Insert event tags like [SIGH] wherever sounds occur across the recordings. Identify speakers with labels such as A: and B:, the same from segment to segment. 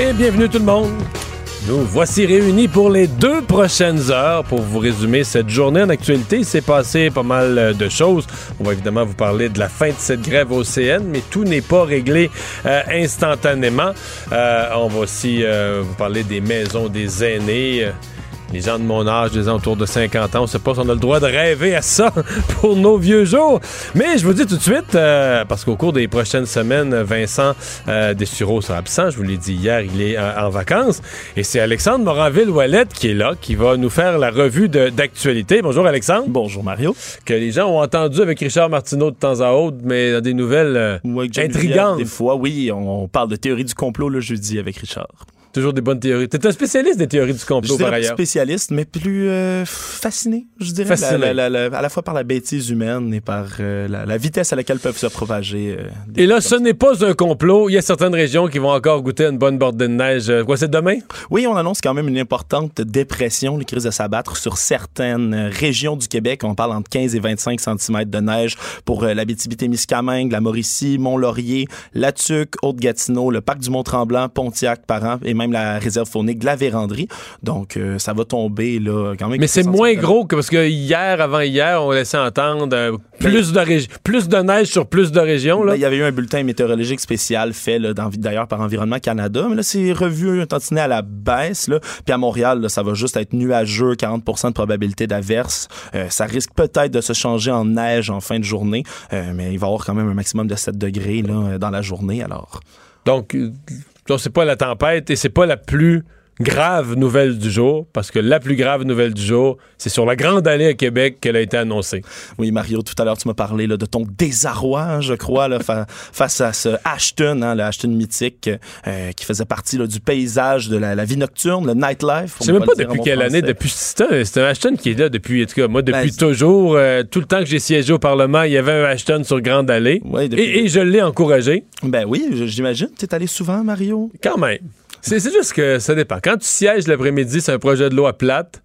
A: Et bienvenue tout le monde. Nous voici réunis pour les deux prochaines heures pour vous résumer cette journée en actualité. Il s'est passé pas mal euh, de choses. On va évidemment vous parler de la fin de cette grève au CN, mais tout n'est pas réglé euh, instantanément. Euh, on va aussi vous parler des maisons des aînés. Les gens de mon âge, des gens autour de 50 ans, on ne sait pas si on a le droit de rêver à ça [LAUGHS] pour nos vieux jours. Mais je vous dis tout de suite, euh, parce qu'au cours des prochaines semaines, Vincent euh, Dessureau sera absent. Je vous l'ai dit hier, il est euh, en vacances. Et c'est Alexandre Moranville-Ouellette qui est là, qui va nous faire la revue d'actualité. Bonjour Alexandre.
B: Bonjour Mario.
A: Que les gens ont entendu avec Richard Martineau de temps à autre, mais dans des nouvelles euh, intrigantes.
B: Des fois, oui, on parle de théorie du complot le jeudi avec Richard.
A: Toujours des bonnes théories. T'es un spécialiste des théories du
B: Je
A: complot,
B: dirais
A: par ailleurs.
B: spécialiste, mais plus euh, fasciné, je dirais.
A: Fasciné.
B: La- la- la- la- à la fois par la bêtise humaine et par euh, la, la vitesse à laquelle peuvent se propager. euh, des
A: Et là, ce n'est pas un complot. Il y a certaines régions qui vont encore goûter une bonne bordée de neige. Euh, Quoi, c'est demain?
B: Oui, on annonce quand même une importante dépression, les crises de s'abattre sur certaines euh, régions du Québec. On parle entre 15 et 25 cm de neige pour euh, l'Abitibi-Témiscamingue, la Mauricie, Mont-Laurier, la Tuque, Haute-Gatineau, le parc du Mont-Tremblant, Pontiac, Parent et même la réserve faunique de la Vérandrie. Donc, euh, ça va tomber là quand même.
A: Mais c'est moins gros que parce que hier, avant hier, on laissait entendre euh, plus, de régi- plus de neige sur plus de régions.
B: Ben, il y avait eu un bulletin météorologique spécial fait d'ailleurs par Environnement Canada, mais là, c'est revu un tantinet à la baisse. Là. Puis à Montréal, là, ça va juste être nuageux, 40 de probabilité d'averse. Euh, ça risque peut-être de se changer en neige en fin de journée, mais il va y avoir quand même un maximum de 7 degrés là, dans la journée. Alors,
A: donc, c'est pas la tempête et c'est pas la plus grave nouvelle du jour parce que la plus grave nouvelle du jour, c'est sur la Grande Allée à Québec qu'elle a été annoncée.
B: oui, Mario, tout à l'heure, tu m'as parlé là, de ton désarroi, hein, je crois, là, fa- [LAUGHS] face à ce Ashton, hein, le Ashton mythique, euh, qui faisait partie là, du paysage de la, la vie nocturne, le nightlife.
A: Je sais même pas depuis quelle année, depuis c'est un, c'est un Ashton qui est là depuis, en tout cas, moi, depuis
B: Ben,
A: toujours, euh, tout le temps que j'ai siégé au Parlement, il y avait un Ashton sur Grande Allée.
B: Ouais, depuis-
A: Et, et je l'ai encouragé.
B: Ben oui, j'imagine. T'es allé souvent, Mario?
A: Quand même. C'est juste que ça dépend. Quand tu sièges l'après-midi, c'est un projet de loi plate.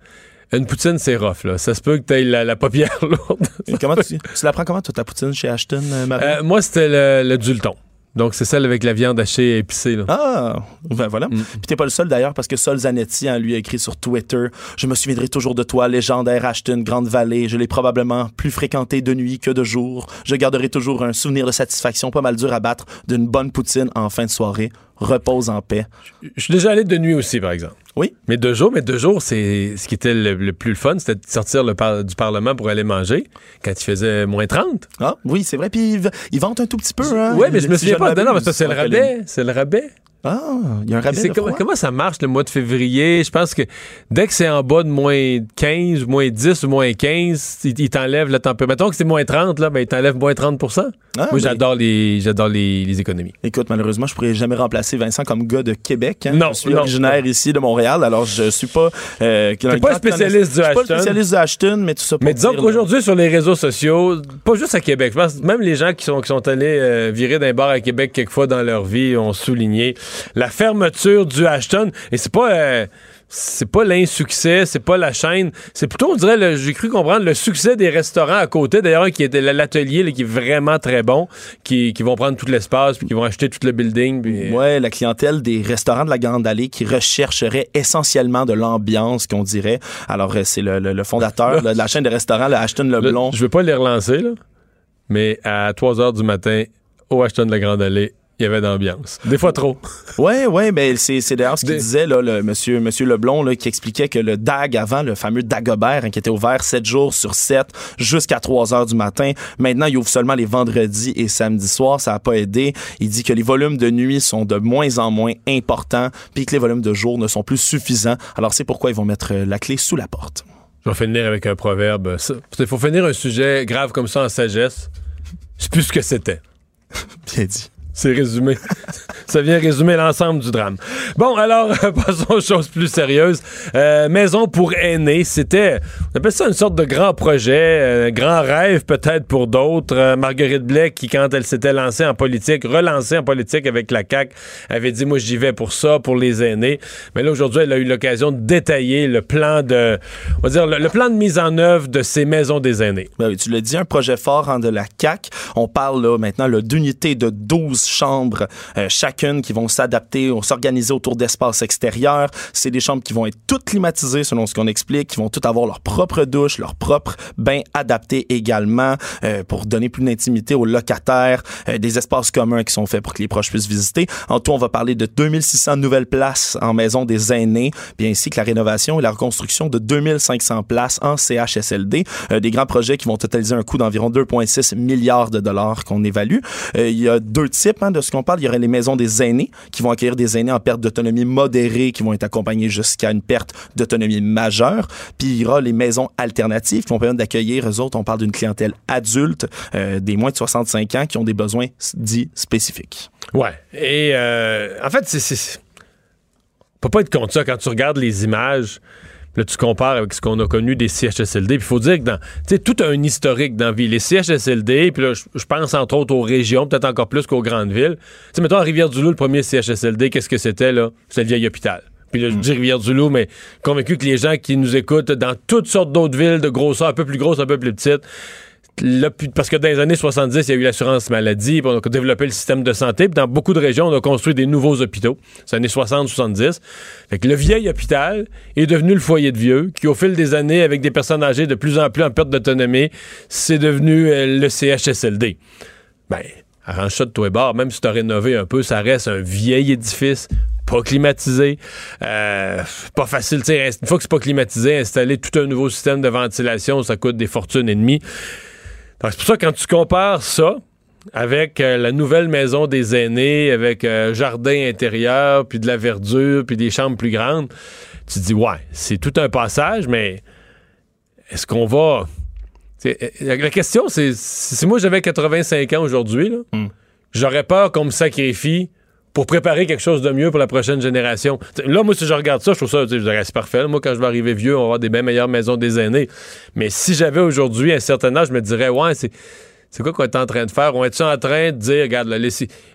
A: Une poutine, c'est rough, là. Ça se peut que tu aies la, la paupière [LAUGHS] lourde.
B: Et comment tu, tu la prends comment, toi, ta poutine chez Ashton, euh, Mario?
A: Euh, moi, c'était le, le dulton. Donc, c'est celle avec la viande hachée et épicée, là.
B: Ah, ben voilà.
A: Mm.
B: Puis t'es pas le seul d'ailleurs parce que Sol Zanetti, hein, lui, a écrit sur Twitter Je me souviendrai toujours de toi, légendaire Ashton, Grande Vallée. Je l'ai probablement plus fréquenté de nuit que de jour. Je garderai toujours un souvenir de satisfaction pas mal dur à battre d'une bonne poutine en fin de soirée. Repose en paix.
A: Je suis déjà allé de nuit aussi, par exemple.
B: Oui.
A: Mais deux jours, mais deux jours, c'est ce qui était le, le plus le fun, c'était de sortir le par- du Parlement pour aller manger quand il faisait moins 30.
B: Ah, oui, c'est vrai. Puis ils, ils vantent un tout petit peu. Hein,
A: oui, mais je me souviens pas. Non,
B: m'abuse.
A: ça, c'est le
B: que
A: rabais. C'est le rabais.
B: Ah, il y a un rabais de
A: comment, ça marche le mois de février? Je pense que dès que c'est en bas de moins 15, moins 10 ou moins 15, il, il t'enlève la température. Mettons que c'est moins 30, là, ben, il t'enlève moins 30
B: Ah,
A: Moi,
B: mais-
A: j'adore les, j'adore les, les économies.
B: Écoute, malheureusement, je pourrais jamais remplacer Vincent comme gars de Québec. hein.
A: Non,
B: je suis
A: non,
B: originaire ici de Montréal, alors je suis pas. Euh,
A: T'es pas spécialiste du
B: Je suis pas
A: Ashton.
B: le spécialiste du Ashton, mais tout ça pour
A: Mais disons qu'aujourd'hui, sur les réseaux sociaux, pas juste à Québec, je pense que même les gens qui sont, qui sont allés euh, virer d'un bar à Québec quelquefois dans leur vie ont souligné la fermeture du Ashton. Et c'est pas. euh, c'est pas l'insuccès, c'est pas la chaîne, c'est plutôt, on dirait, j'ai cru comprendre, le succès des restaurants à côté, d'ailleurs, qui était l'atelier, qui est vraiment très bon, qui, qui vont prendre tout l'espace, puis qui vont acheter tout le building. puis-
B: Ouais, la clientèle des restaurants de la Grande Allée qui rechercherait essentiellement de l'ambiance, qu'on dirait. Alors, euh, c'est le, le- le fondateur là, [LAUGHS] de la chaîne de restaurants, le Ashton Leblon.
A: je veux pas les relancer, là, mais à 3 h du matin, au Ashton de la Grande Allée, il y avait d'ambiance. Des fois trop. [LAUGHS]
B: Ouais, ouais, ben c'est c'est d'ailleurs ce qu'il disait là, le monsieur monsieur Leblon là, qui expliquait que le DAG avant le fameux Dagobert hein, qui était ouvert 7 jours sur 7 jusqu'à 3 heures du matin, maintenant il ouvre seulement les vendredis et samedis soirs, ça a pas aidé. Il dit que les volumes de nuit sont de moins en moins importants puis que les volumes de jour ne sont plus suffisants. Alors c'est pourquoi ils vont mettre euh, la clé sous la porte.
A: Je vais finir avec un proverbe. Il faut finir un sujet grave comme ça en sagesse. Je sais plus ce que c'était. [LAUGHS]
B: Bien dit.
A: C'est résumé. [LAUGHS] Ça vient résumer l'ensemble du drame. Bon, alors, [LAUGHS] passons aux choses plus sérieuses. Euh, maison pour aînés, c'était, on appelle ça une sorte de grand projet, un grand rêve peut-être pour d'autres. Euh, Marguerite Blais, qui, quand elle s'était lancée en politique, relancée en politique avec la CAQ, avait dit, moi, j'y vais pour ça, pour les aînés. Mais là, aujourd'hui, elle a eu l'occasion de détailler le plan de, on va dire, le, plan de mise en œuvre de ces maisons des aînés.
B: Ben oui, tu l'as dit, un projet fort hein, de la CAQ. On parle là, maintenant là, d'unités de 12 chambres euh, chacune qui vont s'adapter, s'organiser autour d'espaces extérieurs. C'est des chambres qui vont être toutes climatisées selon ce qu'on explique, qui vont toutes avoir leur propre douche, leur propre bain adapté également euh, pour donner plus d'intimité aux locataires, euh, des espaces communs qui sont faits pour que les proches puissent visiter. En tout, on va parler de 2600 nouvelles places en maison des aînés, bien ainsi que la rénovation et la reconstruction de 2500 places en CHSLD. Euh, des grands projets qui vont totaliser un coût d'environ 2,6 milliards de dollars qu'on évalue. Euh, il y a deux types hein, de ce qu'on parle. Il y aurait les maisons des aînés qui vont accueillir des aînés en perte d'autonomie modérée qui vont être accompagnés jusqu'à une perte d'autonomie majeure. Puis il y aura les maisons alternatives qui vont permettre d'accueillir, eux autres, on parle d'une clientèle adulte, euh, des moins de 65 ans qui ont des besoins dits spécifiques.
A: Ouais. Et euh, en fait, c'est. On peut pas être contre ça quand tu regardes les images. Là, tu compares avec ce qu'on a connu des CHSLD. Puis il faut dire que dans. Tu sais, tout a un historique dans la vie. Les CHSLD, puis là, je pense entre autres aux régions, peut-être encore plus qu'aux grandes villes. Tu sais, mettons à Rivière-du-Loup, le premier CHSLD, qu'est-ce que c'était, là? C'était le vieil hôpital. Puis là, je dis Rivière-du-Loup, mais convaincu que les gens qui nous écoutent dans toutes sortes d'autres villes de grosseur, un peu plus grosses, un peu plus petites, parce que dans les années 70, il y a eu l'assurance maladie, puis on a développé le système de santé, dans beaucoup de régions, on a construit des nouveaux hôpitaux. C'est années 60-70. Fait que le vieil hôpital est devenu le foyer de vieux, qui au fil des années, avec des personnes âgées de plus en plus en perte d'autonomie, c'est devenu euh, le CHSLD. Ben, arrange ça de toi et bord, même si tu as rénové un peu, ça reste un vieil édifice pas climatisé, euh, pas facile, une fois que c'est pas climatisé, installer tout un nouveau système de ventilation, ça coûte des fortunes et demie. Donc, C'est pour ça que quand tu compares ça avec euh, la nouvelle maison des aînés, avec euh, jardin intérieur, puis de la verdure, puis des chambres plus grandes, tu te dis, ouais, c'est tout un passage, mais est-ce qu'on va... Euh, La question, c'est si moi j'avais 85 ans aujourd'hui, là,
B: Mm.
A: j'aurais peur qu'on me sacrifie pour préparer quelque chose de mieux pour la prochaine génération. Là, moi, si je regarde ça, je trouve ça, je dirais, c'est parfait. Moi, quand je vais arriver vieux, on va avoir des bien meilleures maisons des aînés. Mais si j'avais aujourd'hui un certain âge, je me dirais, ouais, c'est. C'est quoi qu'on est en train de faire? On est en train de dire, regarde, là, les,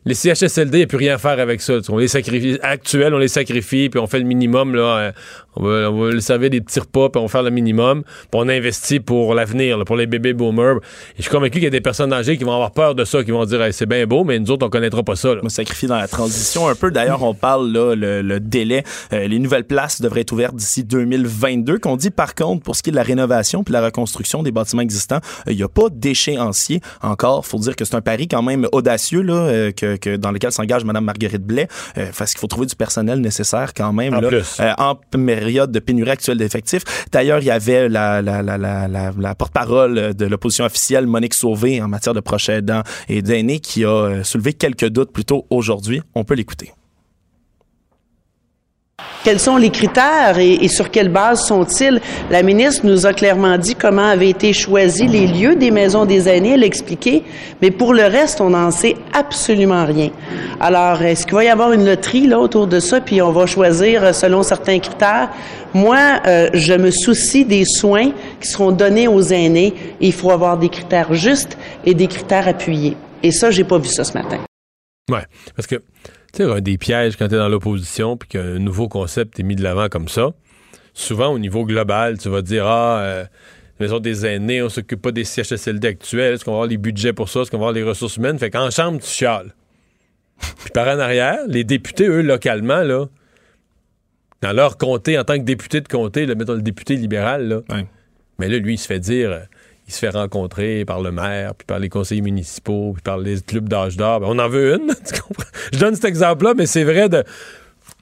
A: les CHSLD, il n'y a plus rien à faire avec ça. On les sacrifie, actuels, on les sacrifie, puis on fait le minimum, là. Euh, on, va, on va les servir des petits repas, puis on va faire le minimum, puis on investit pour l'avenir, pour les bébés boomers. Et je suis convaincu qu'il y a des personnes âgées qui vont avoir peur de ça, qui vont dire, Hey, c'est bien beau, mais nous autres, on connaîtra pas ça, là.
B: me sacrifier dans la transition un peu. D'ailleurs, on parle là le, le délai. Euh, les nouvelles places devraient être ouvertes d'ici 2022. Qu'on dit par contre pour ce qui est de la rénovation puis la reconstruction des bâtiments existants, euh, il n'y a pas d'échéancier encore. Faut dire que c'est un pari quand même audacieux là euh, que, que dans lequel s'engage Madame Marguerite Blais, euh, parce qu'il faut trouver du personnel nécessaire quand même
A: En
B: là,
A: plus.
B: euh, en de pénurie actuelle d'effectifs. D'ailleurs, il y avait la, la, la, la, porte-parole de l'opposition officielle, Monique Sauvé, en matière de proches aidants et d'aînés, qui a euh, soulevé quelques doutes plus tôt aujourd'hui. On peut l'écouter.
C: Quels sont les critères et, et sur quelle base sont-ils? La ministre nous a clairement dit comment avaient été choisis les lieux des maisons des aînés, elle a expliqué, mais pour le reste, on n'en sait absolument rien. Alors, est-ce qu'il va y avoir une loterie là autour de ça, puis on va choisir selon certains critères? Moi, euh, je me soucie des soins qui seront donnés aux aînés. Il faut avoir des critères justes et des critères appuyés. Et ça, j'ai pas vu ça ce matin.
A: Ouais. Parce que, tu sais, un des pièges quand tu es dans l'opposition puis qu'un nouveau concept est mis de l'avant comme ça, souvent au niveau global, tu vas dire Ah, euh, maison des aînés, on s'occupe pas des CHSLD actuels, est-ce qu'on va avoir les budgets pour ça, est-ce qu'on va avoir les ressources humaines? Fait qu'en chambre, tu chiales. Puis par en arrière, les députés, eux, localement, là, dans leur comté, en tant que député de comté, là, mettons le député libéral, là,
B: Ouais.
A: mais là, lui, il se fait dire, euh, se fait rencontrer par le maire, puis par les conseillers municipaux, puis par les clubs d'âge d'or. Ben, on en veut une, [LAUGHS] tu comprends? Je donne cet exemple-là, mais c'est vrai de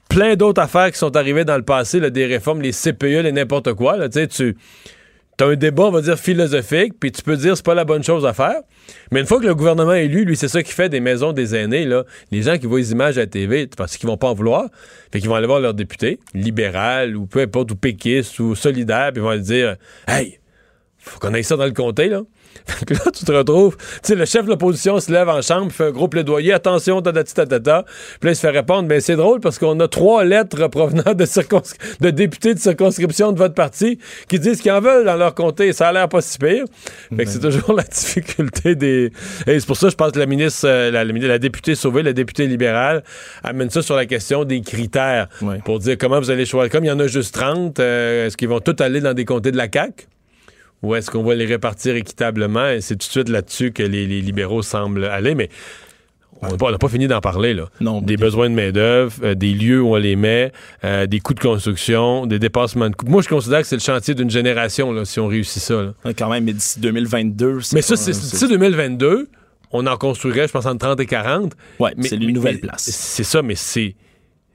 A: plein d'autres affaires qui sont arrivées dans le passé, des réformes, les CPE, les n'importe quoi. Là, tu as un débat, on va dire, philosophique, puis tu peux dire c'est pas la bonne chose à faire. Mais une fois que le gouvernement est élu, lui, c'est ça qui fait des maisons des aînés. Là. Les gens qui voient les images à la TV, parce qu'ils vont pas en vouloir, fait qu'ils vont aller voir leur député, libéral, ou peu importe, ou péquiste, ou solidaire, puis ils vont dire Hey, faut qu'on aille ça dans le comté, là. [LAUGHS] Fait que là, tu te retrouves, tu sais, le chef de l'opposition se lève en chambre, fait un gros plaidoyer, attention, tatati tatata. Puis là, il se fait répondre, mais c'est drôle parce qu'on a trois lettres provenant de, députés de circonscription de votre parti qui disent qu'ils en veulent dans leur comté. Ça a l'air pas si pire. Fait que c'est toujours [LAUGHS] la difficulté des. Et c'est pour ça que je pense que la ministre, euh, la, députée Sauvé, la députée libérale, amène ça sur la question des critères pour dire comment vous allez choisir. Comme il y en a juste 30, euh, est-ce qu'ils vont tous aller dans des comtés de la CAQ? Ou est-ce qu'on va les répartir équitablement? Et c'est tout de suite là-dessus que les, les libéraux semblent aller, mais on n'a pas, fini d'en parler. Là.
B: Non.
A: Des besoins de main-d'œuvre, euh, des lieux où on les met, euh, des coûts de construction, des dépassements de coûts. Moi, je considère que c'est le chantier d'une génération là, si on réussit ça. là.
B: Quand même, mais d'ici 2022, c'est
A: Mais ça, c'est d'ici 2022, on en construirait, je pense, entre 30 et 40.
B: Ouais,
A: Mais-
B: c'est une nouvelle place.
A: C'est ça, mais c'est.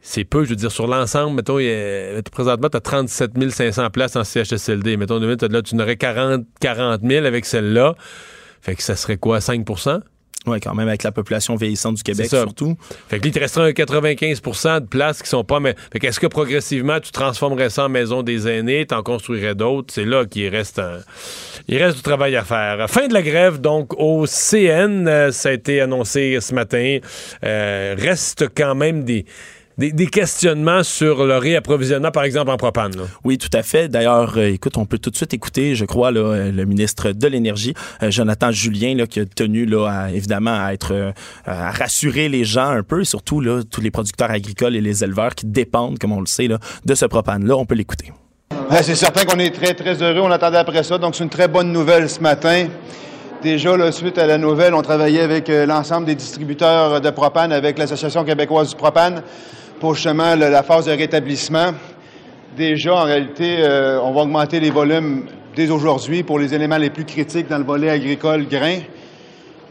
A: C'est peu, je veux dire, sur l'ensemble, mettons, il y a- présentement, tu as 37 500 places en CHSLD. Mettons, demain, là, tu n'aurais 40, 40 000 avec celle-là. Fait que ça serait quoi, 5%
B: Ouais, quand même, avec la population vieillissante du Québec,
A: ça.
B: surtout.
A: Fait que là, il te resterait un 95 de places qui sont pas. Mais... Fait qu'est-ce que progressivement, tu transformerais ça en maison des aînés, t'en construirais d'autres? C'est là qu'il reste un- Il reste du travail à faire. Fin de la grève, donc, au CN, euh, ça a été annoncé ce matin. Euh, reste quand même des. Des, des questionnements sur le réapprovisionnement, par exemple, en propane. là.
B: Oui, tout à fait. D'ailleurs, euh, écoute, on peut tout de suite écouter, je crois, là, euh, le ministre de l'Énergie, euh, Jonathan Julien, là, qui a tenu, là, à, évidemment, à être, euh, à rassurer les gens un peu, et surtout, là, tous les producteurs agricoles et les éleveurs qui dépendent, comme on le sait, là, de ce propane-là. On peut l'écouter.
D: C'est certain qu'on est très, très heureux. On attendait après ça. Donc, c'est une très bonne nouvelle ce matin. Déjà, là, suite à la nouvelle, on travaillait avec euh, l'ensemble des distributeurs de propane, avec l'Association québécoise du propane, pour justement la phase de rétablissement. Déjà, en réalité, euh, on va augmenter les volumes dès aujourd'hui pour les éléments les plus critiques dans le volet agricole grain.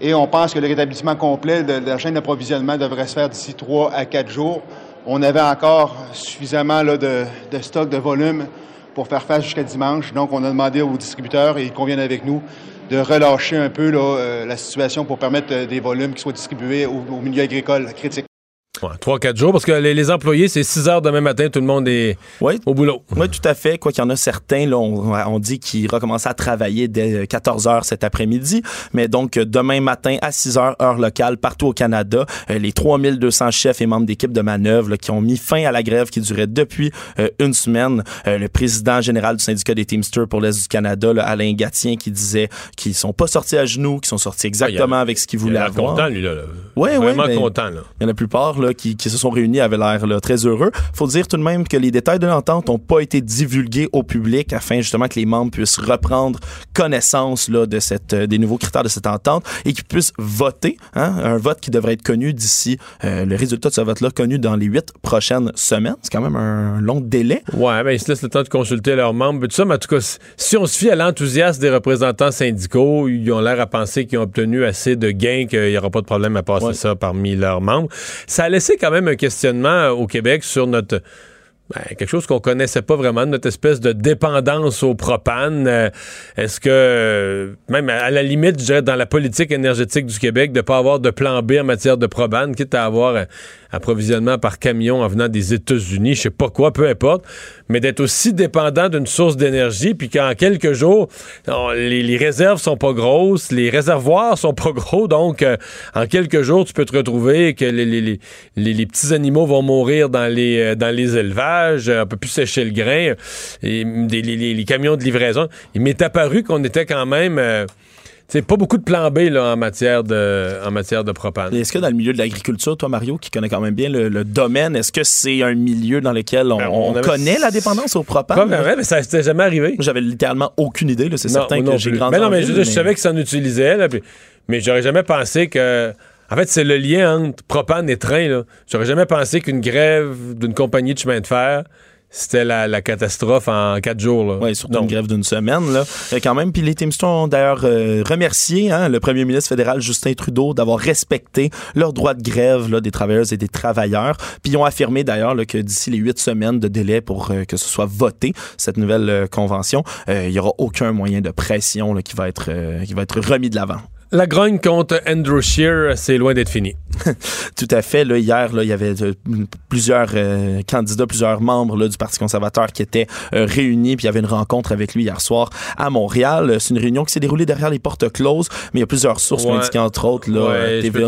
D: Et on pense que le rétablissement complet de, la chaîne d'approvisionnement devrait se faire d'ici 3 à 4 jours. On avait encore suffisamment de, de stock, de volume pour faire face jusqu'à dimanche. Donc, on a demandé aux distributeurs, et ils conviennent avec nous, de relâcher un peu euh, la situation pour permettre euh, des volumes qui soient distribués au, au milieu agricole critique.
A: Ouais, 3-4 jours, parce que les, les employés, c'est 6 heures demain matin, tout le monde est
B: Oui,
A: au boulot.
B: Oui, tout à fait. Quoi qu'il y en a certains, là, on, on dit qu'ils recommencent à travailler dès 14 heures cet après-midi. Mais donc, euh, demain matin à 6 heures, heure locale, partout au Canada, euh, les 3200 chefs et membres d'équipe de manœuvre là, qui ont mis fin à la grève qui durait depuis euh, une semaine. Euh, le président général du syndicat des Teamsters pour l'Est du Canada, là, Alain Gatien, qui disait qu'ils sont pas sortis à genoux, qu'ils sont sortis exactement avec ce qu'ils
A: Il
B: voulaient avoir.
A: content, lui, là. là.
B: Ouais, ouais,
A: Vraiment
B: mais-
A: content, là.
B: Il y en a la plupart là, qui, qui se sont réunis avaient l'air très heureux. faut dire tout de même que les détails de l'entente n'ont pas été divulgués au public afin justement que les membres puissent reprendre connaissance là, de cette, euh, des nouveaux critères de cette entente et qu'ils puissent voter. Hein, un vote qui devrait être connu d'ici euh, le résultat de ce vote-là connu dans les huit prochaines semaines. C'est quand même un long délai.
A: Ouais, ben, ils se laissent le temps de consulter leurs membres. Mais tout ça, mais en tout cas, si- on se fie à l'enthousiasme des représentants syndicaux, ils ont l'air à penser qu'ils ont obtenu assez de gains qu'il n'y aura pas de problème à passer
B: Ouais.
A: ça parmi leurs membres. Ça laissé quand même un questionnement au Québec sur notre. Ben, quelque chose qu'on connaissait pas vraiment, notre espèce de dépendance au propane. Euh, Est-ce que, euh, même à la limite, je dirais, dans la politique énergétique du Québec, de pas avoir de plan B en matière de propane, quitte à avoir un approvisionnement par camion en venant des États-Unis, je sais pas quoi, peu importe, mais d'être aussi dépendant d'une source d'énergie, puis qu'en quelques jours, les, les réserves sont pas grosses, les réservoirs sont pas [LAUGHS] gros, donc euh, en quelques jours, tu peux te retrouver que les, les- petits animaux vont mourir dans les, euh, dans les élevages, euh, on peut plus sécher le grain, et, des- les, camions de livraison. Il m'est apparu qu'on était quand même... euh, tu sais, pas beaucoup de plan B là, en, matière de, en matière de propane.
B: Est-ce que dans le milieu de l'agriculture, toi Mario, qui connais quand même bien le, le domaine, est-ce que c'est un milieu dans lequel on,
A: Ben, on
B: on
A: avait-
B: connaît la dépendance au propane?
A: Pas vraiment, mais ça s'était jamais arrivé.
B: J'avais littéralement aucune idée. C'est
A: Non,
B: certain que
A: non
B: j'ai grandi
A: Mais non,
B: en
A: mais
B: ville,
A: je, savais que ça en utilisait, là, puis- mais j'aurais jamais pensé que. En fait, c'est le lien entre propane et train. là. J'aurais jamais pensé qu'une grève d'une compagnie de chemin de fer, c'était la, la catastrophe en quatre jours.
B: Oui, surtout une grève d'une semaine, là. Euh, quand même. Puis les Teamsters ont d'ailleurs euh, remercié hein, le premier ministre fédéral Justin Trudeau d'avoir respecté leurs droits de grève là, des travailleuses et des travailleurs. Puis ils ont affirmé d'ailleurs là, que d'ici les huit semaines de délai pour euh, que ce soit voté, cette nouvelle convention, il y aura aucun moyen de pression là, qui, va être, qui va être remis de l'avant.
A: La grogne contre Andrew Scheer, c'est loin d'être fini. [LAUGHS]
B: Tout à fait. Là, hier, là, il y avait euh, plusieurs euh, candidats, plusieurs membres là, du Parti conservateur qui étaient euh, réunis. Puis il y avait une rencontre avec lui hier soir à Montréal. C'est une réunion qui s'est déroulée derrière les portes closes, mais il y a plusieurs sources
A: Ouais.
B: indiquant, entre autres, là,
A: ouais, je peux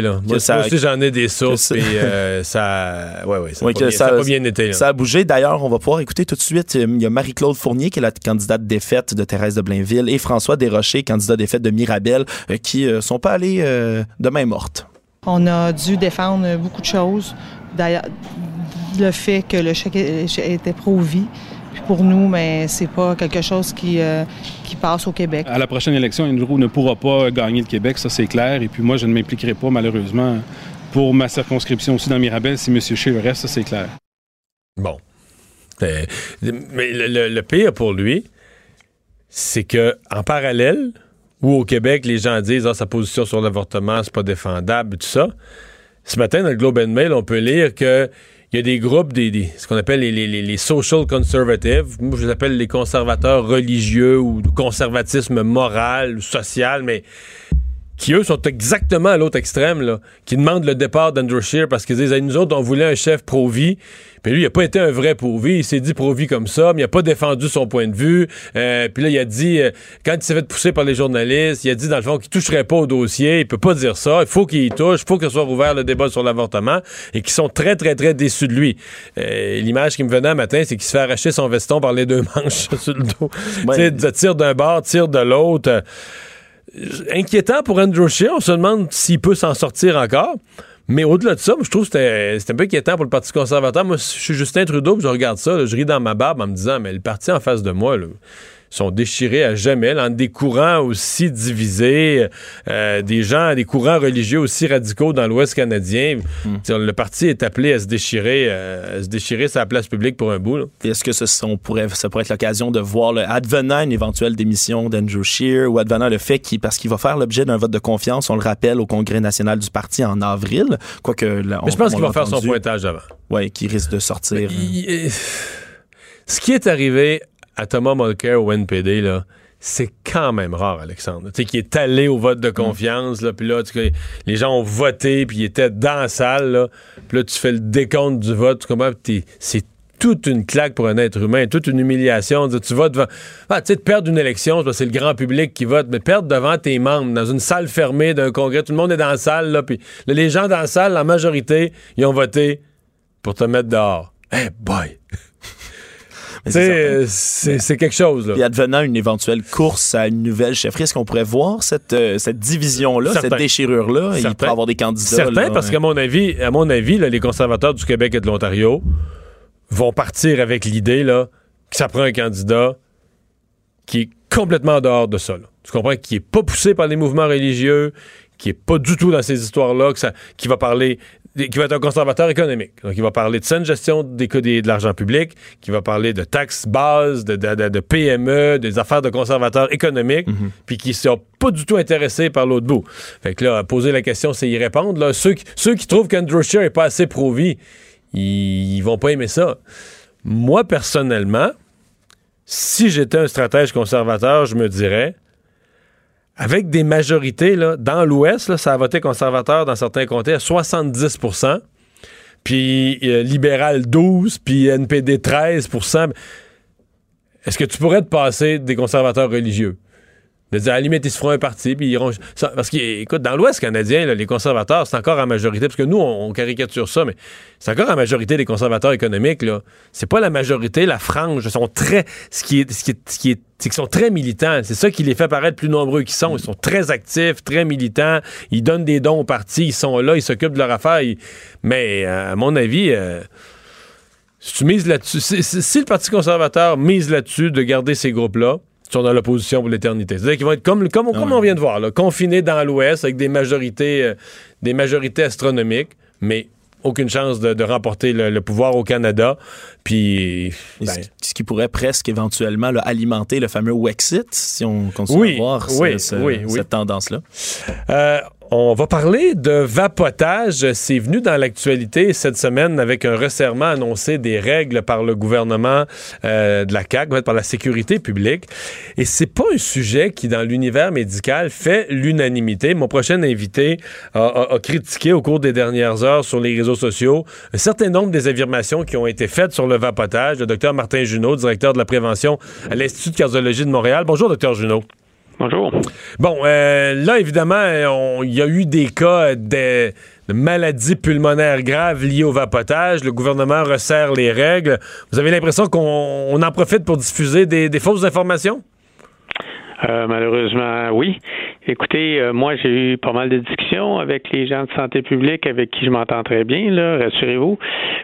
A: là. Moi,
B: ça-
A: moi aussi, j'en ai des sources, puis [LAUGHS] ça... Ouais, ouais, ça, a
B: Oui,
A: pas
B: que
A: bien, ça a pas bien été, là.
B: Ça a bougé. D'ailleurs, on va pouvoir écouter tout de suite. Il y a Marie-Claude Fournier, qui est la candidate défaite de Thérèse de Blainville, et François Desrochers, candidat défaite de Mirabel, euh, qui euh, sont pas allés euh, de main morte.
E: On a dû défendre beaucoup de choses. D'ailleurs, le fait que le chèque était pro-vie. Puis pour nous, mais c'est pas quelque chose qui, euh, qui passe au Québec.
F: À la prochaine élection, Andrew ne pourra pas gagner le Québec, ça c'est clair. Et puis moi, je ne m'impliquerai pas, malheureusement, pour ma circonscription aussi dans Mirabel si M. Scheer reste, ça c'est clair.
A: Bon. Euh, mais le, le- le pire pour lui, c'est que en parallèle, où au Québec, les gens disent ah, sa position sur l'avortement, c'est pas défendable, tout ça. Ce matin, dans le Globe and Mail, on peut lire que il y a des groupes, des, ce qu'on appelle les, les- les- social conservatives. Moi, je les appelle les conservateurs religieux ou conservatisme moral ou social, mais qui, eux, sont exactement à l'autre extrême, là, qui demandent le départ d'Andrew Scheer parce qu'ils disent, Hey, nous autres, on voulait un chef pro-vie. Puis lui, il n'a pas été un vrai pro-vie. Il s'est dit pro-vie comme ça, mais il n'a pas défendu son point de vue. Euh, puis là, il a dit, euh, quand il s'est fait pousser par les journalistes, il a dit, dans le fond, qu'il toucherait pas au dossier. Il peut pas dire ça. Il faut qu'il y touche. Il faut que soit ouvert le débat sur l'avortement. Et qui sont très, très, très déçus de lui. Euh, L'image qui me venait un matin, c'est qu'il se fait arracher son veston par les deux [LAUGHS] manches sur le dos.
B: Ouais.
A: Tu sais, tire d'un bord, tire de l'autre. Euh, inquiétant pour Andrew Scheer. On se demande s'il peut s'en sortir encore. Mais au-delà de ça, je trouve que c'était c'était un peu inquiétant pour le Parti conservateur. Moi, je suis Justin Trudeau, puis je regarde ça, je ris dans ma barbe en me disant, mais le parti en face de moi, là, sont déchirés à jamais, là, entre des courants aussi divisés, euh, des gens, des courants religieux aussi radicaux dans l'Ouest canadien. T'sais, Le parti est appelé à se déchirer, euh, à se déchirer sa place publique pour un bout.
B: Est-ce que ce, on pourrait, ça pourrait être l'occasion de voir, le, advenant une éventuelle démission d'Andrew Scheer ou advenant le fait qu'il, parce qu'il va faire l'objet d'un vote de confiance, on le rappelle, au Congrès national du parti en avril, quoique... là,
A: Mais je
B: on-
A: pense
B: on
A: qu'il va faire son pointage avant.
B: Ouais, qui risque de sortir.
A: Il- il- ce qui est arrivé à Thomas Mulcair au NPD, là, c'est quand même rare, Alexandre. Tu sais, qui est allé au vote de confiance, là, puis là, tu les gens ont voté, puis ils étaient dans la salle, là, puis là, tu fais le décompte du vote, tu comprends? C'est toute une claque pour un être humain, toute une humiliation. de- Tu vas devant. Ah, tu sais, de perdre une élection, c'est le grand public qui vote, mais perdre devant tes membres, dans une salle fermée d'un congrès, tout le monde est dans la salle, là, puis là, les gens dans la salle, la majorité, ils ont voté pour te mettre dehors. Hey boy!
B: C'est
A: quelque chose, là.
B: Puis advenant une éventuelle course à une nouvelle chefferie, est-ce qu'on pourrait voir cette, euh, cette division-là,
A: Certain.
B: cette déchirure-là? Il pourrait avoir des candidats.
A: Certain,
B: là,
A: parce
B: hein.
A: qu'à mon avis, à mon avis, là, les conservateurs du Québec et de l'Ontario vont partir avec l'idée là, que ça prend un candidat qui est complètement dehors de ça. là. Tu comprends? Qui est pas poussé par les mouvements religieux, qui est pas du tout dans ces histoires-là, que ça, qui va parler, qui va être un conservateur économique. Donc, il va parler de saine gestion des, des- de l'argent public, qui va parler de taxes bases, de, de- de- PME, des affaires de conservateurs économiques, puis qui ne sont pas du tout intéressés par l'autre bout. Fait que là, poser la question, c'est y répondre. Là, ceux, qui, ceux qui trouvent qu'Andrew Scheer n'est pas assez pro-vie, ils, ils vont pas aimer ça. Moi, personnellement, si j'étais un stratège conservateur, je me dirais, avec des majorités, là, dans l'Ouest, ça a voté conservateur dans certains comtés à 70% puis euh, libéral 12 puis NPD 13% Est-ce que tu pourrais te passer des conservateurs religieux? De dire, à la limite, ils se feront un parti, puis ils iront. parce qu'écoute, dans l'Ouest canadien, les conservateurs, c'est encore en majorité, parce que nous, on, caricature ça, mais c'est encore en majorité des conservateurs économiques, là. C'est pas la majorité, la frange. Sont très. Ce qui est. Ce qui est, c'est qu'ils sont très militants. C'est ça qui les fait paraître plus nombreux qu'ils sont. Ils sont très actifs, très militants. Ils donnent des dons au parti. Ils sont là, ils s'occupent de leur affaire. Mais, euh, à mon avis, euh, si tu mises là-dessus, si, le Parti conservateur mise là-dessus de garder ces groupes-là, sont dans l'opposition pour l'éternité. C'est-à-dire qu'ils vont être comme, comme, comme on vient de voir, là, confinés dans l'Ouest avec des majorités, euh, des majorités astronomiques, mais aucune chance de, de remporter le, le pouvoir au Canada. Puis, ben,
B: ce- qui pourrait presque éventuellement là, alimenter le fameux Wexit, si on continue
A: Oui,
B: à voir ce-
A: oui,
B: ce-
A: oui, oui.
B: cette tendance-là.
A: Euh, On va parler de vapotage. C'est venu dans l'actualité cette semaine avec un resserrement annoncé des règles par le gouvernement euh, de la CAQ, par la sécurité publique. Et c'est pas un sujet qui, dans l'univers médical, fait l'unanimité. Mon prochain invité a, critiqué au cours des dernières heures sur les réseaux sociaux un certain nombre des affirmations qui ont été faites sur le vapotage. Le docteur Martin Junot, directeur de la prévention à l'Institut de cardiologie de Montréal. Bonjour, docteur Junot.
G: Bonjour.
A: Bon, euh, là, évidemment, il y a eu des cas de, maladies pulmonaires graves liées au vapotage. Le gouvernement resserre les règles. Vous avez l'impression qu'on en profite pour diffuser des fausses informations?
G: Euh, malheureusement, oui. Écoutez, euh, moi, j'ai eu pas mal de discussions avec les gens de santé publique avec qui je m'entends très bien, là, rassurez-vous.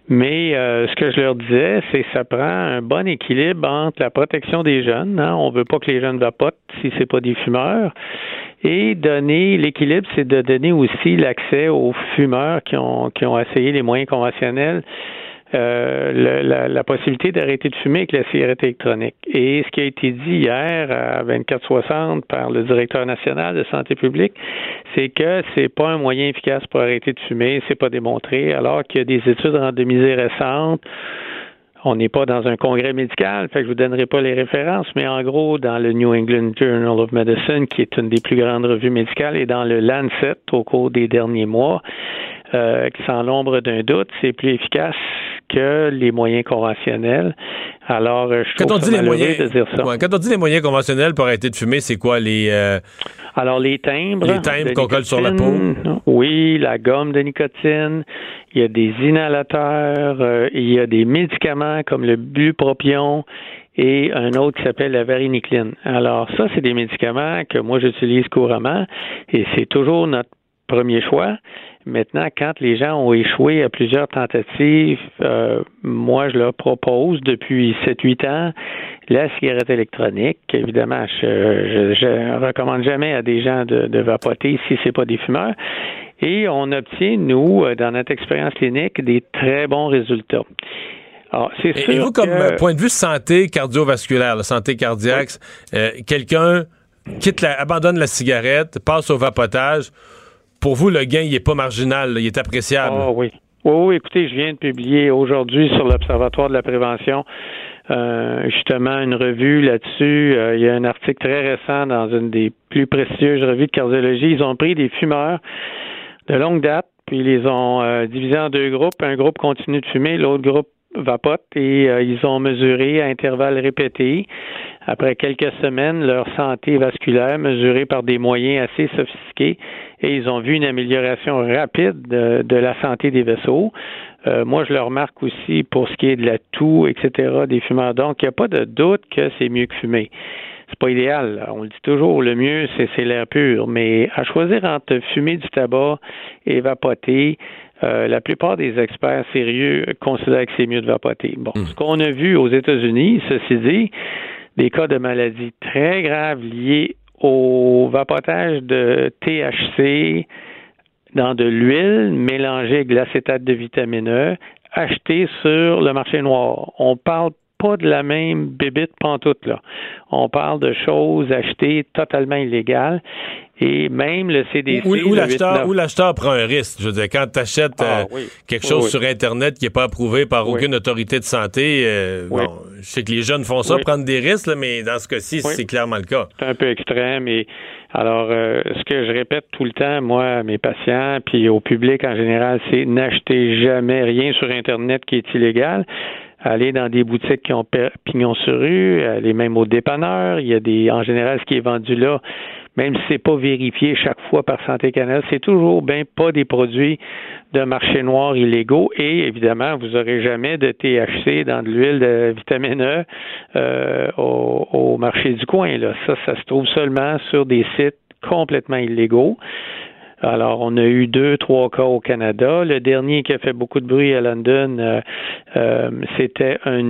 G: Mais euh, ce que je leur disais, c'est que ça prend un bon équilibre entre la protection des jeunes. Hein, on veut pas que les jeunes vapotent si c'est pas des fumeurs. Et donner l'équilibre, c'est de donner aussi l'accès aux fumeurs qui ont, qui ont essayé les moyens conventionnels euh, la, la, possibilité d'arrêter de fumer avec la cigarette électronique. Et ce qui a été dit hier à 2460 par le directeur national de santé publique, c'est que c'est pas un moyen efficace pour arrêter de fumer, c'est pas démontré, alors qu'il y a des études randomisées récentes on n'est pas dans un congrès médical, fait que je vous donnerai pas les références, mais en gros, dans le New England Journal of Medicine, qui est une des plus grandes revues médicales, et dans le Lancet au cours des derniers mois, euh, sans l'ombre d'un doute, c'est plus efficace que les moyens conventionnels. Alors, euh, je trouve quand on dit les moyens, de dire ça.
A: quand on dit les moyens conventionnels pour arrêter de fumer, c'est quoi les euh,
G: Alors les timbres,
A: les timbres qu'on colle sur la peau?
G: Oui, la gomme de nicotine. Il y a des inhalateurs. Euh, il y a des médicaments comme le bupropion et un autre qui s'appelle la varinicline. Alors ça, c'est des médicaments que moi j'utilise couramment et c'est toujours notre premier choix. Maintenant, quand les gens ont échoué à plusieurs tentatives, euh, moi, je leur propose depuis 7-8 ans la cigarette électronique. Évidemment, je, je, recommande jamais à des gens de, vapoter si c'est pas des fumeurs. Et on obtient, nous, dans notre expérience clinique, des très bons résultats.
A: Alors, c'est sûr et vous, comme point de vue santé cardiovasculaire, la santé cardiaque, euh, quelqu'un quitte la, abandonne la cigarette, passe au vapotage, pour vous, le gain, n'est pas marginal, il est appréciable.
G: Oh oui. Oui, écoutez, je viens de publier aujourd'hui sur l'Observatoire de la prévention euh, justement une revue là-dessus. Euh, il y a un article très récent dans une des plus prestigieuses revues de cardiologie. Ils ont pris des fumeurs de longue date, puis ils les ont euh, divisés en deux groupes. Un groupe continue de fumer, l'autre groupe vapote et ils ont mesuré à intervalles répétés après quelques semaines leur santé vasculaire mesurée par des moyens assez sophistiqués et ils ont vu une amélioration rapide de, la santé des vaisseaux. Euh, moi, je le remarque aussi pour ce qui est de la toux, etc., des fumeurs. Donc, il n'y a pas de doute que c'est mieux que fumer. C'est pas idéal. On le dit toujours, le mieux, c'est l'air pur. Mais à choisir entre fumer du tabac et vapoter, euh, la plupart des experts sérieux considèrent que c'est mieux de vapoter. Bon, hmm. ce qu'on a vu aux États-Unis, ceci dit, des cas de maladies très graves liées au vapotage de THC dans de l'huile mélangée avec l'acétate de vitamine E acheté sur le marché noir. On parle pas de la même bébite pantoute, là. On parle de choses achetées totalement illégales. Et même le CDC.
A: Où, l'acheteur prend un risque. Je veux dire, quand tu achètes ah, euh, quelque chose sur Internet qui n'est pas approuvé par aucune autorité de santé, euh, bon, je sais que les jeunes font ça, prendre des risques, mais dans ce cas-ci, c'est clairement le cas.
G: C'est un peu extrême. Et alors, euh, ce que je répète tout le temps, moi, à mes patients, puis au public en général, c'est n'achetez jamais rien sur Internet qui est illégal aller dans des boutiques qui ont pignon sur rue, aller même au dépanneur. Il y a des, en général, ce qui est vendu là, même si c'est pas vérifié chaque fois par Santé Canada, c'est toujours bien pas des produits de marché noir illégaux et évidemment, vous aurez jamais de THC dans de l'huile de vitamine E euh, au, au, marché du coin. Là. Ça, ça se trouve seulement sur des sites complètement illégaux. Alors, on a eu deux, trois cas au Canada. Le dernier qui a fait beaucoup de bruit à London, euh, euh, c'était un,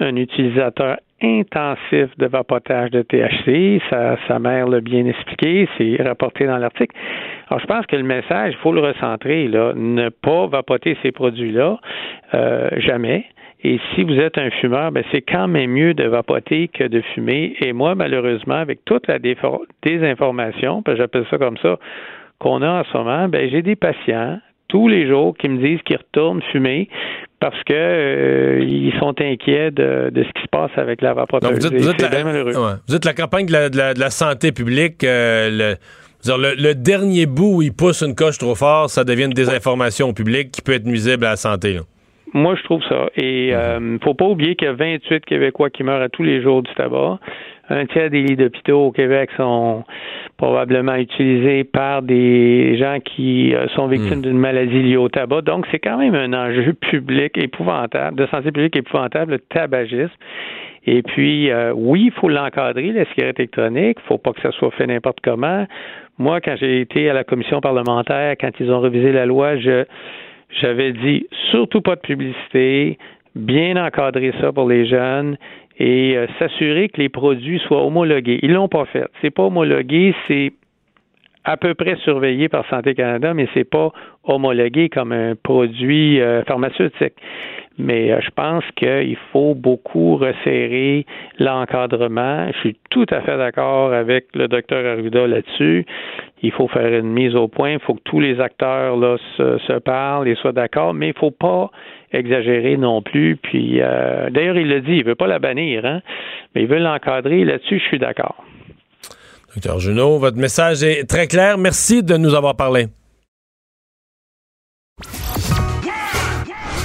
G: un utilisateur intensif de vapotage de THC. Sa, mère l'a bien expliqué, c'est rapporté dans l'article. Alors, je pense que le message, il faut le recentrer, là. Ne pas vapoter ces produits-là, euh, jamais. Et si vous êtes un fumeur, ben c'est quand même mieux de vapoter que de fumer. Et moi, malheureusement, avec toute la désinformation, j'appelle ça comme ça, qu'on a en ce moment, ben j'ai des patients tous les jours qui me disent qu'ils retournent fumer parce que euh, ils sont inquiets de, de, ce qui se passe avec la vapoteuse.
A: vous, êtes, vous, êtes la, ouais. vous êtes la campagne de la, de la, de la santé publique. Euh, le, le, le, dernier bout où il pousse une coche trop fort, ça devient une désinformation au public qui peut être nuisible à la santé. Là.
G: Moi, je trouve ça. Et euh, faut pas oublier qu'il y a 28 Québécois qui meurent à tous les jours du tabac. Un tiers des lits d'hôpitaux au Québec sont probablement utilisés par des gens qui euh, sont victimes d'une maladie liée au tabac. Donc, c'est quand même un enjeu public épouvantable, de santé publique épouvantable, le tabagisme. Et puis, euh, oui, il faut l'encadrer, la cigarette électronique. Il faut pas que ça soit fait n'importe comment. Moi, quand j'ai été à la commission parlementaire, quand ils ont révisé la loi, je j'avais dit surtout pas de publicité, bien encadrer ça pour les jeunes et euh, s'assurer que les produits soient homologués. Ils l'ont pas fait. C'est pas homologué, c'est à peu près surveillé par Santé Canada, mais c'est pas homologué comme un produit euh, pharmaceutique. Mais euh, je pense qu'il faut beaucoup resserrer l'encadrement. Je suis tout à fait d'accord avec le docteur Arruda là-dessus. Il faut faire une mise au point. Il faut que tous les acteurs là se, parlent et soient d'accord, mais il faut pas exagérer non plus. Puis euh, d'ailleurs, il le dit, il veut pas la bannir, hein, mais il veut l'encadrer. Là-dessus, je suis d'accord.
A: Docteur Junot, votre message est très clair. Merci de nous avoir parlé.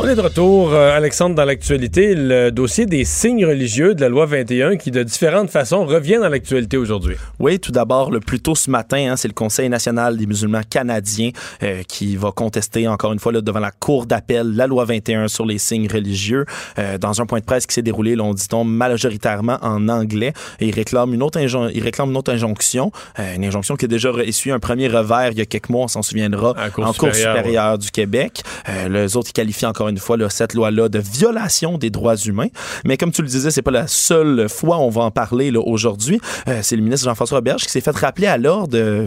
A: On est de retour, euh, Alexandre, dans l'actualité. Le dossier des signes religieux de la loi 21 qui, de différentes façons, revient dans l'actualité aujourd'hui.
B: Oui, tout d'abord, le plus tôt ce matin, hein, c'est le Conseil national des musulmans canadiens euh, qui va contester encore une fois là, devant la Cour d'appel la loi 21 sur les signes religieux. Euh, dans un point de presse qui s'est déroulé, l'on dit-on, majoritairement en anglais. Et il réclame une autre, il réclame une autre injonction, une injonction qui a déjà essuyé un premier revers il y a quelques mois, on s'en souviendra, en Cour supérieure ouais. du Québec. les autres, ils qualifient encore une fois cette loi-là de violation des droits humains. Mais comme tu le disais, c'est pas la seule fois on va en parler là, aujourd'hui. Euh, c'est le ministre Jean-François Berge qui s'est fait rappeler à l'ordre, euh,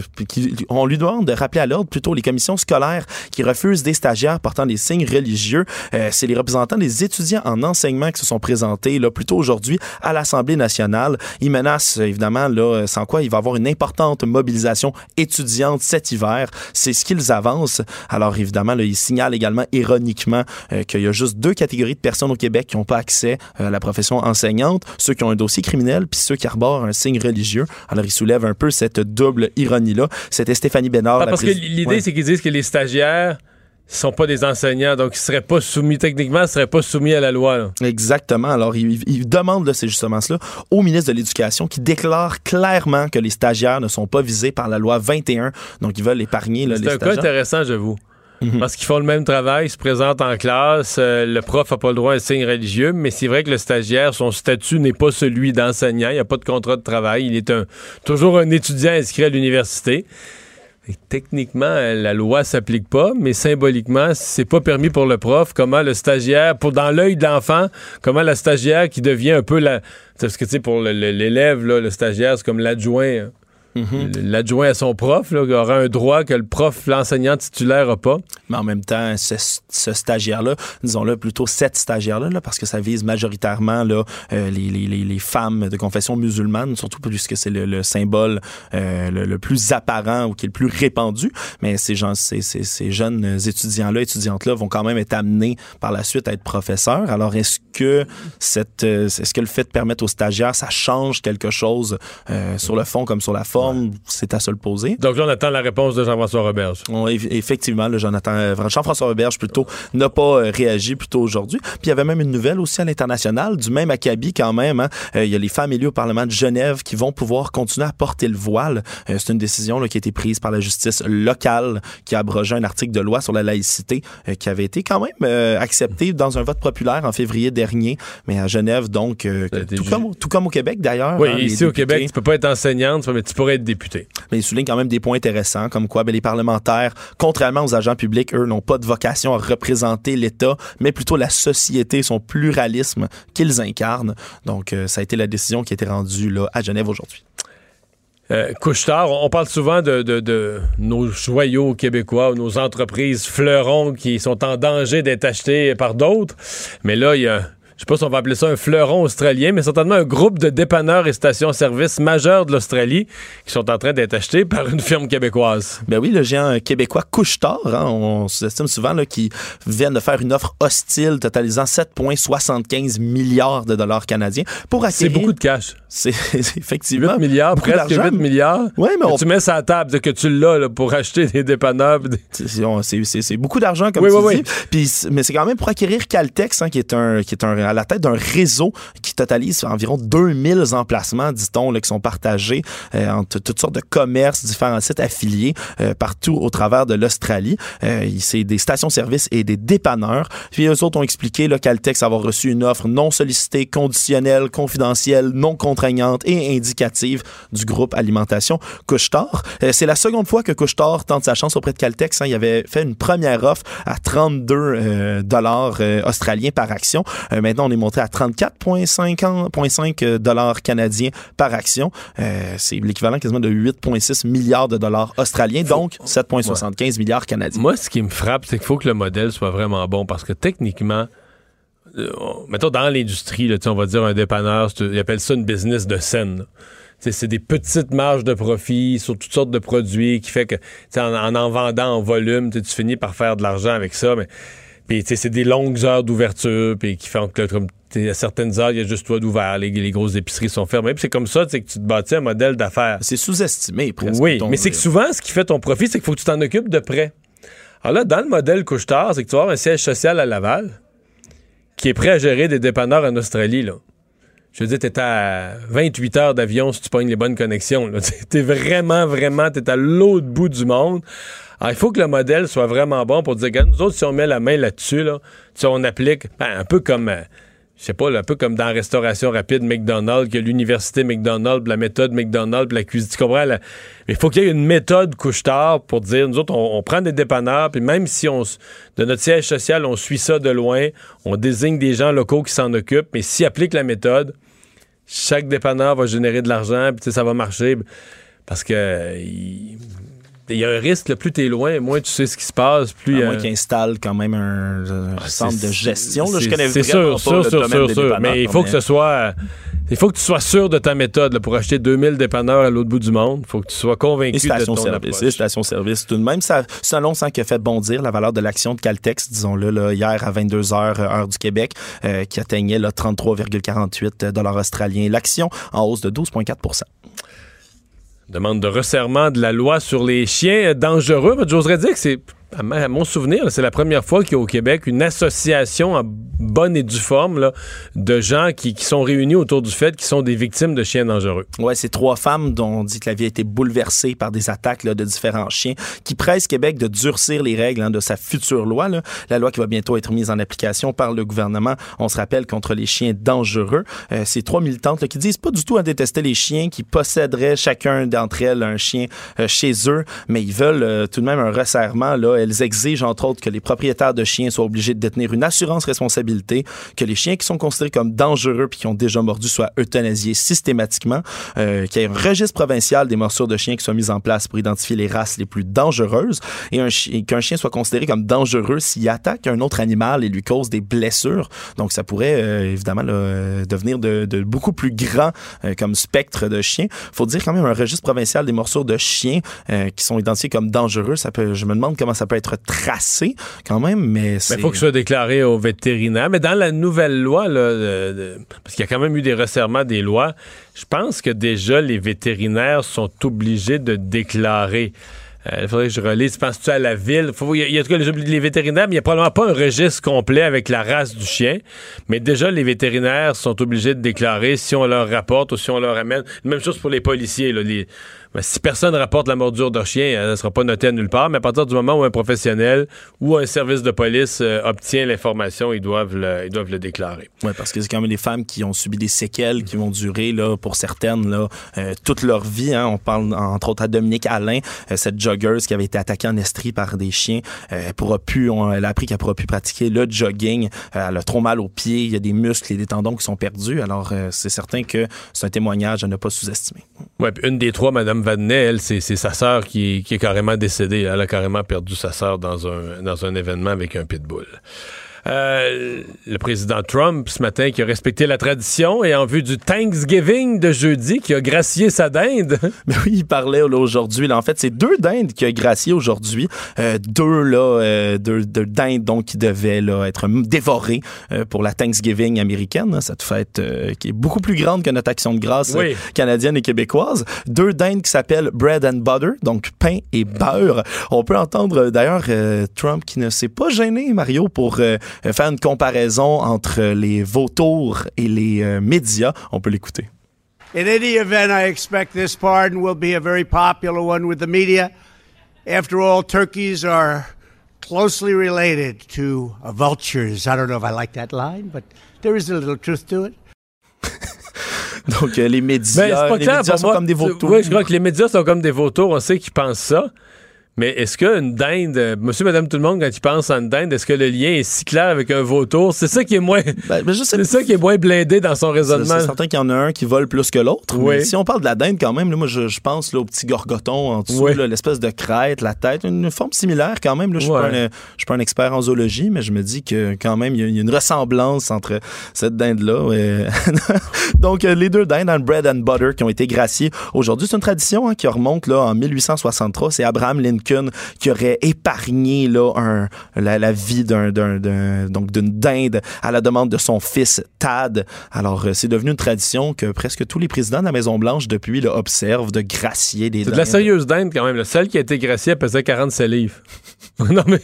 B: on lui demande de rappeler à l'ordre plutôt les commissions scolaires qui refusent des stagiaires portant des signes religieux. Euh, c'est les représentants des étudiants en enseignement qui se sont présentés là plutôt aujourd'hui à l'Assemblée nationale. Ils menacent évidemment là sans quoi il va y avoir une importante mobilisation étudiante cet hiver. C'est ce qu'ils avancent. Alors évidemment, là, ils signalent également ironiquement euh, qu'il y a juste deux catégories de personnes au Québec qui n'ont pas accès euh, à la profession enseignante, ceux qui ont un dossier criminel puis ceux qui arborent un signe religieux. Alors, ils soulèvent un peu cette double ironie-là. C'était Stéphanie Bénard.
A: Ah, parce que l'idée, ouais. c'est qu'ils disent que les stagiaires sont pas des enseignants, donc ils seraient pas soumis, techniquement, ils seraient pas soumis à la loi. Là.
B: Exactement. Alors, ils, ils demandent, là, c'est justement cela, au ministre de l'Éducation qui déclare clairement que les stagiaires ne sont pas visés par la loi 21, donc ils veulent épargner là, les stagiaires.
A: C'est un cas intéressant, j'avoue. -hmm. Parce qu'ils font le même travail, ils se présentent en classe, euh, le prof n'a pas le droit à un signe religieux, mais c'est vrai que le stagiaire, son statut n'est pas celui d'enseignant, il n'y a pas de contrat de travail, il est un, toujours un étudiant inscrit à l'université. Techniquement, la loi s'applique pas, mais symboliquement, c'est pas permis pour le prof. Comment le stagiaire, pour dans l'œil de l'enfant, comment la stagiaire qui devient un peu la, parce que tu sais pour l'élève là, le stagiaire c'est comme l'adjoint. Mm -hmm. L'adjoint à son prof là, aura un droit que le prof, l'enseignant titulaire n'a pas.
B: Mais en même temps, ce, ce stagiaire-là, disons-le plutôt cette stagiaire-là, là, parce que ça vise majoritairement là, euh, les, les, les, femmes de confession musulmane, surtout puisque c'est le, le, symbole euh, le, le, plus apparent ou qui est le plus répandu. Mais ces, gens, ces, ces, ces jeunes étudiants-là, étudiantes-là vont quand même être amenés par la suite à être professeurs. Alors, est-ce que, cette, euh, est-ce que le fait de permettre aux stagiaires, ça change quelque chose euh, sur le fond comme sur la forme? C'est à se le poser.
A: Donc là, on attend la réponse de Jean-François Roberge.
B: On, effectivement, le Jonathan, Jean-François Roberge plutôt n'a pas euh, réagi plutôt aujourd'hui. Puis il y avait même une nouvelle aussi à l'international, du même acabit quand même. Hein. Euh, il y a les femmes élues au Parlement de Genève qui vont pouvoir continuer à porter le voile. Euh, c'est une décision là, qui a été prise par la justice locale qui a abrogé un article de loi sur la laïcité euh, qui avait été quand même euh, accepté dans un vote populaire en février dernier. Mais à Genève, donc, tout comme, tout, comme, au Québec d'ailleurs.
A: Oui, hein, ici au Québec, tu peux pas être enseignante, mais tu pourrais être député.
B: Mais il souligne quand même des points intéressants, comme quoi ben, les parlementaires, contrairement aux agents publics, eux, n'ont pas de vocation à représenter l'État, mais plutôt la société, son pluralisme qu'ils incarnent. Donc, euh, ça a été la décision qui a été rendue là, à Genève aujourd'hui.
A: Euh, Couche-Tard, on parle souvent de, de- de nos joyaux québécois, nos entreprises fleurons qui sont en danger d'être achetés par d'autres. Mais là, il y a, sais pas si on va appeler ça un fleuron australien, mais certainement un groupe de dépanneurs et stations-service majeurs de l'Australie qui sont en train d'être achetés par une firme québécoise.
B: Ben oui, le géant québécois Couche-Tard, hein, on sous-estime souvent qu'ils viennent de faire une offre hostile totalisant 7,75 milliards de dollars canadiens pour
A: C'est
B: acquérir...
A: beaucoup de cash.
B: C'est [LAUGHS] c'est effectivement
A: 8 milliards, presque
B: d'argent.
A: 8 milliards.
B: Ouais, mais on-
A: Tu mets ça à table que tu l'as pour acheter des dépanneurs. des-
B: C'est- C'est c'est- c'est beaucoup d'argent, comme
A: Oui,
B: tu
A: oui,
B: dis. Puis mais c'est quand même pour acquérir Caltex, hein, qui est, un, qui est un, à la tête d'un réseau qui totalise environ 2000 emplacements, dit-on, qui sont partagés euh, entre toutes sortes de commerces, différents sites affiliés euh, partout au travers de l'Australie. Euh, c'est des stations-service et des dépanneurs. Puis eux autres ont expliqué là, Caltex avoir reçu une offre non sollicitée, conditionnelle, confidentielle, non contraignante et indicative du groupe Alimentation Couche-Tard. Euh, c'est la seconde fois que Couche-Tard tente sa chance auprès de Caltex. hein. Il avait fait une première offre à 32 euh, dollars australiens par action. Euh, maintenant, on est monté à 34,5 dollars canadiens par action. Euh, c'est l'équivalent quasiment de 8,6 milliards de dollars australiens, donc 7,75 milliards canadiens.
A: Moi, ce qui me frappe, c'est qu'il faut que le modèle soit vraiment bon parce que techniquement, euh, on- mettons dans l'industrie, là, on va dire un dépanneur, ils appellent ça une business de scène. là. C'est des petites marges de profit sur toutes sortes de produits qui fait que en, en en vendant en volume, tu finis par faire de l'argent avec ça. Mais puis, tu sais, c'est des longues heures d'ouverture, puis qui font que comme à certaines heures, il y a juste toi d'ouvert, les, les grosses épiceries sont fermées. Puis c'est comme ça, que tu te bâtis un modèle d'affaires.
B: C'est sous-estimé presque.
A: Oui, mais c'est que souvent, ce qui fait ton profit, c'est qu'il faut que tu t'en occupes de près. Alors là, dans le modèle couche-tard, c'est que tu vas avoir un siège social à Laval qui est prêt à gérer des dépanneurs en Australie, là. Je veux dire, t'es à 28 heures d'avion si tu pognes les bonnes connexions. [LAUGHS] T'es vraiment, vraiment, t'es à l'autre bout du monde. Alors, il faut que le modèle soit vraiment bon pour dire, regarde, nous autres, si on met la main là-dessus, là, on applique, ben, un peu comme, euh, je sais pas, un peu comme dans la restauration rapide McDonald's, que l'université McDonald's, la méthode McDonald's, la cuisine, tu comprends? Mais il faut qu'il y ait une méthode couche-tard pour dire, nous autres, on, prend des dépanneurs, puis même si on, de notre siège social, on suit ça de loin, on désigne des gens locaux qui s'en occupent, mais s'ils appliquent la méthode, chaque dépanneur va générer de l'argent, puis ça va marcher. Parce que euh, il y a un risque, là, plus tu es loin, moins tu sais ce qui se passe, plus.
B: À moins
A: euh,
B: qu'ils installent quand même un, un
A: ah,
B: centre de gestion. là. Je
A: c'est-
B: connais
A: C'est
B: vraiment
A: sûr,
B: pas
A: sûr,
B: le
A: sûr,
B: domaine
A: sûr,
B: des
A: sûr.
B: dépanneurs,
A: Mais il faut que ce soit. Il faut que tu sois sûr de ta méthode là, pour acheter 2000 dépanneurs à l'autre bout du monde. Il faut que tu sois convaincu
B: Les
A: de ton
B: stations-service, les
A: approche.
B: stations-service tout de même. Ça, c'est un long sang qui a fait bondir la valeur de l'action de Caltex, disons-le, là, hier à 22h, heure du Québec, euh, qui atteignait là, 33,48 dollars australiens. L'action en hausse de 12,4
A: Demande de resserrement de la loi sur les chiens dangereux. Ben, J'oserais dire que c'est, à mon souvenir, c'est la première fois qu'il y a au Québec une association en bonne et due forme là, de gens qui, sont réunis autour du fait qu'ils sont des victimes de chiens dangereux.
B: Ouais, c'est trois femmes dont on dit que la vie a été bouleversée par des attaques là, de différents chiens qui pressent Québec de durcir les règles hein, de sa future loi. là. La loi qui va bientôt être mise en application par le gouvernement, on se rappelle, contre les chiens dangereux. Euh, c'est trois militantes qui disent pas du tout à détester les chiens, qui posséderaient chacun d'entre elles un chien euh, chez eux, mais ils veulent euh, tout de même un resserrement. Là. Elles exigent, entre autres, que les propriétaires de chiens soient obligés de détenir une assurance responsabilité, que les chiens qui sont considérés comme dangereux puis qui ont déjà mordu soient euthanasiés systématiquement, euh, qu'il y ait un registre provincial des morsures de chiens qui soit mis en place pour identifier les races les plus dangereuses et qu'un chien soit considéré comme dangereux s'il attaque un autre animal et lui cause des blessures. Donc, ça pourrait euh, évidemment euh, devenir de, beaucoup plus grand comme spectre de chiens. faut dire quand même un registre provincial des morsures de chiens qui sont identifiés comme dangereux. Je me demande comment ça peut être tracé quand même, mais c'est...
A: Il faut que ce soit déclaré au vétérinaire. Mais dans la nouvelle loi, là, de- parce qu'il y a quand même eu des resserrements des lois, je pense que déjà les vétérinaires sont obligés de déclarer. Euh, Il faudrait que je relise. Penses-tu à la ville? Il y a, il y a en tout cas les, les vétérinaires, mais il n'y a probablement pas un registre complet avec la race du chien. Mais déjà, les vétérinaires sont obligés de déclarer si on leur rapporte ou si on leur amène. Même chose pour les policiers. Là, les- ben, si personne rapporte la mordure d'un chien, elle ne sera pas notée à nulle part. Mais à partir du moment où un professionnel ou un service de police euh, obtient l'information, ils doivent le, ils doivent le déclarer.
B: Ouais, parce que c'est quand même des femmes qui ont subi des séquelles qui vont durer, là, pour certaines, là, euh, toute leur vie. Hein. On parle entre autres à Dominique Alain, euh, cette joggeuse qui avait été attaquée en Estrie par des chiens. Elle pourra plus, on- elle a appris qu'elle pourra plus pratiquer le jogging. Elle a trop mal aux pieds. Il y a des muscles et des tendons qui sont perdus. Alors, c'est certain que c'est un témoignage à ne pas sous-estimer.
A: Puis une des trois, Mme Madame Vadnais, elle, c'est sa sœur qui, qui est carrément décédée. Elle a carrément perdu sa sœur dans un, dans un événement avec un pitbull. Euh, le président Trump, ce matin, qui a respecté la tradition et en vue du Thanksgiving de jeudi, qui a gracié sa dinde.
B: Mais [LAUGHS] oui, il parlait là, aujourd'hui. là. En fait, c'est deux dindes qui a gracié aujourd'hui. Euh, deux, là, euh, deux, deux dindes donc, qui devaient là, être dévorées euh, pour la Thanksgiving américaine, hein, cette fête euh, qui est beaucoup plus grande que notre action de grâce
A: Oui.
B: canadienne et québécoise. Deux dindes qui s'appellent bread and butter, donc pain et beurre. On peut entendre d'ailleurs euh, Trump qui ne s'est pas gêné, Mario, pour faire une comparaison entre euh, les vautours et les euh, médias. On peut l'écouter.
H: In any event, I expect this pardon will be a very popular one with the media. After all, turkeys are closely related to uh, vultures. I don't know if I like that line, but there is a little truth to it. [LAUGHS]
B: Donc, euh, les médias,
A: Ben, c'est pas
B: les
A: clair
B: médias
A: pour
B: sont
A: moi.
B: comme des vautours.
A: Oui, je crois que les médias sont comme des vautours. On sait qu'ils pensent ça. Mais est-ce qu'une dinde, euh, monsieur, madame, tout le monde, quand ils pensent à une dinde, est-ce que le lien est si clair avec un vautour? C'est ça qui est moins.
B: Ben, [LAUGHS]
A: c'est ça qui est moins blindé dans son raisonnement.
B: c'est certain qu'il y en a un qui vole plus que l'autre.
A: Oui.
B: Mais si on parle de la dinde, quand même, là, moi, je, je pense là, au petit gorgoton en dessous,
A: Oui.
B: l'espèce de crête, la tête, une forme similaire quand même. là. Je suis pas,
A: Ouais.
B: un- je suis pas un expert en zoologie, mais je me dis que quand même, il y a- il y, a une ressemblance entre cette dinde-là. [LAUGHS] Donc, euh, les deux dindes en bread and butter qui ont été graciées aujourd'hui, c'est une tradition hein, qui remonte là, en 1863. C'est Abraham Lincoln qui aurait épargné là, un, la, la vie d'un, d'un- d'un- donc d'une dinde à la demande de son fils Tad. Alors, euh, c'est devenu une tradition que presque tous les présidents de la Maison-Blanche depuis là, observent de gracier des
A: C'est
B: dindes.
A: de la sérieuse dinde quand même. là. Celle qui a été graciée, elle pesait 47 livres. [LAUGHS] non, mais.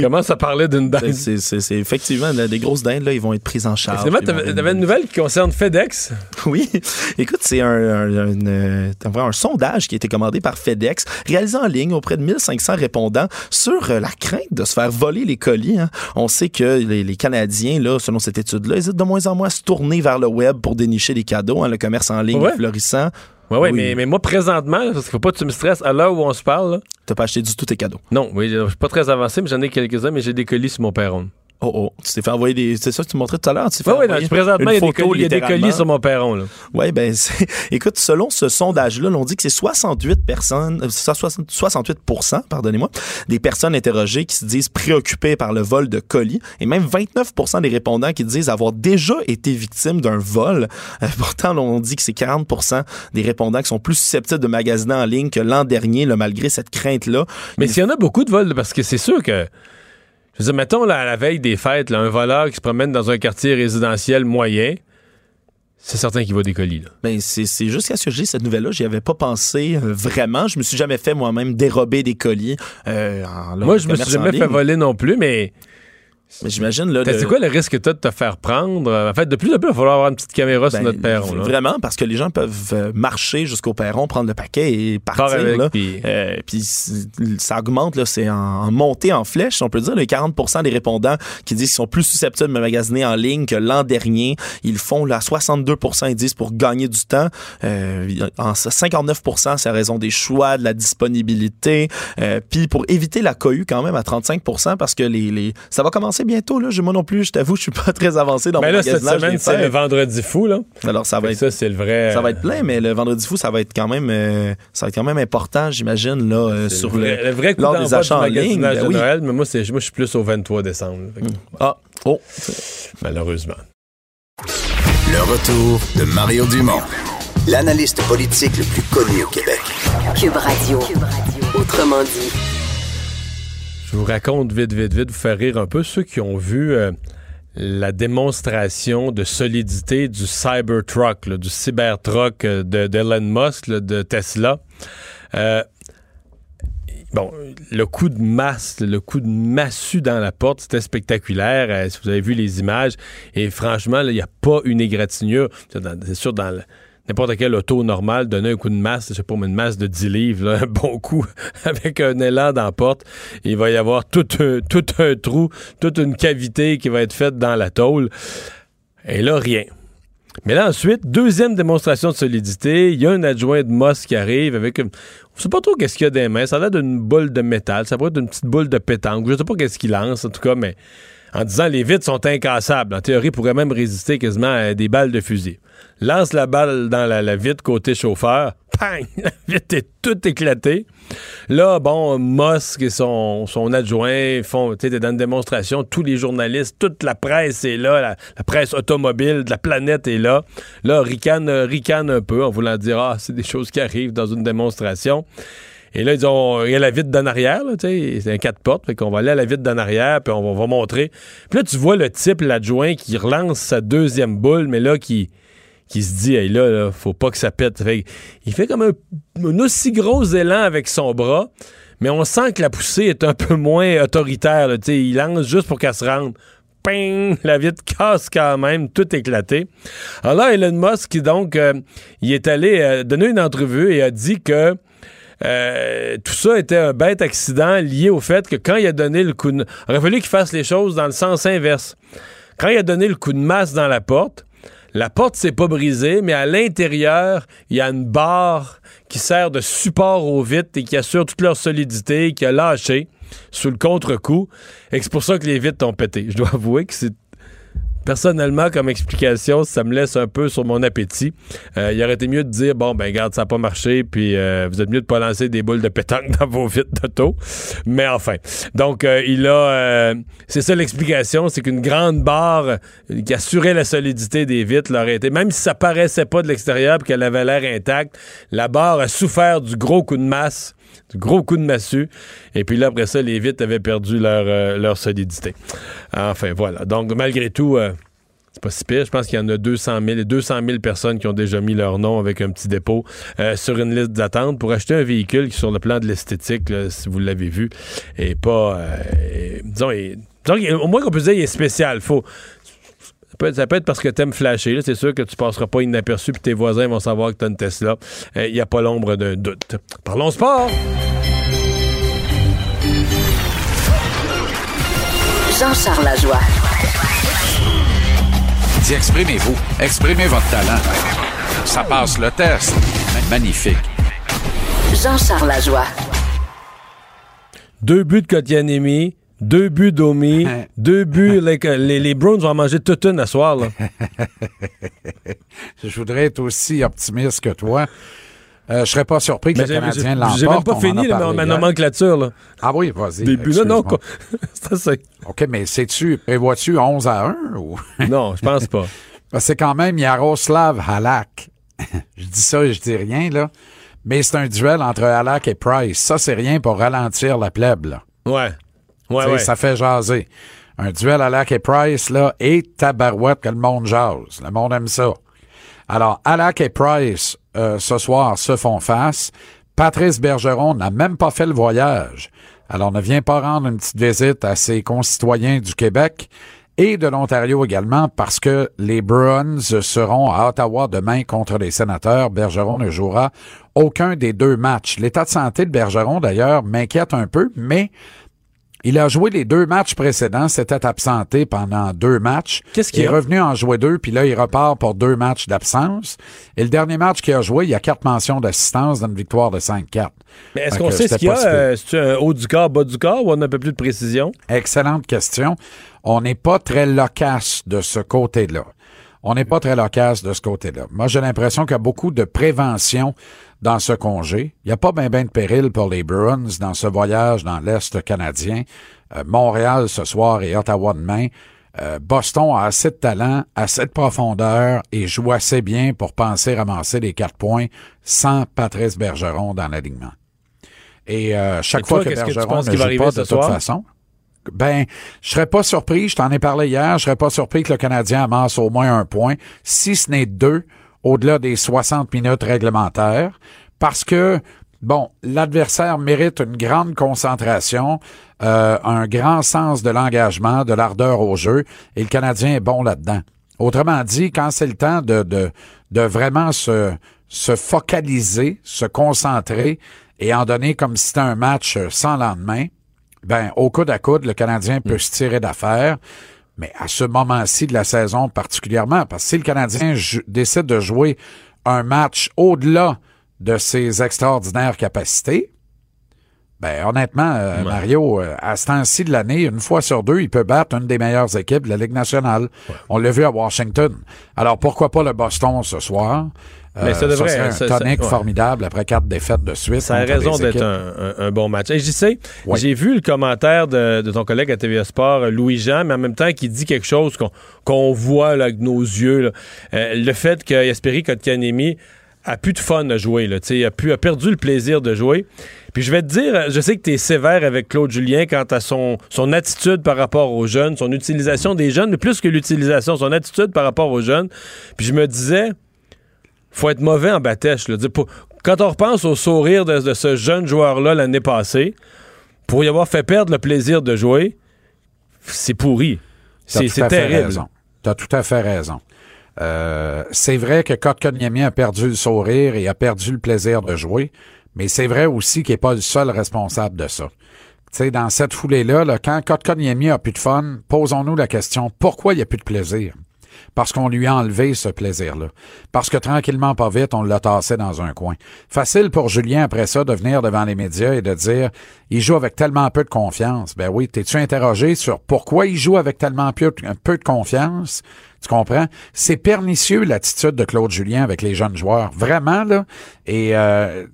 A: Comment ça parlait d'une dinde?
B: C'est, effectivement des grosses dindes, là, ils vont être prises en charge.
A: T'avais t'avais une nouvelle qui concerne FedEx. [LAUGHS]
B: Oui. Écoute, c'est un, un, un, euh, un sondage qui a été commandé par FedEx, réalisé en ligne auprès de 1500 répondants sur euh, la crainte de se faire voler les colis. hein. On sait que les, les Canadiens, là, selon cette étude-là, hésitent de moins en moins à se tourner vers le web pour dénicher des cadeaux. hein, le commerce en ligne
A: Ouais.
B: est florissant.
A: Oui, ouais,
B: Oui.
A: mais, mais moi, présentement, parce qu'il faut pas que tu me stresses, à l'heure où on se parle, là,
B: T'as pas acheté du tout tes cadeaux.
A: non, oui, je suis pas très avancé, mais j'en ai quelques-uns, mais j'ai des colis sur mon perron.
B: Oh oh, tu t'es fait envoyer des. C'est ça que tu montrais tout à l'heure? Tu t'es fait
A: Oui,
B: envoyer
A: présentement, il y a des colis, il y a des colis sur mon perron. Là.
B: Oui, ben, c'est- [LAUGHS] écoute, selon ce sondage-là, on dit que c'est 68 personnes, euh, 60 68% pardonnez-moi, des personnes interrogées qui se disent préoccupées par le vol de colis et même 29% des répondants qui disent avoir déjà été victimes d'un vol. Euh, [LAUGHS] pourtant, on dit que c'est 40% des répondants qui sont plus susceptibles de magasiner en ligne que l'an dernier, là, malgré cette crainte-là.
A: Mais
B: Il-
A: s'il y en a beaucoup de vols, parce que c'est sûr que. Je veux dire, mettons, là, à la veille des fêtes, là, un voleur qui se promène dans un quartier résidentiel moyen, c'est certain qu'il va des colis. Là.
B: Ben, c'est c'est jusqu'à ce que j'ai cette nouvelle-là, j'y avais pas pensé euh, vraiment. Je me suis jamais fait moi-même dérober des colis. euh, en- là,
A: Moi, je me suis jamais fait voler non plus, mais
B: Mais j'imagine là. Le-
A: c'est quoi le risque que tu as de te faire prendre? En fait, de plus en plus, il va falloir avoir une petite caméra sur
B: Ben,
A: notre perron. là.
B: Vraiment, parce que les gens peuvent euh, marcher jusqu'au perron, prendre le paquet et partir.
A: Part avec,
B: là.
A: puis-
B: Euh, puis ça augmente, là, c'est en, montée en flèche, on peut dire. Les 40% des répondants qui disent qu'ils sont plus susceptibles de magasiner en ligne que l'an dernier. Ils font là, à 62 ils disent pour gagner du temps. Euh, en 59% c'est à raison des choix, de la disponibilité. Euh, puis pour éviter la cohue quand même à 35% parce que les, les... ça va commencer bientôt. Là. Je- Moi non plus, je t'avoue, je suis pas [LAUGHS] très avancé dans
A: Mais
B: mon
A: là, cette semaine, c'est le vendredi fou, là.
B: Alors ça va être
A: Ça, c'est le vrai.
B: ça va être plein, mais le vendredi fou, ça va être quand même, euh, ça va être quand même important, j'imagine, là, euh, sur
A: le vrai,
B: le,
A: vrai coup
B: lors des achats en ligne. ben
A: de. Noël, mais moi, c'est, moi, je suis plus au 23 décembre. là. Que,
B: Ah, oh,
A: Malheureusement.
I: Le retour de Mario Dumont, l'analyste politique le plus connu au Québec.
J: Cube Radio. Autrement dit.
A: Je vous raconte vite, vite, vite, vous faire rire un peu ceux qui ont vu euh, la démonstration de solidité du Cybertruck, du Cybertruck euh, de, d'Elon Musk, de Tesla. Euh, bon, le coup de masse, le coup de massue dans la porte, c'était spectaculaire. Si vous avez vu les images, et franchement, il n'y a pas une égratignure. C'est sûr, dans le- n'importe quel auto normal, donner un coup de masse, je sais pas, une masse de 10 livres, [LAUGHS] un bon coup, avec un élan dans porte, il va y avoir tout un, trou, toute une cavité qui va être faite dans la tôle. Et là, rien. Mais là, ensuite, deuxième démonstration de solidité, il y a un adjoint de Moss qui arrive avec une... On sait pas trop qu'est-ce qu'il y a des mains. Ça a l'air d'une boule de métal. Ça pourrait être une petite boule de pétanque. Je sais pas qu'est-ce qu'il lance, en tout cas, mais en disant les vitres sont incassables. En théorie, pourrait même résister quasiment à des balles de fusil. Lance la balle dans la, vitre côté chauffeur. Pang! [LAUGHS] La vitre est toute éclatée. Là, bon, Musk et son, adjoint font, tu sais, dans une démonstration. Tous les journalistes, toute la presse est là. La, presse automobile de la planète est là. Là, ricane, ricane un peu en voulant dire, ah, c'est des choses qui arrivent dans une démonstration. Et là, ils ont, il y a la vitre d'en arrière, c'est un quatre portes, fait qu'on va aller à la vitre d'en arrière, puis on va, on va montrer. Puis là, tu vois le type, l'adjoint, qui relance sa deuxième boule, mais là, qui, qui se dit, hey, là, là, faut pas que ça pète. Il fait comme un, aussi gros élan avec son bras, mais on sent que la poussée est un peu moins autoritaire, là, il lance juste pour qu'elle se rende. Ping! La vitre casse quand même, tout éclaté. Alors là, Elon Musk, donc, euh, il est allé euh, donner une entrevue et a dit que euh, tout ça était un bête accident lié au fait que quand il a donné le coup de... Il aurait fallu qu'il fasse les choses dans le sens inverse. Quand il a donné le coup de masse dans la porte, la porte s'est pas brisée, mais à l'intérieur, il y a une barre qui sert de support aux vitres et qui assure toute leur solidité, qui a lâché sous le contre-coup. Et c'est pour ça que les vitres ont pété. Je dois avouer que c'est personnellement, comme explication, ça me laisse un peu sur mon appétit. Euh, il aurait été mieux de dire bon, ben, garde, ça n'a pas marché, puis euh, vous êtes mieux de pas lancer des boules de pétanque [LAUGHS] dans vos vitres d'auto. Mais enfin. Donc, euh, il a. euh, c'est ça l'explication, c'est qu'une grande barre qui assurait la solidité des vitres l'aurait été. Même si ça paraissait pas de l'extérieur puis qu'elle avait l'air intacte, la barre a souffert du gros coup de masse gros coup de massue. Et puis là, après ça, les vitres avaient perdu leur, euh, leur solidité. Enfin, voilà. Donc, malgré tout, euh, c'est pas si pire. Je pense qu'il y en a 200 000, 200 000 personnes qui ont déjà mis leur nom avec un petit dépôt euh, sur une liste d'attente pour acheter un véhicule qui, sur le plan de l'esthétique, si vous l'avez vu, est pas... est- disons, au moins qu'on peut dire, il est spécial. Faut... Ça peut, être, ça peut être parce que t'aimes flasher. là. C'est sûr que tu passeras pas inaperçu puis tes voisins vont savoir que t'as une Tesla. Il n'y a pas l'ombre d'un doute. Parlons sport!
J: Jean-Charles Lajoie.
K: Dis, exprimez-vous. Exprimez votre talent. Ça passe le test. Magnifique.
J: Jean-Charles Lajoie.
A: Deux buts de Kotkaniemi, deux buts d'Omi, [LAUGHS] deux buts. les, les, les Browns vont en manger toute une à soir. Là. [LAUGHS]
L: Je voudrais être aussi optimiste que toi. Euh, je serais pas surpris que
A: Mais
L: le Canadien
A: j'ai-
L: l'emporte.
A: J'ai même pas fini ma, nomenclature. Là.
L: Ah oui, vas-y.
A: Des buts, là, non. [LAUGHS] C'est ça.
L: OK, mais sais-tu, prévois-tu 11 à 1 ou?
A: Non, je pense pas.
L: C'est quand même Yaroslav Halak. je dis ça et je dis rien, là. Mais c'est un duel entre Halak et Price. Ça, c'est rien pour ralentir la plèbe, là.
A: Ouais. Ouais, ouais.
L: Ça fait jaser. Un duel Halak et Price, là, et tabarouette que le monde jase. Le monde aime ça. Alors, Halak et Price, euh, ce soir, se font face. Patrice Bergeron n'a même pas fait le voyage. Alors, ne vient pas rendre une petite visite à ses concitoyens du Québec et de l'Ontario également parce que les Bruins seront à Ottawa demain contre les sénateurs. Bergeron ne jouera aucun des deux matchs. L'état de santé de Bergeron, d'ailleurs, m'inquiète un peu, mais il a joué les deux matchs précédents, s'était absenté pendant deux matchs.
A: Qu'est-ce qu'il
L: est revenu en jouer deux, puis là, il repart pour deux matchs d'absence. Et le dernier match qu'il a joué, il y a quatre mentions d'assistance dans une victoire de 5-4.
A: Mais est-ce qu'on sait ce qu'il y a? euh, C'est-tu un haut du corps, bas du corps ou on a un peu plus de précision?
L: Excellente question. On n'est pas très loquace de ce côté-là. On n'est pas très loquace de ce côté-là. Moi, j'ai l'impression qu'il y a beaucoup de prévention dans ce congé. Il n'y a pas bien ben de péril pour les Bruins dans ce voyage dans l'Est canadien. Euh, Montréal ce soir et Ottawa demain. Euh, Boston a assez de talent, assez de profondeur et joue assez bien pour penser ramasser les quatre points sans Patrice Bergeron dans l'alignement. Et euh, chaque
A: Et toi,
L: fois que
A: que tu
L: Bergeron
A: penses
L: ne joue pas de toute façon, ben, je serais pas surpris, je t'en ai parlé hier, je serais pas surpris que le Canadien amasse au moins un point, si ce n'est deux, au-delà des 60 minutes réglementaires, parce que, bon, l'adversaire mérite une grande concentration, euh, un grand sens de l'engagement, de l'ardeur au jeu, et le Canadien est bon là-dedans. Autrement dit, quand c'est le temps de, de, de vraiment se, se focaliser, se concentrer et en donner comme si c'était un match sans lendemain, ben, au coude à coude, le Canadien peut se tirer d'affaire. Mais à ce moment-ci de la saison particulièrement, parce que si le Canadien décide de jouer un match au-delà de ses extraordinaires capacités, Ben, honnêtement, euh, Mario, euh, à ce temps-ci de l'année, une fois sur deux, il peut battre une des meilleures équipes de la Ligue nationale. On l'a vu à Washington. Alors, pourquoi pas le Boston ce soir?
A: Mais ça
L: Euh,
A: devrait-
L: serait un
A: ça-
L: formidable après quatre défaites de suite.
A: Ça a raison d'être un, un- un bon match. Et j'y sais, j'ai vu le commentaire de, de ton collègue à TVA Sport, euh, Louis-Jean, mais en même temps qui dit quelque chose qu'on voit là, avec nos yeux. là. Euh, le fait que Yasperi Kotkanemi a plus de fun à jouer. Là, a, pu, a perdu le plaisir de jouer. Puis je vais te dire, je sais que tu es sévère avec Claude Julien quant à son, son attitude par rapport aux jeunes, son utilisation des jeunes, mais plus que l'utilisation, son attitude par rapport aux jeunes. Puis je me disais, faut être mauvais en batèche. là. Quand on repense au sourire de, de ce jeune joueur-là l'année passée, pour y avoir fait perdre le plaisir de jouer, c'est pourri. C'est terrible.
L: raison. T'as tout à fait raison. Euh, c'est vrai que Kotkaniemi a perdu le sourire et a perdu le plaisir de jouer, mais c'est vrai aussi qu'il n'est pas le seul responsable de ça. Tu sais, dans cette foulée-là, là, quand Kotkaniemi a plus de fun, posons-nous la question, pourquoi il n'y a plus de plaisir? Parce qu'on lui a enlevé ce plaisir-là. Parce que tranquillement, pas vite, on l'a tassé dans un coin. Facile pour Julien, après ça, de venir devant les médias et de dire il joue avec tellement peu de confiance. Ben oui, t'es-tu interrogé sur pourquoi il joue avec tellement peu de confiance? Tu comprends? C'est pernicieux l'attitude de Claude Julien avec les jeunes joueurs. Vraiment, là. Et euh,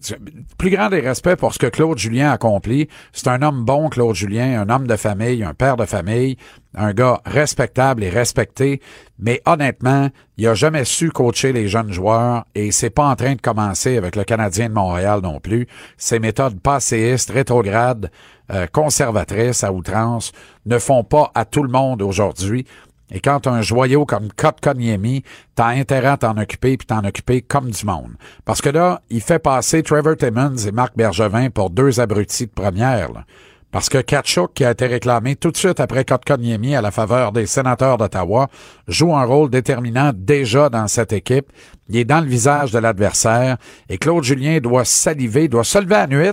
L: plus grand des respects pour ce que Claude Julien a accompli. C'est un homme bon, Claude Julien, un homme de famille, un père de famille, un gars respectable et respecté. Mais honnêtement, il a jamais su coacher les jeunes joueurs et c'est pas en train de commencer avec le Canadien de Montréal non plus. Ses méthodes passéistes, rétrogrades, euh, conservatrices à outrance ne font pas à tout le monde aujourd'hui. Et quand un joyau comme Kotkaniemi, t'as intérêt à t'en occuper puis t'en occuper comme du monde. Parce que là, il fait passer Trevor Timmons et Marc Bergevin pour deux abrutis de première. Parce que Kachuk, qui a été réclamé tout de suite après Kotkaniemi à la faveur des sénateurs d'Ottawa, joue un rôle déterminant déjà dans cette équipe. Il est dans le visage de l'adversaire et Claude Julien doit saliver, doit se lever à nuit,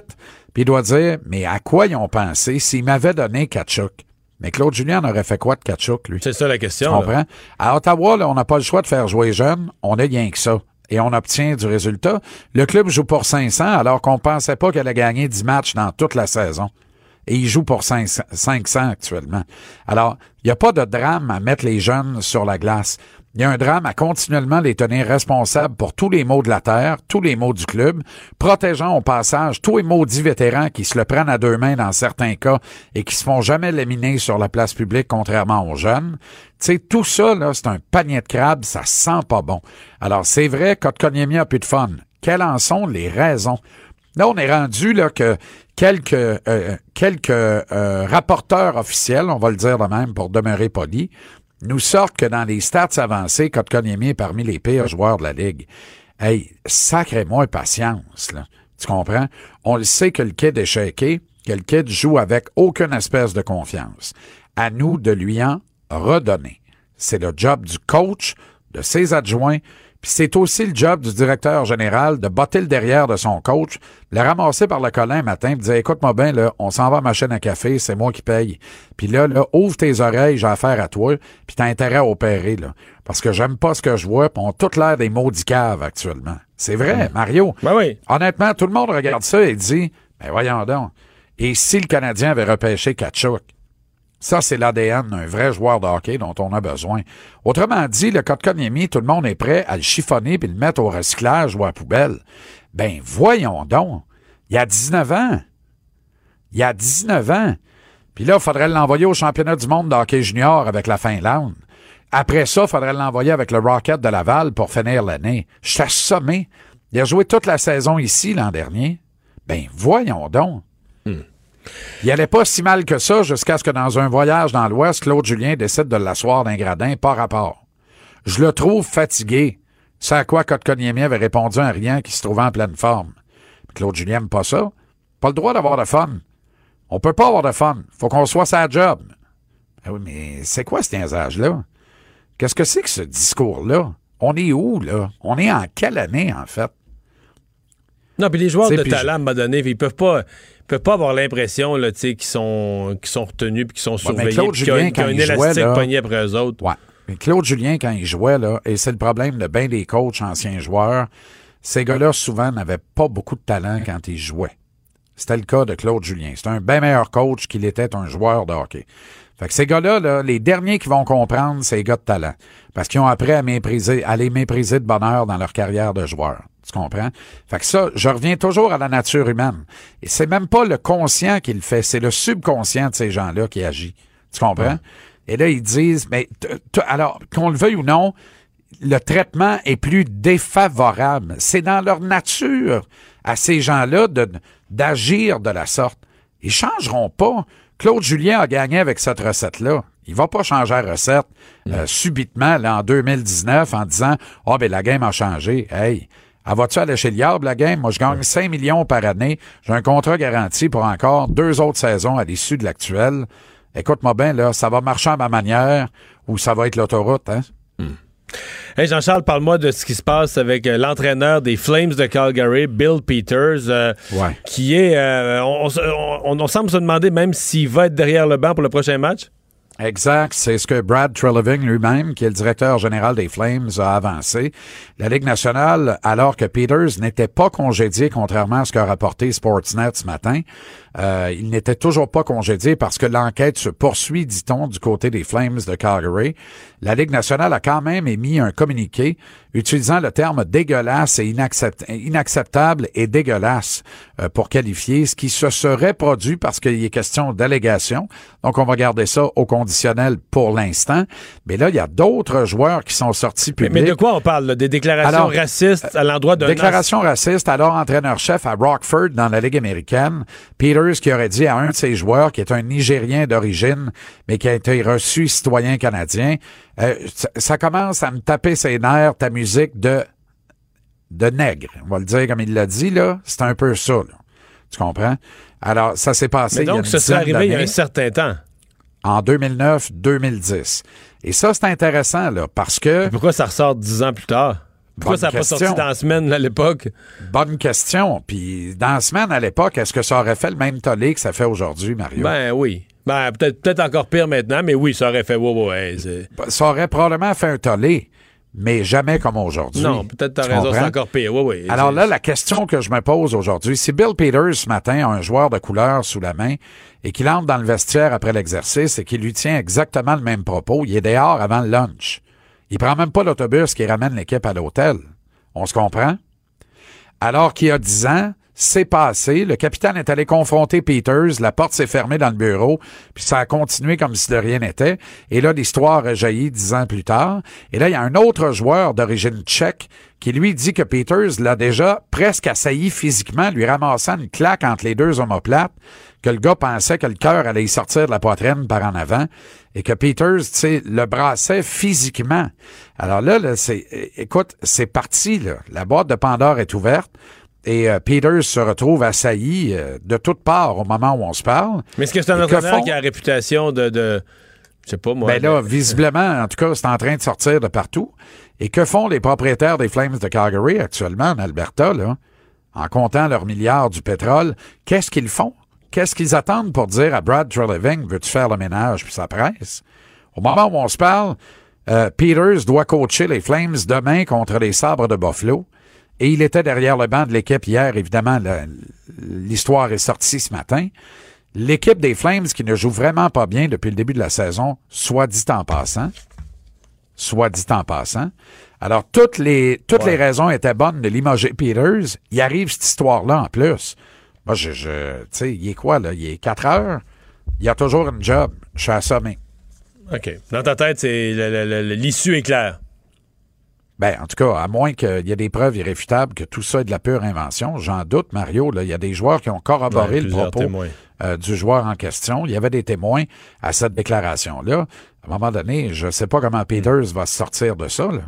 L: puis doit dire, mais à quoi ils ont pensé s'ils m'avaient donné Kachuk? Mais Claude Julien aurait fait quoi de Kachuk, lui?
A: C'est ça la
L: Tu
A: question. là.
L: comprends? À Ottawa, là, on n'a pas le choix de faire jouer jeune. On a rien que ça. Et on obtient du résultat. Le club joue pour 500 alors qu'on pensait pas qu'elle allait gagner 10 matchs dans toute la saison. Et il joue pour 500 500 actuellement. Alors, il n'y a pas de drame à mettre les jeunes sur la glace. Il y a un drame à continuellement les tenir responsables pour tous les maux de la terre, tous les maux du club, protégeant au passage tous les maudits vétérans qui se le prennent à deux mains dans certains cas et qui se font jamais laminer sur la place publique contrairement aux jeunes. Tu sais, tout ça, là, c'est un panier de crabes, ça sent pas bon. Alors, c'est vrai, Kotkaniemi a plus de fun. Quelles en sont les raisons? Là, on est rendu là que quelques euh, quelques euh, rapporteurs officiels, on va le dire de même pour demeurer poli, nous sortent que dans les stats avancés, Kotkaniemi est parmi les pires joueurs de la ligue. Hey, sacrez-moi patience, là. Tu comprends? On le sait que le kid est shaké, que le kid joue avec aucune espèce de confiance. À nous de lui en redonner. C'est le job du coach, de ses adjoints, puis c'est aussi le job du directeur général de botter le derrière de son coach, le ramasser par le colin un matin, puis dire écoute-moi bien, là, on s'en va à ma chaîne à café, c'est moi qui paye. Puis là, là, ouvre tes oreilles, j'ai affaire à toi, puis t'as intérêt à opérer, là. Parce que j'aime pas ce que je vois, puis on a toute l'air des maudits caves actuellement. C'est vrai, Mario?
A: Ben oui.
L: Honnêtement, tout le monde regarde ça et dit Ben voyons donc. Et si le Canadien avait repêché Kachuk? Ça, c'est l'ADN d'un vrai joueur de hockey dont on a besoin. Autrement dit, le Kotkaniemi, tout le monde est prêt à le chiffonner puis le mettre au recyclage ou à la poubelle. Ben, voyons donc. Il y a 19 ans. Il y a 19 ans. Puis là, il faudrait l'envoyer au championnat du monde de hockey junior avec la Finlande. Après ça, il faudrait l'envoyer avec le Rocket de Laval pour finir l'année. Je suis assommé. Il a joué toute la saison ici l'an dernier. Ben, voyons donc. Il allait pas si mal que ça jusqu'à ce que dans un voyage dans l'Ouest, Claude Julien décide de l'asseoir d'un gradin par rapport. Je le trouve fatigué. C'est à quoi Kotkaniemi avait répondu en riant qu'il se trouvait en pleine forme. Claude Julien aime pas ça. Pas le droit d'avoir de fun. On peut pas avoir de fun. Faut qu'on soit sa job. Ah oui, mais c'est quoi ce niaisage-là? Qu'est-ce que c'est que ce discours-là? On est où, là? On est en quelle année, en fait?
A: Non, puis les joueurs de talent, à un moment donné, ils peuvent pas, ils peuvent pas avoir l'impression qu'ils sont, sont retenus puis qu'ils sont
L: Ouais,
A: surveillés, qu'il y a, a un élastique
L: là-
A: pogné après eux autres.
L: Ouais. Mais Claude Julien, quand il jouait, là, et c'est le problème de bien des coachs anciens joueurs, ces gars-là, souvent, n'avaient pas beaucoup de talent quand ils jouaient. C'était le cas de Claude Julien. C'est un bien meilleur coach qu'il était un joueur de hockey. Fait que ces gars-là, là, les derniers qui vont comprendre, c'est les gars de talent. Parce qu'ils ont appris à mépriser, à les mépriser de bonheur dans leur carrière de joueur. Tu comprends? Fait que ça, je reviens toujours à la nature humaine. Et c'est même pas le conscient qui le fait, c'est le subconscient de ces gens-là qui agit. Tu comprends? Et là, ils disent, mais alors, qu'on le veuille ou non, le traitement est plus défavorable. C'est dans leur nature à ces gens-là de- d'agir de la sorte. Ils changeront pas. Claude Julien a gagné avec cette recette-là. Il va pas changer la recette euh, subitement là, en 2019 en disant « Ah, ben la game a changé. Hey, elle va-tu aller chez le diable, la game? Moi, je gagne 5 millions par année. J'ai un contrat garanti pour encore deux autres saisons à l'issue de l'actuelle. Écoute-moi bien, là, ça va marcher à ma manière ou ça va être l'autoroute, hein?
A: Hey Jean-Charles, parle-moi de ce qui se passe avec euh, l'entraîneur des Flames de Calgary, Bill Peters, euh,
L: Ouais.
A: qui est. euh, on semble se demander même s'il va être derrière le banc pour le prochain match.
L: Exact. C'est ce que Brad Treleving lui-même, qui est le directeur général des Flames, a avancé. La Ligue nationale, alors que Peters n'était pas congédié, contrairement à ce qu'a rapporté Sportsnet ce matin, euh, il n'était toujours pas congédié parce que l'enquête se poursuit, dit-on, du côté des Flames de Calgary. La Ligue nationale a quand même émis un communiqué utilisant le terme dégueulasse et inaccept- inacceptable et dégueulasse euh, pour qualifier ce qui se serait produit parce qu'il est question d'allégation. Donc, on va garder ça au conditionnel pour l'instant. Mais là, il y a d'autres joueurs qui sont sortis
A: Mais,
L: publics.
A: mais de quoi on parle? là? Des déclarations
L: Alors,
A: racistes à l'endroit d'un.
L: Déclaration raciste, alors entraîneur-chef à Rockford dans la Ligue américaine. Qui aurait dit à un de ses joueurs, qui est un Nigérien d'origine, mais qui a été reçu citoyen canadien, euh, ça, ça commence à me taper ses nerfs, ta musique de de nègre. On va le dire comme il l'a dit, là. C'est un peu ça, là. Tu comprends? Alors, ça s'est passé
A: Mais
L: il y a
A: donc,
L: une
A: ce serait arrivé il y a un certain temps.
L: en 2009-2010. Et ça, c'est intéressant, là, parce que...
A: Pourquoi ça ressort dix ans plus tard? Pourquoi
L: Bonne
A: ça n'a pas sorti dans la semaine à l'époque?
L: Bonne question. Puis, dans la semaine, à l'époque, est-ce que ça aurait fait le même tollé que ça fait aujourd'hui, Mario?
A: Ben oui. Ben, peut-être peut encore pire maintenant, mais oui, ça aurait fait. Ouais, ouais, c'est-
L: ça aurait probablement fait un tollé, mais jamais comme aujourd'hui.
A: Non, peut-être t'as
L: Tu
A: raison, c'est encore pire.
L: Alors là, la question que je me pose aujourd'hui, si Bill Peters ce matin a un joueur de couleur sous la main et qu'il entre dans le vestiaire après l'exercice et qu'il lui tient exactement le même propos, il est dehors avant le lunch. Il prend même pas l'autobus qui ramène l'équipe à l'hôtel. On se comprend? Alors qu'il y a 10 ans, c'est passé, le capitaine est allé confronter Peters, la porte s'est fermée dans le bureau, puis ça a continué comme si de rien n'était. Et là, l'histoire a jailli dix ans plus tard. Et là, il y a un autre joueur d'origine tchèque qui lui dit que Peters l'a déjà presque assailli physiquement, lui ramassant une claque entre les deux omoplates, que le gars pensait que le cœur allait y sortir de la poitrine par en avant, et que Peters, tu sais, le brassait physiquement. Alors là, là c'est, écoute, c'est parti, là. La boîte de Pandore est ouverte. Et euh, Peters se retrouve assailli euh, de toutes parts au moment où on se parle.
A: Mais est-ce que c'est un entraîneur
L: font-
A: qui a la réputation de. de je sais pas, moi.
L: ben là, visiblement, en tout cas, c'est en train de sortir de partout. Et que font les propriétaires des Flames de Calgary actuellement en Alberta, là, en comptant leurs milliards du pétrole? Qu'est-ce qu'ils font? Qu'est-ce qu'ils attendent pour dire à Brad Treleving, veux-tu faire le ménage puis ça presse? Au moment où on se parle, euh, Peters doit coacher les Flames demain contre les Sabres de Buffalo. Et il était derrière le banc de l'équipe hier. Évidemment, l'histoire est sortie ce matin. L'équipe des Flames qui ne joue vraiment pas bien depuis le début de la saison, soit dit en passant, soit dit en passant. Alors, toutes les, toutes les raisons étaient bonnes de limoger Peters. Il arrive cette histoire-là en plus. Moi, je, je tu sais, il est quoi, là? Il est 4 heures? Il y a toujours une job. Je suis assommé.
A: OK. Dans ta tête, c'est l'issue est claire.
L: Ben, en tout cas, à moins qu'il y ait des preuves irréfutables que tout ça est de la pure invention, j'en doute, Mario. Là, il y a des joueurs qui ont corroboré
A: Ouais,
L: le propos euh, du joueur en question. Il y avait des témoins à cette déclaration-là. À un moment donné, je ne sais pas comment Peters va se sortir de ça. là.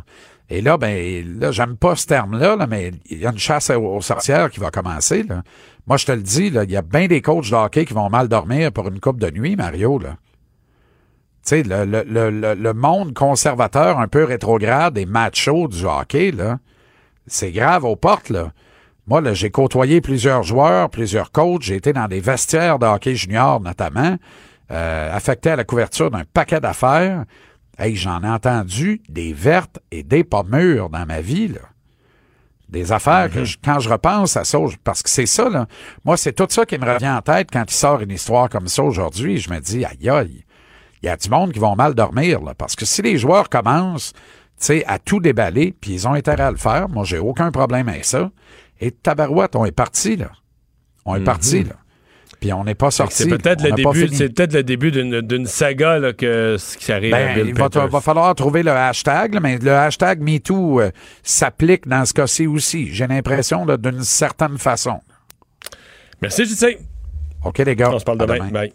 L: Et là, ben, là, j'aime pas ce terme-là, là, mais il y a une chasse aux, aux sorcières qui va commencer. Là. Moi, je te le dis, il y a bien des coachs de hockey qui vont mal dormir pour une coupe de nuit, Mario. Tu sais, le, monde conservateur un peu rétrograde et macho du hockey, c'est grave aux portes, là. Moi, j'ai côtoyé plusieurs joueurs, plusieurs coachs. J'ai été dans des vestiaires de hockey junior, notamment, euh, affecté à la couverture d'un paquet d'affaires. Hey, j'en ai entendu des vertes et des pas mûres dans ma vie, là. Des affaires que je- quand je repense à ça, parce que c'est ça, là. Moi, c'est tout ça qui me revient en tête quand il sort une histoire comme ça aujourd'hui. Je me dis, aïe, aïe, il y a du monde qui vont mal dormir, là. Parce que si les joueurs commencent, tu sais, à tout déballer, puis ils ont intérêt à le faire, moi, j'ai aucun problème avec ça. Et tabarouette, on est parti, là. On est parti, là. Puis on n'est pas sorti.
A: C'est peut-être le début, c'est peut-être le début d'une saga là, que ce qui arrive à
L: Ben,
A: Bill
L: il va, falloir trouver le hashtag, là, mais le hashtag MeToo euh, s'applique dans ce cas-ci aussi. J'ai l'impression d'une certaine façon.
A: Merci, JC.
L: OK, les gars.
A: On se parle
L: À
A: demain. Bye.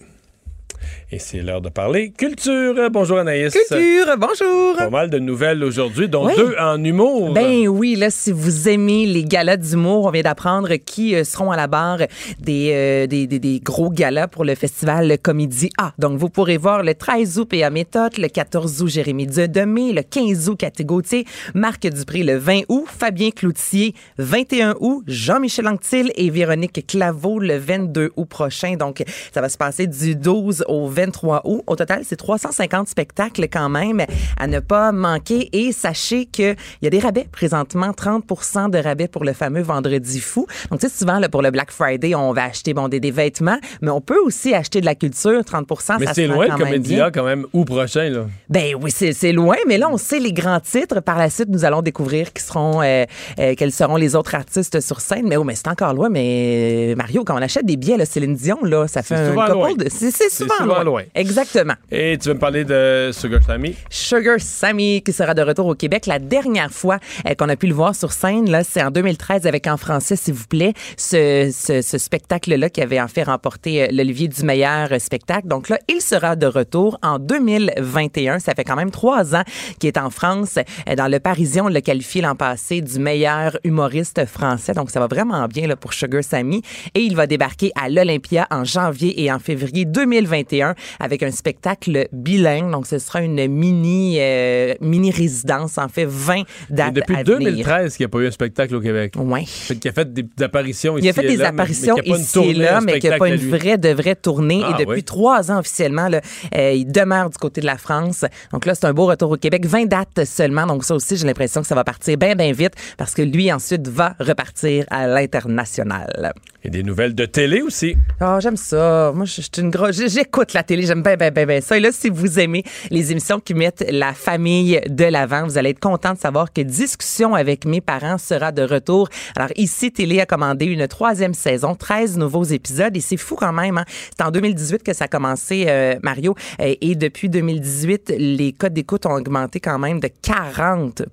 A: Et c'est l'heure de parler culture. Bonjour Anaïs.
M: Culture, bonjour.
A: Pas mal de nouvelles aujourd'hui, dont
M: Oui.
A: deux en humour.
M: Ben oui, là, si vous aimez les galas d'humour, on vient d'apprendre qui euh, seront à la barre des, euh, des, des, des gros galas pour le festival Comédie A. Donc, vous pourrez voir le 13 août P.A. Méthode, le 14 août Jérémy Demé, le 15 août Cathy Gauthier, Marc Dupré le 20 août, Fabien Cloutier 21 août, Jean-Michel Anctil et Véronique Claveau le 22 août prochain. Donc, ça va se passer du 12 au 23 août. Au total, c'est 350 spectacles quand même à ne pas manquer. Et sachez qu'il y a des rabais présentement, 30% de rabais pour le fameux Vendredi fou. Donc, tu sais, souvent, là, pour le Black Friday, on va acheter bon, des, des vêtements, mais on peut aussi acheter de la culture, 30
A: Mais c'est loin
M: quand même.
A: Comédia quand même, ou prochain. Là.
M: Ben oui, c'est loin, mais là, on sait les grands titres. Par la suite, nous allons découvrir qui seront, euh, euh, quels seront les autres artistes sur scène. Mais oui, mais c'est encore loin. Mais Mario, quand on achète des billets, là, Céline Dion, là, ça fait un couple
A: loin.
M: de... C'est c'est souvent,
A: souvent
M: loin.
A: Loin.
M: Exactement.
A: Et tu veux me parler de Sugar Sammy?
M: Sugar Sammy qui sera de retour au Québec. La dernière fois euh, qu'on a pu le voir sur scène, là, c'est en 2013 avec En français, s'il vous plaît, ce, ce, ce spectacle-là qui avait en fait remporté euh, l'Olivier du meilleur euh, spectacle. Donc là, il sera de retour en 2021. Ça fait quand même trois ans qu'il est en France. Dans Le Parisien, on l'a qualifié l'an passé du meilleur humoriste français. Donc ça va vraiment bien là, pour Sugar Sammy. Et il va débarquer à l'Olympia en janvier et en février 2021 avec un spectacle bilingue. Donc, ce sera une mini, euh, mini résidence, en fait, 20 dates
A: Et depuis
M: à venir.
A: 2013 qu'il n'y a pas eu un spectacle au Québec.
M: Oui.
A: Qu'il a fait des, des apparitions ici
M: Il a fait
A: et
M: des
A: là,
M: apparitions
A: mais
M: ici et là, mais qu'il n'y a pas une vraie de vraie tournée.
A: Ah,
M: et depuis
A: oui.
M: trois ans officiellement, là, euh, il demeure du côté de la France. Donc là, c'est un beau retour au Québec. 20 dates seulement. Donc ça aussi, j'ai l'impression que ça va partir bien, bien vite parce que lui, ensuite, va repartir à l'international.
A: Et des nouvelles de télé aussi.
M: Oh, j'aime ça. Moi, je grosse. J'écoute la télé. J'aime bien, bien, bien, bien ça. Et là, si vous aimez les émissions qui mettent la famille de l'avant, vous allez être content de savoir que Discussion avec mes parents sera de retour. Alors, ici, Télé a commandé une troisième saison, 13 nouveaux épisodes. Et c'est fou quand même. Hein? C'est en 2018 que ça a commencé, euh, Mario. Et depuis 2018, les codes d'écoute ont augmenté quand même de 40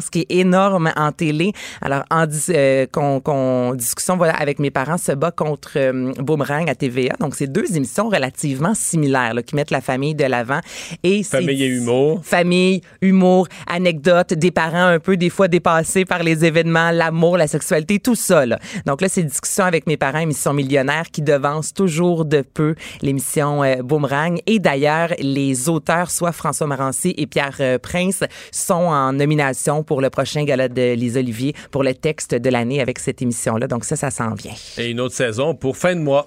M: ce qui est énorme en télé. Alors, en euh, qu'on- qu'on- discussion voilà, avec mes parents se bat contre euh, Boomerang à TVA. Donc, c'est deux émissions relativement similaires là, qui mettent la famille de l'avant. Et
A: Famille et humour.
M: Famille, humour, anecdotes, des parents un peu des fois dépassés par les événements, l'amour, la sexualité, tout ça. là. Donc là, c'est discussion avec mes parents, émission millionnaire qui devance toujours de peu l'émission euh, Boomerang. Et d'ailleurs, les auteurs, soit François Marancy et Pierre euh, Prince, sont en nomination pour le prochain gala de Lise Olivier pour le texte de l'année avec cette émission-là. Donc ça, ça s'en vient.
A: Et une autre saison pour fin de mois.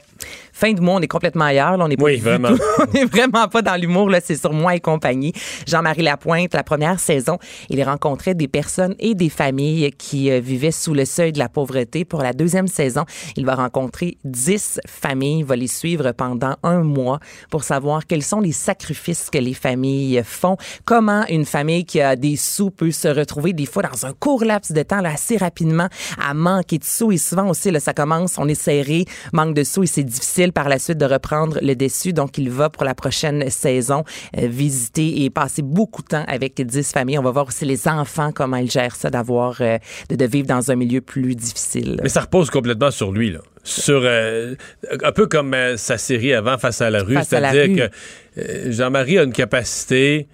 M: Fin de mois, on est complètement ailleurs. Là, on est pas
A: Oui,
M: du
A: vraiment. [LAUGHS]
M: on est vraiment pas dans l'humour. Là, c'est sur moi et compagnie. Jean-Marie Lapointe, la première saison, il rencontrait des personnes et des familles qui euh, vivaient sous le seuil de la pauvreté. Pour la deuxième saison, il va rencontrer 10 familles, il va les suivre pendant un mois pour savoir quels sont les sacrifices que les familles font, comment une famille qui a des sous peut se retrouver des fois dans un court laps de temps, là, assez rapidement, à manquer de sous. Et souvent aussi, là, ça commence, on est serré, manque de sous et c'est difficile par la suite de reprendre le dessus. Donc, il va pour la prochaine saison euh, visiter et passer beaucoup de temps avec 10 familles. On va voir aussi les enfants, comment ils gèrent ça, d'avoir, euh, de, vivre dans un milieu plus difficile.
A: Mais ça repose complètement sur lui, là. Sur euh, un peu comme sa série avant Face à la rue, c'est-à-dire que Jean-Marie a une capacité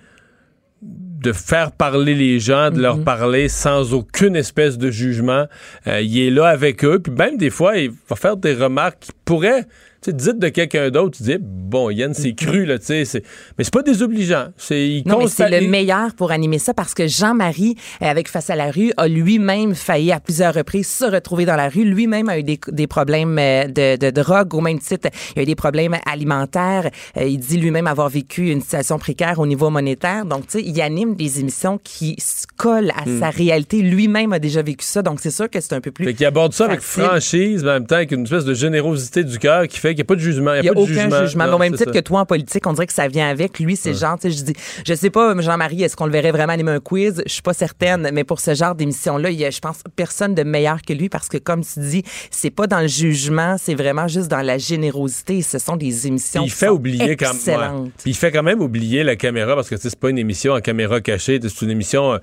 A: de faire parler les gens, de leur parler sans aucune espèce de jugement. Euh, il est là avec eux, puis même des fois, il va faire des remarques qui pourraient, tu dites de quelqu'un d'autre, tu dis, bon, Yann, c'est cru, là, tu sais. c'est- Mais c'est pas désobligeant. C'est,
M: Non, mais c'est le meilleur pour animer ça parce que Jean-Marie, euh, avec Face à la rue, a lui-même failli à plusieurs reprises se retrouver dans la rue. Lui-même a eu des, des problèmes euh, de, de drogue au même titre. Il a eu des problèmes alimentaires. Euh, il dit lui-même avoir vécu une situation précaire au niveau monétaire. Donc, tu sais, il anime des émissions qui se collent à
A: Hmm.
M: sa réalité. Lui-même a déjà vécu ça. Donc, c'est sûr que c'est un peu plus.
A: Fait qu'il aborde ça avec franchise, mais en même temps avec une espèce de générosité du cœur qui fait qu'il n'y a pas de jugement. Il
M: Il
A: n'y a,
M: aucun
A: jugement.
M: jugement.
A: Non,
M: Mais au même titre
A: ça.
M: que toi, en politique, on dirait que ça vient avec. Lui, c'est genre, tu sais, je dis, je sais pas, Jean-Marie, est-ce qu'on le verrait vraiment animer un quiz? Je suis pas certaine. Mais pour ce genre d'émission-là, il y a, je pense, personne de meilleur que lui parce que, comme tu dis, c'est pas dans le jugement, c'est vraiment juste dans la générosité. Ce sont des émissions
A: Puis il
M: qui
A: fait
M: sont
A: oublier quand
M: excellentes.
A: ouais. Puis il fait quand même oublier la caméra parce que c'est pas une émission en caméra cachée, c'est une émission euh,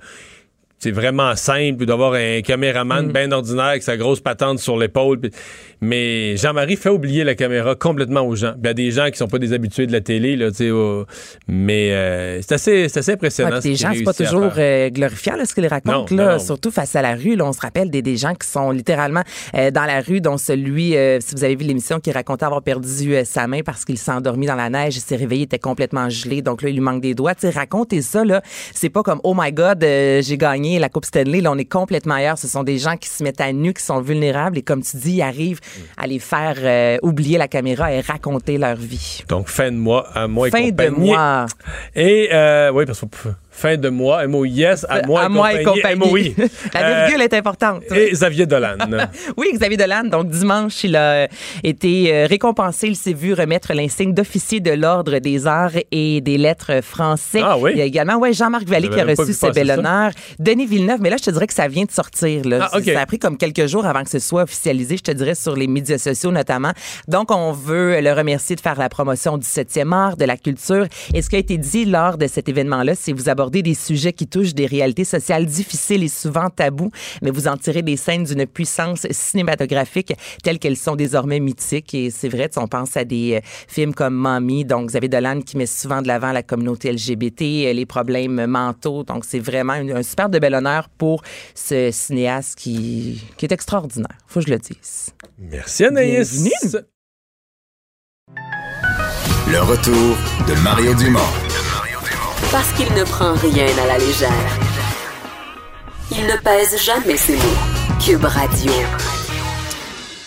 A: c'est vraiment simple d'avoir un caméraman
M: Mm.
A: bien ordinaire avec sa grosse patente sur l'épaule. Mais Jean-Marie fait oublier la caméra complètement aux gens. Il y a des gens qui sont pas des habitués de la télé, là, tu sais, euh, mais euh, c'est assez, assez impressionnant.
M: Ouais,
A: ce
M: gens,
A: qu'il
M: c'est pas toujours euh, glorifiant là, ce qu'ils racontent,
A: Non,
M: là,
A: non, non.
M: surtout face à la rue. Là, on se rappelle des, des gens qui sont littéralement euh, dans la rue, dont celui, si vous avez vu l'émission, qui racontait avoir perdu sa main parce qu'il s'est endormi dans la neige, il s'est réveillé, il était complètement gelé, donc là, il lui manque des doigts. Tu sais, racontez ça, là. C'est pas comme, oh my God, j'ai gagné la Coupe Stanley. Là, on est complètement ailleurs. Ce sont des gens qui se mettent à nu, qui sont vulnérables et comme tu dis, ils arrivent à les faire euh, oublier la caméra et raconter leur vie.
A: Donc, fin de mois, à moi et
M: Fin de mois.
A: Et, euh, oui, parce que fin de mois, MOIS, à moi,
M: à moi et compagnie.
A: MOI. [LAUGHS]
M: la virgule est importante.
A: Et Xavier Dolan. [LAUGHS]
M: Oui, Xavier Dolan. Donc, dimanche, il a été euh, récompensé. Il s'est vu remettre l'insigne d'officier de l'Ordre des arts et des lettres français.
A: Ah oui?
M: Il y a également, ouais, Jean-Marc Vallée qui a reçu ce bel honneur. Denis Villeneuve, mais là, je te dirais que ça vient de sortir. Là.
A: Ah.
M: Ça a pris comme quelques jours avant que ce soit officialisé, je te dirais, sur les médias sociaux notamment. Donc, on veut le remercier de faire la promotion du 7e art, de la culture. Et ce qui a été dit lors de cet événement-là, c'est vous abordez des sujets qui touchent des réalités sociales difficiles et souvent tabous, mais vous en tirez des scènes d'une puissance cinématographique telles qu'elles sont désormais mythiques. Et c'est vrai, on pense à des euh, films comme Mommy, donc Xavier Dolan qui met souvent de l'avant la communauté LGBT, euh, les problèmes mentaux. Donc, c'est vraiment une- un super de bel honneur pour ce cinéaste qui, qui est extraordinaire. Faut que je le dise.
A: Merci Anaïs.
M: Bienvenue.
I: Le retour de Mario Dumont.
J: Parce qu'il ne prend rien à la légère. Il ne pèse jamais ses mots. Cube Radio.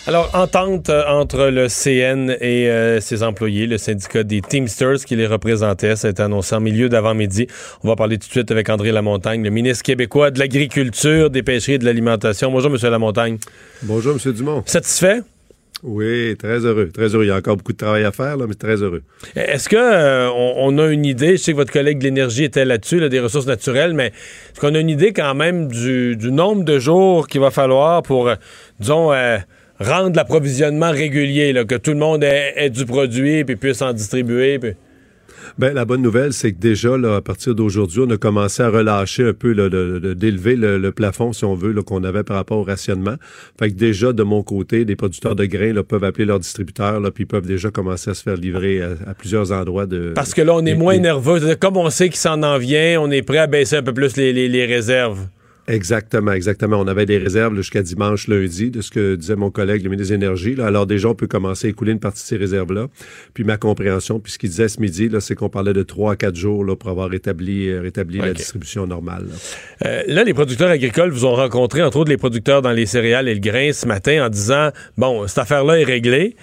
A: Alors, entente euh, entre le CN et euh, ses employés, le syndicat des Teamsters qui les représentait, ça a été annoncé en milieu d'avant-midi. On va parler tout de suite avec André Lamontagne, le ministre québécois de l'Agriculture, des Pêcheries et de l'Alimentation. Bonjour, Monsieur Lamontagne.
N: Bonjour, M. Dumont.
A: Satisfait?
N: Oui, très heureux. Très heureux. Il y a encore beaucoup de travail à faire, là, mais très heureux.
A: Est-ce que euh, a une idée, je sais que votre collègue de l'énergie était là-dessus, là, des ressources naturelles, mais est-ce qu'on a une idée quand même du, nombre de jours qu'il va falloir pour, euh, disons, euh, rendre l'approvisionnement régulier, que tout le monde ait, du produit puis puisse en distribuer?
N: Ben, la bonne nouvelle, c'est que déjà, là, à partir d'aujourd'hui, on a commencé à relâcher un peu, d'élever le, le plafond, si on veut, qu'on avait par rapport au rationnement. Fait que déjà, de mon côté, des producteurs de grains là, peuvent appeler leurs distributeurs, là, puis ils peuvent déjà commencer à se faire livrer à, à plusieurs endroits de.
A: Parce que là, on est moins nerveux. Comme on sait qu'il s'en en vient, on est prêt à baisser un peu plus les, les- les réserves.
N: Exactement, exactement. On avait des réserves jusqu'à dimanche, lundi, de ce que disait mon collègue, le ministre des Énergies. Là. Alors déjà, on peut commencer à écouler une partie de ces réserves-là. Puis ma compréhension, puis ce qu'il disait ce midi, c'est qu'on parlait de trois à quatre jours là, pour avoir rétabli, euh, rétabli la distribution normale. là.
A: Euh, là, les producteurs agricoles vous ont rencontré, entre autres les producteurs dans les céréales et le grain ce matin en disant bon, cette affaire-là est réglée,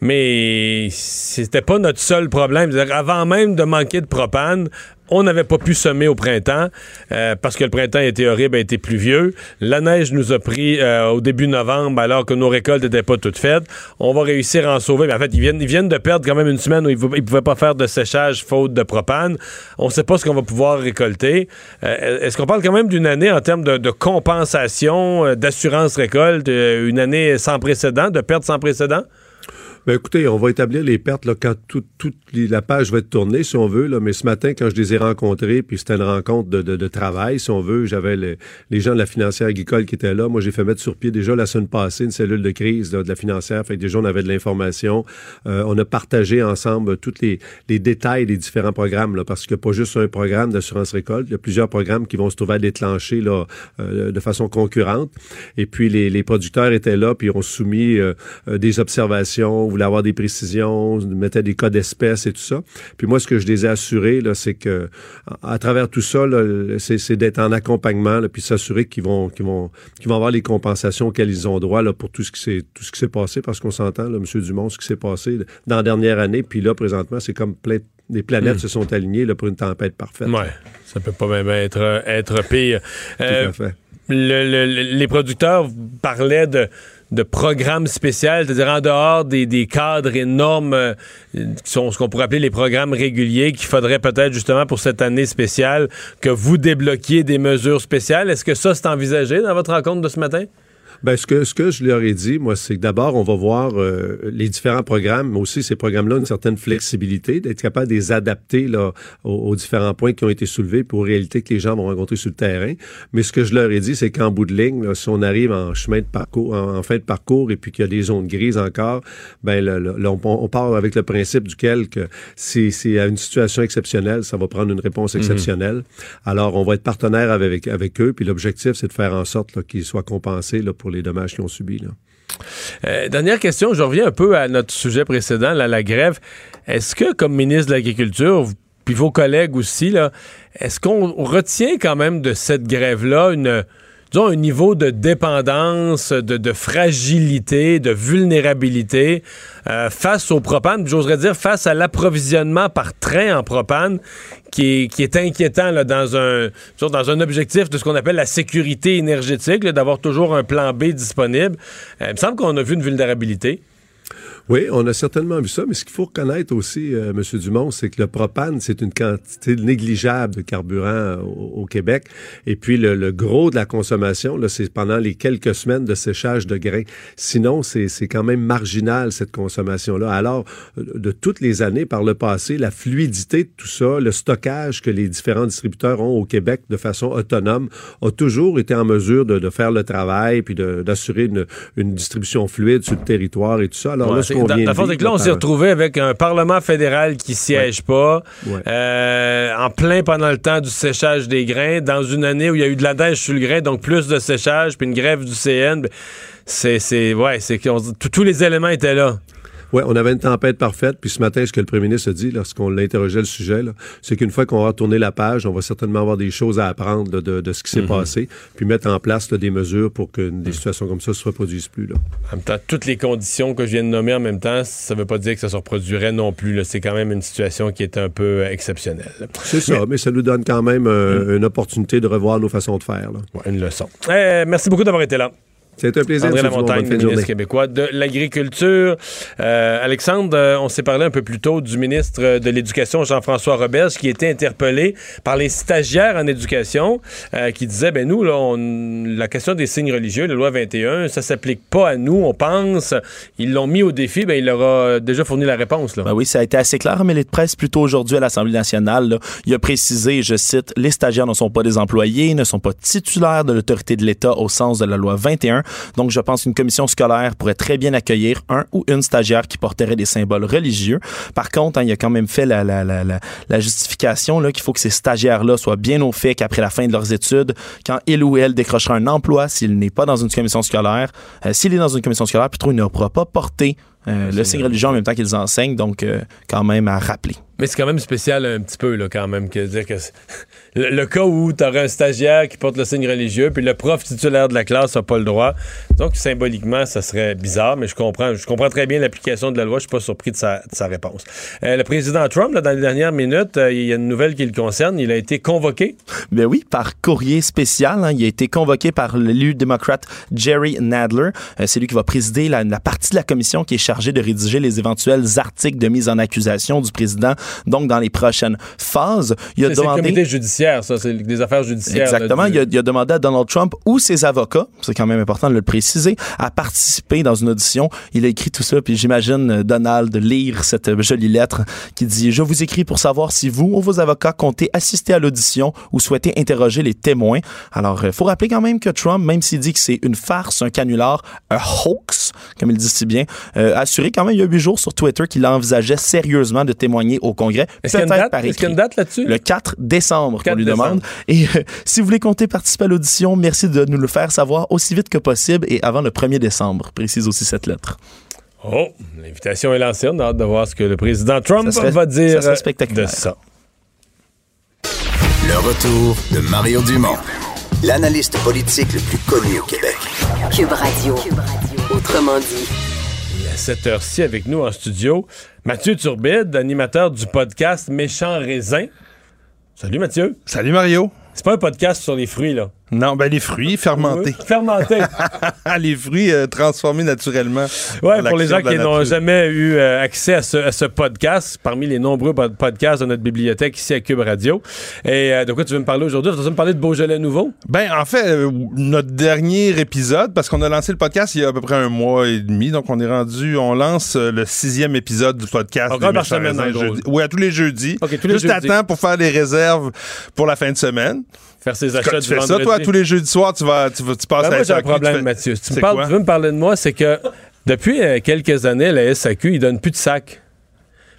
A: mais c'était pas notre seul problème. Avant même de manquer de propane, on n'avait pas pu semer au printemps euh, parce que le printemps était horrible, a été pluvieux. La neige nous a pris euh, au début novembre alors que nos récoltes n'étaient pas toutes faites. On va réussir à en sauver. Mais en fait, ils viennent, de perdre quand même une semaine où ils ne pouvaient pas faire de séchage faute de propane. On ne sait pas ce qu'on va pouvoir récolter. Euh, Est-ce qu'on parle quand même d'une année en termes de, de compensation, d'assurance récolte, une année sans précédent, de perte sans précédent?
N: Ben écoutez, on va établir les pertes là, quand toute les- la page va être tournée, si on veut. Là, mais ce matin, quand je les ai rencontrés, puis c'était une rencontre de, de- de travail, si on veut, j'avais le- les gens de la financière agricole qui étaient là. Moi, j'ai fait mettre sur pied déjà la semaine passée une cellule de crise là, de la financière. Fait que déjà, on avait de l'information. Euh, on a partagé ensemble tous les, les détails des différents programmes, là, parce qu'il n'y a pas juste un programme d'assurance récolte. Il y a plusieurs programmes qui vont se trouver à déclencher là, euh, de façon concurrente. Et puis, les, les producteurs étaient là, puis ont soumis euh, euh, des observations, voulait avoir des précisions, mettait des cas d'espèces et tout ça. Puis moi, ce que je les ai assurés, là, c'est que à, à travers tout ça, c'est, d'être en accompagnement, là, puis s'assurer qu'ils vont, qu'ils vont, qu'ils vont avoir les compensations auxquelles ils ont droit là, pour tout ce qui s'est, tout ce qui s'est passé, parce qu'on s'entend, là, M. Dumont, ce qui s'est passé dans la dernière année, puis là, présentement, c'est comme plein les planètes
A: Hmm.
N: se sont alignées là, pour une tempête parfaite.
A: Ouais, ça peut pas même être, être pire. Euh,
N: à fait.
A: le- le- les producteurs parlaient de de programmes spéciaux, c'est-à-dire en dehors des, cadres énormes euh, qui sont ce qu'on pourrait appeler les programmes réguliers, qu'il faudrait peut-être justement pour cette année spéciale que vous débloquiez des mesures spéciales. Est-ce que ça c'est envisagé dans votre rencontre de ce matin?
N: Ben, ce que, ce que je leur ai dit, moi, c'est que d'abord, on va voir euh, les différents programmes, mais aussi ces programmes-là, une certaine flexibilité, d'être capable de les adapter là, aux, aux différents points qui ont été soulevés pour réalité que les gens vont rencontrer sur le terrain. Mais ce que je leur ai dit, c'est qu'en bout de ligne, là, si on arrive en chemin de parcours, en, en fin de parcours, et puis qu'il y a des zones grises encore, ben là, on, on part avec le principe duquel que si c'est à une situation exceptionnelle, ça va prendre une réponse exceptionnelle. Alors, on va être partenaire avec, avec eux, puis l'objectif, c'est de faire en sorte qu'ils soient compensés là, pour les dommages qu'ils ont subis.
A: Euh, dernière question, je reviens un peu à notre sujet précédent, là, la grève. Est-ce que, comme ministre de l'Agriculture, puis vos collègues aussi, est-ce qu'on retient quand même de cette grève-là un niveau de dépendance, de, fragilité, de vulnérabilité euh, face au propane, j'oserais dire face à l'approvisionnement par train en propane, qui est, qui est inquiétant dans, un, dans un objectif de ce qu'on appelle la sécurité énergétique, d'avoir toujours un plan B disponible. Euh, il me semble qu'on a vu une vulnérabilité.
N: Oui, on a certainement vu ça, mais ce qu'il faut reconnaître aussi, euh, M. Dumont, c'est que le propane, c'est une quantité négligeable de carburant euh, au, Québec. Et puis, le, le gros de la consommation, là, c'est pendant les quelques semaines de séchage de grains. Sinon, c'est c'est quand même marginal, cette consommation-là. Alors, euh, de toutes les années par le passé, la fluidité de tout ça, le stockage que les différents distributeurs ont au Québec de façon autonome, a toujours été en mesure de, de faire le travail puis d'assurer une, une distribution fluide sur le territoire et tout ça. Qu'on
A: dans-
N: vient
A: dans
N: de
A: que là, on s'est retrouvé avec un Parlement fédéral qui siège pas,
N: Ouais.
A: euh, en plein pendant le temps du séchage des grains, dans une année où il y a eu de la neige sur le grain, donc plus de séchage, puis une grève du CN. ben, C'est, c'est, ouais, c'est qu'on dit- tous- tous les éléments étaient là.
N: Oui, on avait une tempête parfaite. Puis ce matin, ce que le premier ministre a dit lorsqu'on l'interrogeait le sujet, c'est qu'une fois qu'on va tourner la page, on va certainement avoir des choses à apprendre là, de, de ce qui s'est
A: Mhm.
N: passé, puis mettre en place là, des mesures pour que des situations comme ça ne se reproduisent plus. Là.
A: En même temps, toutes les conditions que je viens de nommer en même temps, ça veut pas dire que ça se reproduirait non plus. C'est quand même une situation qui est un peu euh, exceptionnelle.
N: C'est ça, mais ça nous donne quand même euh, une opportunité de revoir nos façons de faire.
A: Ouais, une leçon. Eh, merci beaucoup d'avoir été là.
N: C'est un plaisir.
A: André. Lamontagne, ministre
N: journée.
A: québécois de l'Agriculture. Euh, Alexandre, euh, on s'est parlé un peu plus tôt du ministre euh, de l'Éducation, Jean-François Roberge, qui était interpellé par les stagiaires en éducation, euh, qui disaient, ben nous, là, on- la question des signes religieux, la loi 21, ça s'applique pas à nous, on pense. Ils l'ont mis au défi, ben il leur a déjà fourni la réponse. Là.
B: Ben oui, ça a été assez clair, mais les de presse, plutôt aujourd'hui à l'Assemblée nationale, là, il a précisé, je cite, les stagiaires ne sont pas des employés, ne sont pas titulaires de l'autorité de l'État au sens de la loi 21. Donc, je pense qu'une commission scolaire pourrait très bien accueillir un ou une stagiaire qui porterait des symboles religieux. Par contre, hein, il a quand même fait la, la, la, la, justification qu'il faut que ces stagiaires-là soient bien au fait qu'après la fin de leurs études, quand il ou elle décrochera un emploi, s'il n'est pas dans une commission scolaire, euh, s'il est dans une commission scolaire, plutôt il ne pourra pas porter euh, le signe religieux en même temps qu'ils enseignent, donc euh, quand même à rappeler.
A: Mais c'est quand même spécial un petit peu, là, quand même, que dire que [LAUGHS] le, le cas où tu aurais un stagiaire qui porte le signe religieux, puis le prof titulaire de la classe n'a pas le droit. Donc, symboliquement, ça serait bizarre, mais je comprends, je comprends très bien l'application de la loi. Je suis pas surpris de sa, de sa réponse. Euh, le président Trump, là, dans les dernières minutes, il y a une nouvelle qui le concerne. Il a été convoqué.
B: Ben oui, par courrier spécial. hein. il a été convoqué par l'élu démocrate Jerry Nadler. C'est lui qui va présider la, la partie de la commission qui est chargée de rédiger les éventuels articles de mise en accusation du président, donc dans les prochaines phases. Il a
A: C'est c'est le
B: demandé...
A: comité judiciaire, ça. C'est des affaires judiciaires. là,
B: Exactement.
A: du-
B: il, a, il a demandé à Donald Trump ou ses avocats, c'est quand même important de le préciser, à participer dans une audition. Il a écrit tout ça, puis j'imagine euh, Donald lire cette euh, jolie lettre qui dit Je vous écris pour savoir si vous ou vos avocats comptez assister à l'audition ou souhaitez interroger les témoins. Alors, il faut rappeler quand même que Trump, même s'il dit que c'est une farce, un canular, un hoax, comme il dit si bien, euh, assuré quand même il y a huit jours sur Twitter qu'il envisageait sérieusement de témoigner au Congrès.
A: Est-ce qu'il y Est-ce qu'il y a une date là-dessus?
B: Le 4 décembre qu'on
A: 4
B: lui
A: décembre.
B: demande. Et euh, si vous voulez compter participer à l'audition, merci de nous le faire savoir aussi vite que possible et avant le 1er décembre, précise aussi cette lettre.
A: Oh, l'invitation est lancée. On a hâte de voir ce que le président Trump
B: Ça serait-
A: va dire
B: ça spectaculaire.
A: de ça.
I: Le retour de Mario Dumont, l'analyste politique le plus connu au Québec.
J: Cube Radio. Autrement dit.
A: Cette heure-ci, avec nous en studio, Mathieu Turbide, animateur du podcast Méchant Raisin. Salut Mathieu.
O: Salut Mario.
A: C'est pas un podcast sur les fruits, là.
O: Non, ben les fruits fermentés.
A: Fermentés. [LAUGHS]
O: les fruits euh, transformés naturellement.
A: Ouais,
O: par
A: pour les gens qui n'ont jamais eu euh, accès à ce, à ce podcast, parmi les nombreux pod- podcasts de notre bibliothèque ici à Cube Radio. Et euh, de quoi tu veux me parler aujourd'hui? Tu veux me parler de Beaujolais nouveau?
O: Ben, en fait, notre dernier épisode, parce qu'on a lancé le podcast il y a à peu près un mois et demi, donc on est rendu, on lance le sixième épisode du podcast.
A: Encore par semaine.
O: Oui, à tous les jeudis.
A: Ok, tous les
O: Juste à temps pour faire les réserves pour la fin de semaine.
A: Faire ses
O: Quand
A: achats
O: tu
A: du
O: fais ça, toi, tous les jeudis soirs, tu vas, tu vas, tu passes
A: Ben,
O: à
A: moi, j'ai un problème,
O: fais-
A: Mathieu. Si tu, me parles- tu veux me parler de moi, c'est que depuis euh, quelques années, la SAQ, ils donnent plus de sacs.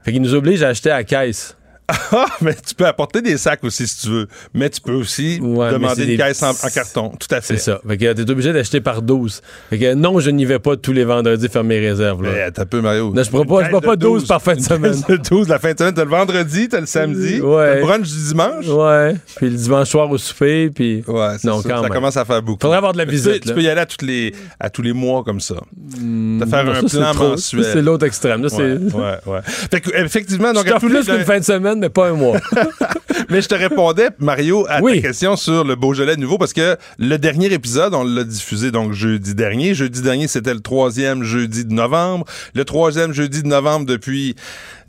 A: Fait qu'ils nous obligent à acheter à la caisse. [LAUGHS]
O: Ah, mais tu peux apporter des sacs aussi si tu veux. Mais tu peux aussi
A: Ouais,
O: demander une
A: des-
O: caisse en, en carton. Tout à fait.
A: C'est ça. Fait que t'es obligé d'acheter par 12. Fait que non, je n'y vais pas tous les vendredis faire mes réserves. Là.
O: Mais t'as peu, Mario.
A: Non, je prends pas, je prends pas 12 par fin de semaine.
O: Le 12 la fin de semaine. T'as le vendredi, t'as le samedi,
A: Ouais.
O: t'as le brunch du dimanche.
A: Ouais. Puis le dimanche soir au souper, puis...
O: Ouais,
A: Non,
O: ça.
A: quand
O: ça
A: même.
O: commence à faire beaucoup.
A: Faudrait avoir de la visite,
O: Tu peux y aller à, toutes les, à tous les mois comme ça. de faire
A: Non,
O: un
A: ça,
O: plan mensuel.
A: C'est l'autre extrême. Là, c'est-
O: Ouais, ouais, ouais. Fait que, effectivement, [LAUGHS] donc à tous les
A: plus qu'une fin de semaine, mais pas un mois. [LAUGHS]
O: Mais je te répondais, Mario, à ta question sur le Beaujolais nouveau, parce que le dernier épisode, on l'a diffusé donc jeudi dernier. Jeudi dernier, c'était le troisième jeudi de novembre. Le troisième jeudi de novembre depuis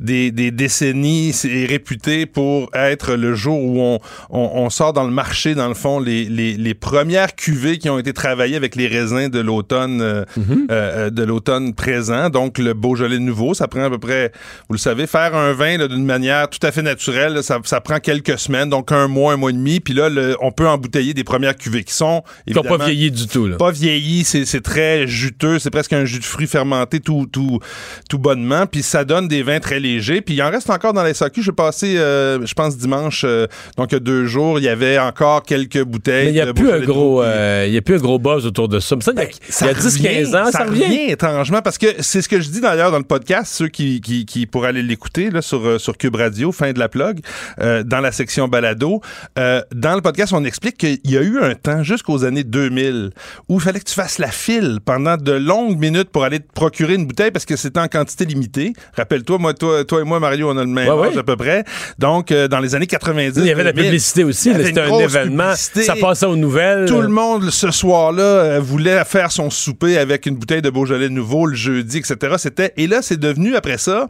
O: des, des décennies, c'est réputé pour être le jour où on, on, on sort dans le marché, dans le fond, les, les, les premières cuvées qui ont été travaillées avec les raisins de l'automne euh, euh, de l'automne présent. Donc, le Beaujolais nouveau, ça prend à peu près, vous le savez, faire un vin d'une manière tout à fait naturelle, là, ça, ça prend quelques semaines, donc un mois, un mois et demi. Puis là, le- on peut embouteiller des premières cuvées qui sont
A: Qui ont pas vieilli du tout. Là.
O: pas vieilli, c'est c'est très juteux, c'est presque un jus de fruits fermenté tout, tout, tout bonnement, puis ça donne des vins très légers. Puis il en reste encore dans les SAQ. J'ai passé, euh, je pense, dimanche, euh, donc il y a deux jours, il y avait encore quelques bouteilles.
A: Mais il n'y a plus un gros, euh, y a plus un gros buzz autour de ça. Mais ça, il y a- il y a 10-15 ans, ça, revient.
O: étrangement parce que c'est ce que je dis d'ailleurs dans le podcast, ceux qui, qui, qui pourraient aller l'écouter sur, euh, sur Cube Radio, fin de la plug, euh, dans la section balado. Dans le podcast, on explique qu'il y a eu un temps jusqu'aux années 2000 où il fallait que tu fasses la file pendant de longues minutes pour aller te procurer une bouteille parce que c'était en quantité limitée. Rappelle-toi, moi, toi, toi et moi, Mario, on a le même
A: Ouais,
O: âge
A: ouais.
O: à peu près. Donc, euh, dans les années 90,
A: Il y avait la
O: 2000,
A: publicité aussi. C'était un événement.
O: publicité.
A: Ça passait aux nouvelles.
O: Tout le monde, ce soir-là, euh, voulait faire son souper avec une bouteille de Beaujolais nouveau le jeudi, etc. C'était Et là, c'est devenu, après ça,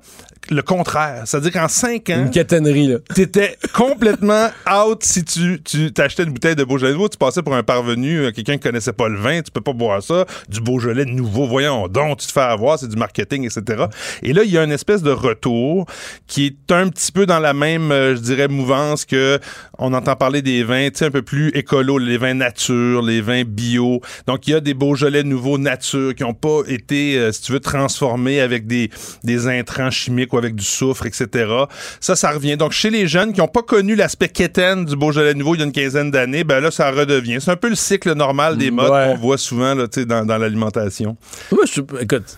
O: le contraire. C'est-à-dire qu'en cinq ans...
A: Une caténerie, là.
O: T'étais complètement out si tu, tu t'achetais une bouteille de Beaujolais nouveau. Tu passais pour un parvenu, euh, quelqu'un qui connaissait pas le vin. Tu peux pas boire ça. Du Beaujolais nouveau, voyons donc, tu te fais avoir, c'est du marketing, etc. Et là, il y a une espèce de retour qui est un petit peu dans la même, euh, je dirais, mouvance que on entend parler des vins, tu sais, un peu plus écolo, les vins nature, les vins bio. Donc, il y a des Beaujolais nouveaux nature qui n'ont pas été, euh, si tu veux, transformés avec des, des intrants chimiques ou avec du soufre, etc. Ça, ça revient. Donc, chez les jeunes qui n'ont pas connu l'aspect quétaine du Beaujolais nouveau il y a une quinzaine d'années, ben là, ça redevient. C'est un peu le cycle normal des modes
A: Ouais.
O: qu'on voit souvent là, tu sais, dans, dans l'alimentation.
A: Moi, je, écoute,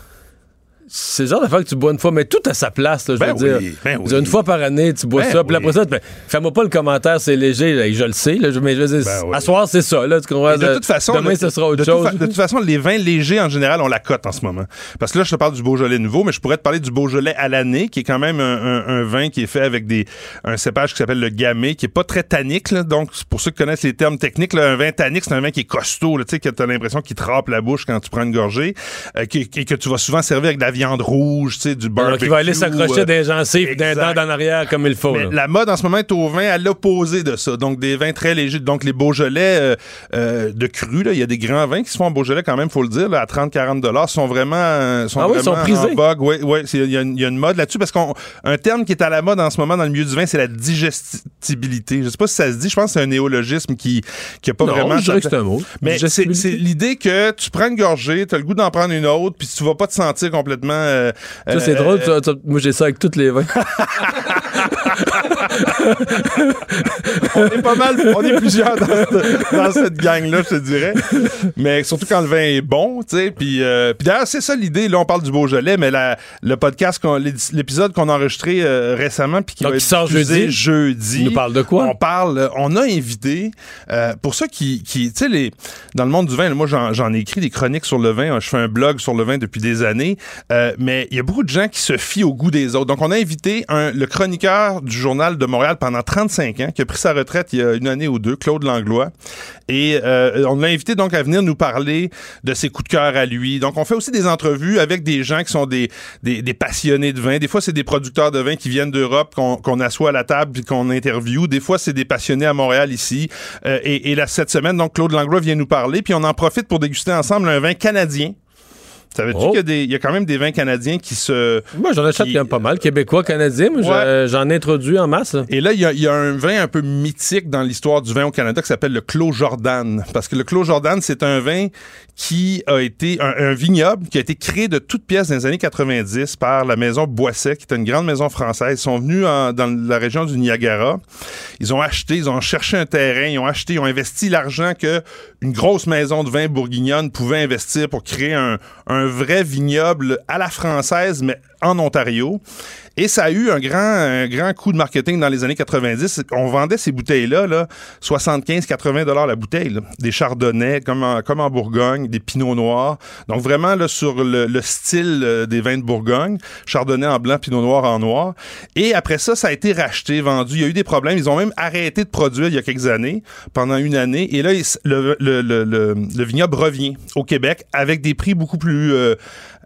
A: c'est le genre d'affaire que tu bois une fois, mais tout à sa place, là, je
O: Ben
A: veux
O: oui,
A: dire.
O: ben oui.
A: dire, Une fois par année, tu bois
O: Ben
A: ça, puis
O: oui.
A: après ça, fais-moi pas le commentaire, c'est léger, là, je le sais, là, mais je veux dire,
O: Ben
A: à soir, c'est ça, là, tu comprends?
O: De toute façon,
A: demain, ce sera autre
O: de
A: chose.
O: de toute façon, les vins légers, en général, on la cote en ce moment. Parce que là, je te parle du Beaujolais nouveau, mais je pourrais te parler du Beaujolais à l'année, qui est quand même un, un- un vin qui est fait avec des, un cépage qui s'appelle le gamay, qui est pas très tannique. là. Donc, pour ceux qui connaissent les termes techniques, un vin tannique, c'est un vin qui est costaud, tu sais, que tu as l'impression qu'il te râpe la bouche quand tu prends une gorgée, euh, qui- et que tu vas souvent servir avec de la viande rouge, tu sais, du barbecue.
A: Alors qu'il va aller s'accrocher
O: euh,
A: des gencives, d'un dent en arrière, comme il faut.
O: Mais la mode en ce moment est au vin à l'opposé de ça. Donc, des vins très légers. Donc, les Beaujolais euh, euh, de cru, il y a des grands vins qui se font en Beaujolais quand même, faut le dire, là, à 30-40 dollars, sont vraiment, euh, sont
A: Ah oui,
O: vraiment
A: sont prisés.
O: en vogue. Oui, oui, il y, a une- il y a une mode là-dessus parce qu'un terme qui est à la mode en ce moment dans le milieu du vin, c'est la digestibilité. Je sais pas si ça se dit, je pense que c'est un néologisme qui qui a pas
A: Non,
O: vraiment...
A: je dirais que c'est un mot.
O: Mais c'est l'idée que tu prends une gorgée, tu as le goût d'en prendre une autre, puis tu vas pas te sentir complètement... euh,
A: Ça, c'est
O: euh,
A: drôle. ça, ça- moi, j'ai ça avec tous les vins. [LAUGHS]
O: on est pas mal, on est plusieurs dans, cette- dans cette gang-là, je te dirais. Mais surtout quand le vin est bon, tu sais. Puis, euh, puis d'ailleurs, c'est ça l'idée. Là, on parle du Beaujolais, mais la- le podcast, qu'on- l'épisode qu'on a enregistré euh, récemment, puis qui
A: Donc,
O: va
A: qui sort jeudi.
O: jeudi.
A: Tu nous parles de quoi?
O: On parle, euh, on a invité, euh, pour ceux qui, qui tu sais, dans le monde du vin, moi, j'en, j'en ai écrit des chroniques sur le vin. Je fais un blog sur le vin depuis des années. Mais il y a beaucoup de gens qui se fient au goût des autres. Donc, on a invité un, le chroniqueur du Journal de Montréal pendant 35 ans, qui a pris sa retraite il y a une année ou deux, Claude Langlois. Et euh, on l'a invité donc à venir nous parler de ses coups de cœur à lui. Donc, on fait aussi des entrevues avec des gens qui sont des, des, passionnés de vin. Des fois, c'est des producteurs de vin qui viennent d'Europe, qu'on qu'on assoit à la table puis qu'on interviewe. Des fois, c'est des passionnés à Montréal ici. Euh, et, et là, cette semaine, donc, Claude Langlois vient nous parler. Puis on en profite pour déguster ensemble un vin canadien. Savais-tu
A: Oh.
O: qu'il y, a des- il y a quand même des vins canadiens qui se...
A: Moi, j'en achète quand même pas mal. Québécois, Canadiens, moi,
O: Ouais.
A: je- j'en introduis en masse. là.
O: Et là, il y, y a un vin un peu mythique dans l'histoire du vin au Canada qui s'appelle le Clos Jordan. Parce que le Clos Jordan, c'est un vin qui a été un, un vignoble qui a été créé de toutes pièces dans les années 90 par la maison Boisset, qui est une grande maison française. Ils sont venus en- dans la région du Niagara. Ils ont acheté, ils ont cherché un terrain, ils ont acheté, ils ont investi l'argent que une grosse maison de vin bourguignonne pouvait investir pour créer un, un vrai vignoble à la française, mais en Ontario. Et ça a eu un grand, un grand coup de marketing dans les années 90. On vendait ces bouteilles-là, là, 75-80 dollars la bouteille. Des chardonnays, comme en, Bourgogne, des pinots noirs. Donc vraiment là, sur le, le style euh, des vins de Bourgogne. Chardonnay en blanc, pinot noir en noir. Et après ça, ça a été racheté, vendu. Il y a eu des problèmes. Ils ont même arrêté de produire il y a quelques années, pendant une année. Et là, le vignoble revient au Québec avec des prix beaucoup plus... euh,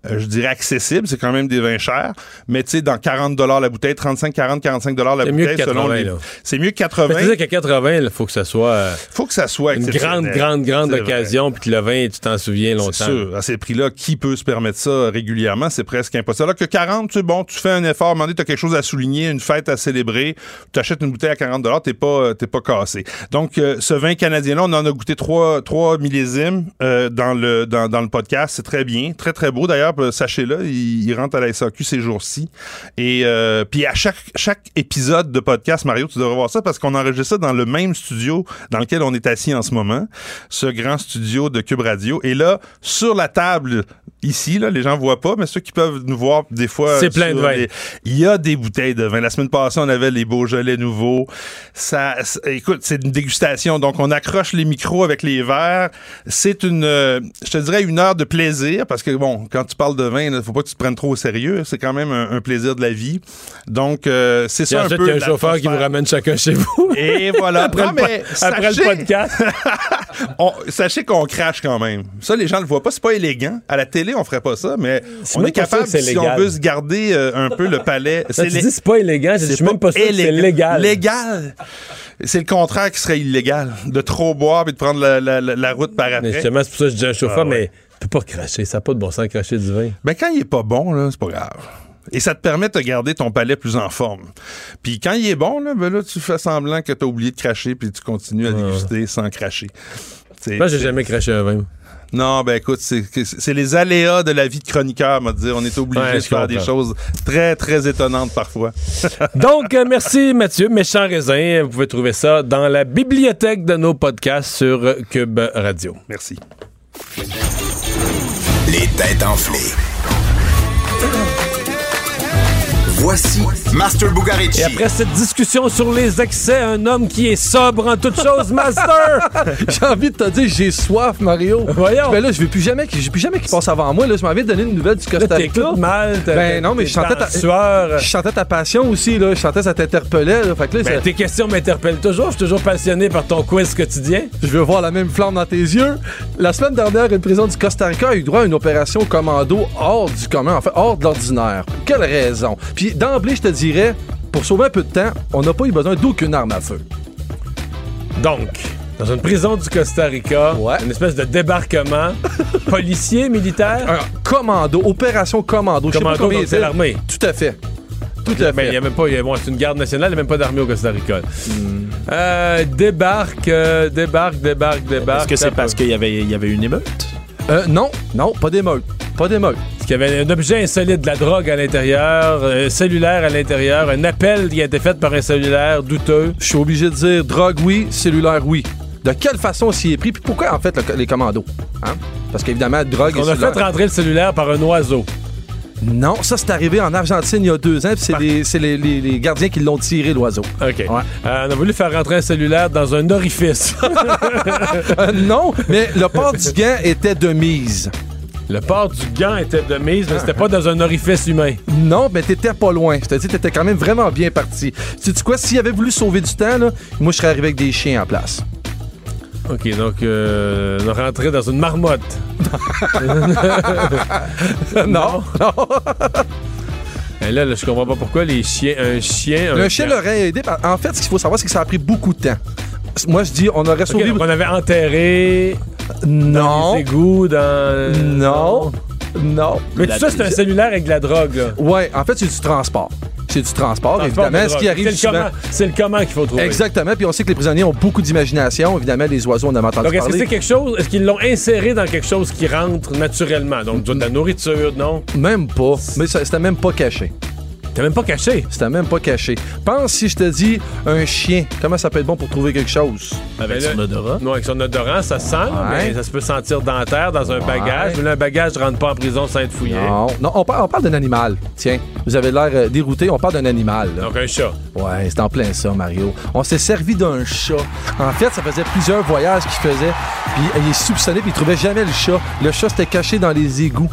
O: euh, je dirais accessible, c'est quand même des vins chers, mais tu sais, dans 40 la bouteille, 35, 40, 45 la
A: C'est
O: bouteille,
A: mieux que
O: selon
A: 80,
O: les-
A: là.
O: C'est mieux que 80.
A: Mais tu sais qu'à 80, il faut que ça soit euh,
O: faut que ça soit
A: une grande, grande, grande occasion, puis que le vin, tu t'en souviens longtemps.
O: C'est sûr. À ces prix-là, qui peut se permettre ça régulièrement? C'est presque impossible. Alors que 40, tu bon, tu fais un effort, tu as quelque chose à souligner, une fête à célébrer, tu achètes une bouteille à 40 t'es pas, euh, t'es pas cassé. Donc, euh, ce vin canadien-là, on en a goûté trois, trois millésimes dans, le, dans, dans le podcast. C'est très bien, très, très beau. D'ailleurs, euh, sachez-le, il, rentre à la SAQ ces jours-ci. Et euh, puis à chaque, chaque épisode de podcast, Mario, tu devrais voir ça parce qu'on enregistre ça dans le même studio dans lequel on est assis en ce moment, ce grand studio de Cube Radio. Et là, sur la table ici, là, les gens voient pas, mais ceux qui peuvent nous voir des fois,
A: C'est plein de vin.
O: les- il y a des bouteilles de vin. La semaine passée, on avait les Beaujolais nouveaux. Ça, écoute, c'est une dégustation. Donc, on accroche les micros avec les verres. C'est une, euh, je te dirais, une heure de plaisir parce que bon, quand tu parles de vin, il faut pas que tu te prennes trop au sérieux. C'est quand même un, un plaisir de la vie. Donc, euh, c'est ça un peu.
A: il y a un chauffeur qui vous ramène chacun chez vous. [LAUGHS]
O: Et voilà.
A: après,
O: Non,
A: le,
O: mais
A: après
O: sachez-
A: le podcast. [LAUGHS]
O: on- sachez qu'on crache quand même. Ça, les gens le voient pas. C'est pas élégant. À la télé, on ferait pas ça, mais
A: C'est
O: on est capable,
A: c'est
O: si on veut se garder euh, un peu le palais. Lé-
A: dis, c'est pas élégant. Je suis même pas sûr que c'est légal.
O: Légal. C'est le contraire qui serait illégal. De trop boire et de prendre la, la- la- la route par
A: Mais
O: après.
A: justement, c'est pour ça que je dis un chauffeur,
O: Ah ouais.
A: mais tu peux pas cracher. Ça n'a pas de bon sens cracher du vin.
O: Ben, quand il est pas bon, là, c'est pas grave. Et ça te permet de garder ton palais plus en forme. Puis quand il est bon, là, ben là, tu fais semblant que tu as oublié de cracher puis tu continues à déguster sans cracher. C'est-
A: Moi, j'ai jamais craché un vin.
O: Non, ben écoute, c'est c'est les aléas de la vie de chroniqueur, m'a dire. On est obligé
A: Ouais,
O: de faire des choses très, très étonnantes parfois. [LAUGHS]
A: Donc, euh, merci Mathieu. Méchant raisin. Vous pouvez trouver ça dans la bibliothèque de nos podcasts sur Cube Radio.
O: Merci.
I: Les têtes enflées. Voici Master Bugarici.
A: Et après cette discussion sur les excès, un homme qui est sobre en toutes choses, Master! [LAUGHS]
P: J'ai envie de te dire, j'ai soif, Mario.
A: Voyons.
P: Ben là, je veux plus jamais, j'ai plus jamais qu'il passe avant moi. Là, je m'en de donner une nouvelle du Costa Rica.
A: T'écoutes mal.
P: Ben non, mais je chantais ta,
A: sueur.
P: je chantais ta passion aussi, là. Je chantais, ça t'interpellait, là. Fait que là,
A: Ben, tes questions m'interpellent toujours. Je suis toujours passionné par ton quiz quotidien.
P: je veux voir la même flamme dans tes yeux. La semaine dernière, une prison du Costa Rica a eu droit à une opération commando hors du commun, en fait, hors de l'ordinaire. Quelle raison? Puis d'emblée, je te dirais, pour sauver un peu de temps, on n'a pas eu besoin d'aucune arme à feu.
A: Donc, dans une prison du Costa Rica, une espèce de débarquement [LAUGHS] policier, militaire?
P: Un commando, opération commando.
A: Commando, c'est l'armée.
P: Tout à fait. Tout à fait.
A: il y a même pas, il y a- bon, c'est une garde nationale, il n'y a même pas d'armée au Costa Rica.
P: Hmm.
A: Euh, débarque, euh, débarque, débarque, débarque.
B: Est-ce que c'est parce qu'il y avait, y avait une émeute?
P: Euh, non, non, pas d'émeute. Pas d'émeute.
A: qu'il y avait un objet insolite, de la drogue à l'intérieur, un cellulaire à l'intérieur, un appel qui a été fait par un cellulaire douteux.
P: Je suis obligé de dire drogue oui, cellulaire oui. De quelle façon s'y est pris? Puis pourquoi, en fait, le- les commandos? Hein? Parce qu'évidemment, drogue et
A: On a fait rentrer le cellulaire par un oiseau.
P: Non, ça, c'est arrivé en Argentine il y a deux ans, puis c'est les, c'est les- les- les gardiens qui l'ont tiré, l'oiseau.
A: OK. Euh, on a voulu faire rentrer un cellulaire dans un orifice. [LAUGHS]
P: Euh, non, mais le port du gant était de mise.
A: Le port du gant était de mise, mais c'était pas dans un orifice humain.
P: Non, mais t'étais pas loin. Je te dis, t'étais quand même vraiment bien parti. Tu sais quoi, s'il avait voulu sauver du temps, là, moi, je serais arrivé avec des chiens en place.
A: OK, donc euh, on rentré dans une marmotte. [LAUGHS]
P: non, non.
A: Et là, là, je comprends pas pourquoi les chiens, un chien, un
P: Le chien l'aurait aidé. En fait, ce qu'il faut savoir, c'est que ça a pris beaucoup de temps. Moi, je dis, on aurait
A: OK,
P: sauvé...
A: on avait enterré
P: non.
A: dans les égouts, dans...
P: Non. Non.
A: Mais tout ça, c'est un cellulaire avec de la drogue, là.
P: Ouais, en fait, c'est du transport. C'est du transport,
A: Transport
P: évidemment.
A: de
P: Ce qui arrive
A: C'est le comment- qu'il faut trouver.
P: Exactement. Puis on sait que les prisonniers ont beaucoup d'imagination. Évidemment, les oiseaux, on a entendu
A: Donc, est-ce que c'est quelque chose, est-ce qu'ils l'ont inséré dans quelque chose qui rentre naturellement? Donc, de la nourriture, non?
P: Même pas. Mais ça- c'était même pas caché.
A: C'était même pas caché?
P: C'était même pas caché. Pense si je te dis un chien, comment ça peut être bon pour trouver quelque chose?
A: Avec son odorat? Non, avec son odorant, ça sent,
P: Ouais.
A: mais ça se peut sentir dentaire dans un bagage. Mais là, un bagage ne rentre pas en prison sans être fouillé.
P: Non, non on, parle, on parle d'un animal. Tiens, vous avez l'air euh, dérouté, on parle d'un animal. là.
A: Donc, un chat.
P: Ouais, c'est en plein ça, Mario. On s'est servi d'un chat. En fait, ça faisait plusieurs voyages qu'il faisait. Puis il est soupçonné, puis il trouvait jamais le chat. Le chat s'était caché dans les égouts.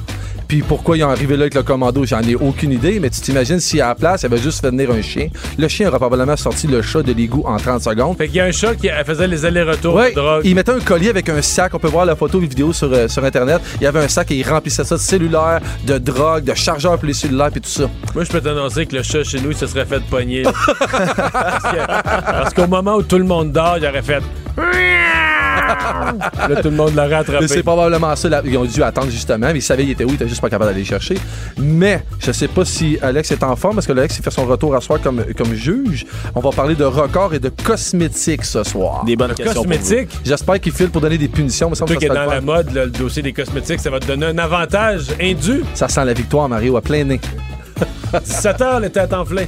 P: Puis pourquoi ils ont arrivé là avec le commando, j'en ai aucune idée, mais tu t'imagines si à la place, il avait juste fait venir un chien. Le chien aurait probablement sorti le chat de l'égout en 30 secondes.
A: Fait qu'il y a un chat qui faisait les allers-retours
P: Ouais,
A: de drogue.
P: il mettait un collier avec un sac. On peut voir la photo et vidéo sur, euh, sur Internet. Il y avait un sac et il remplissait ça de cellulaire, de drogue, de chargeurs pour les cellulaires, puis tout ça.
A: Moi, je peux t'annoncer que le chat chez nous, il se serait fait pogner. [LAUGHS] parce que- parce qu'au moment où tout le monde dort, il aurait fait. Là, tout le monde l'aurait attrapé.
P: C'est probablement ça. là. Ils ont dû attendre justement. Mais ils savaient il était où. Ils étaient juste pas capables d'aller chercher. Mais je sais pas si Alex est en forme parce que Alex il fait son retour à soir comme, comme juge. On va parler de records et de cosmétiques ce soir.
B: Des bonnes questions pour vous.
A: cosmétique?
P: J'espère qu'il file pour donner des punitions. Mais ça
A: qui
P: semble
A: est dans la mode, là, le dossier des cosmétiques, ça va te donner un avantage indu.
P: Ça sent la victoire, Mario, à plein nez. [LAUGHS]
A: 17 heures, les têtes enflées.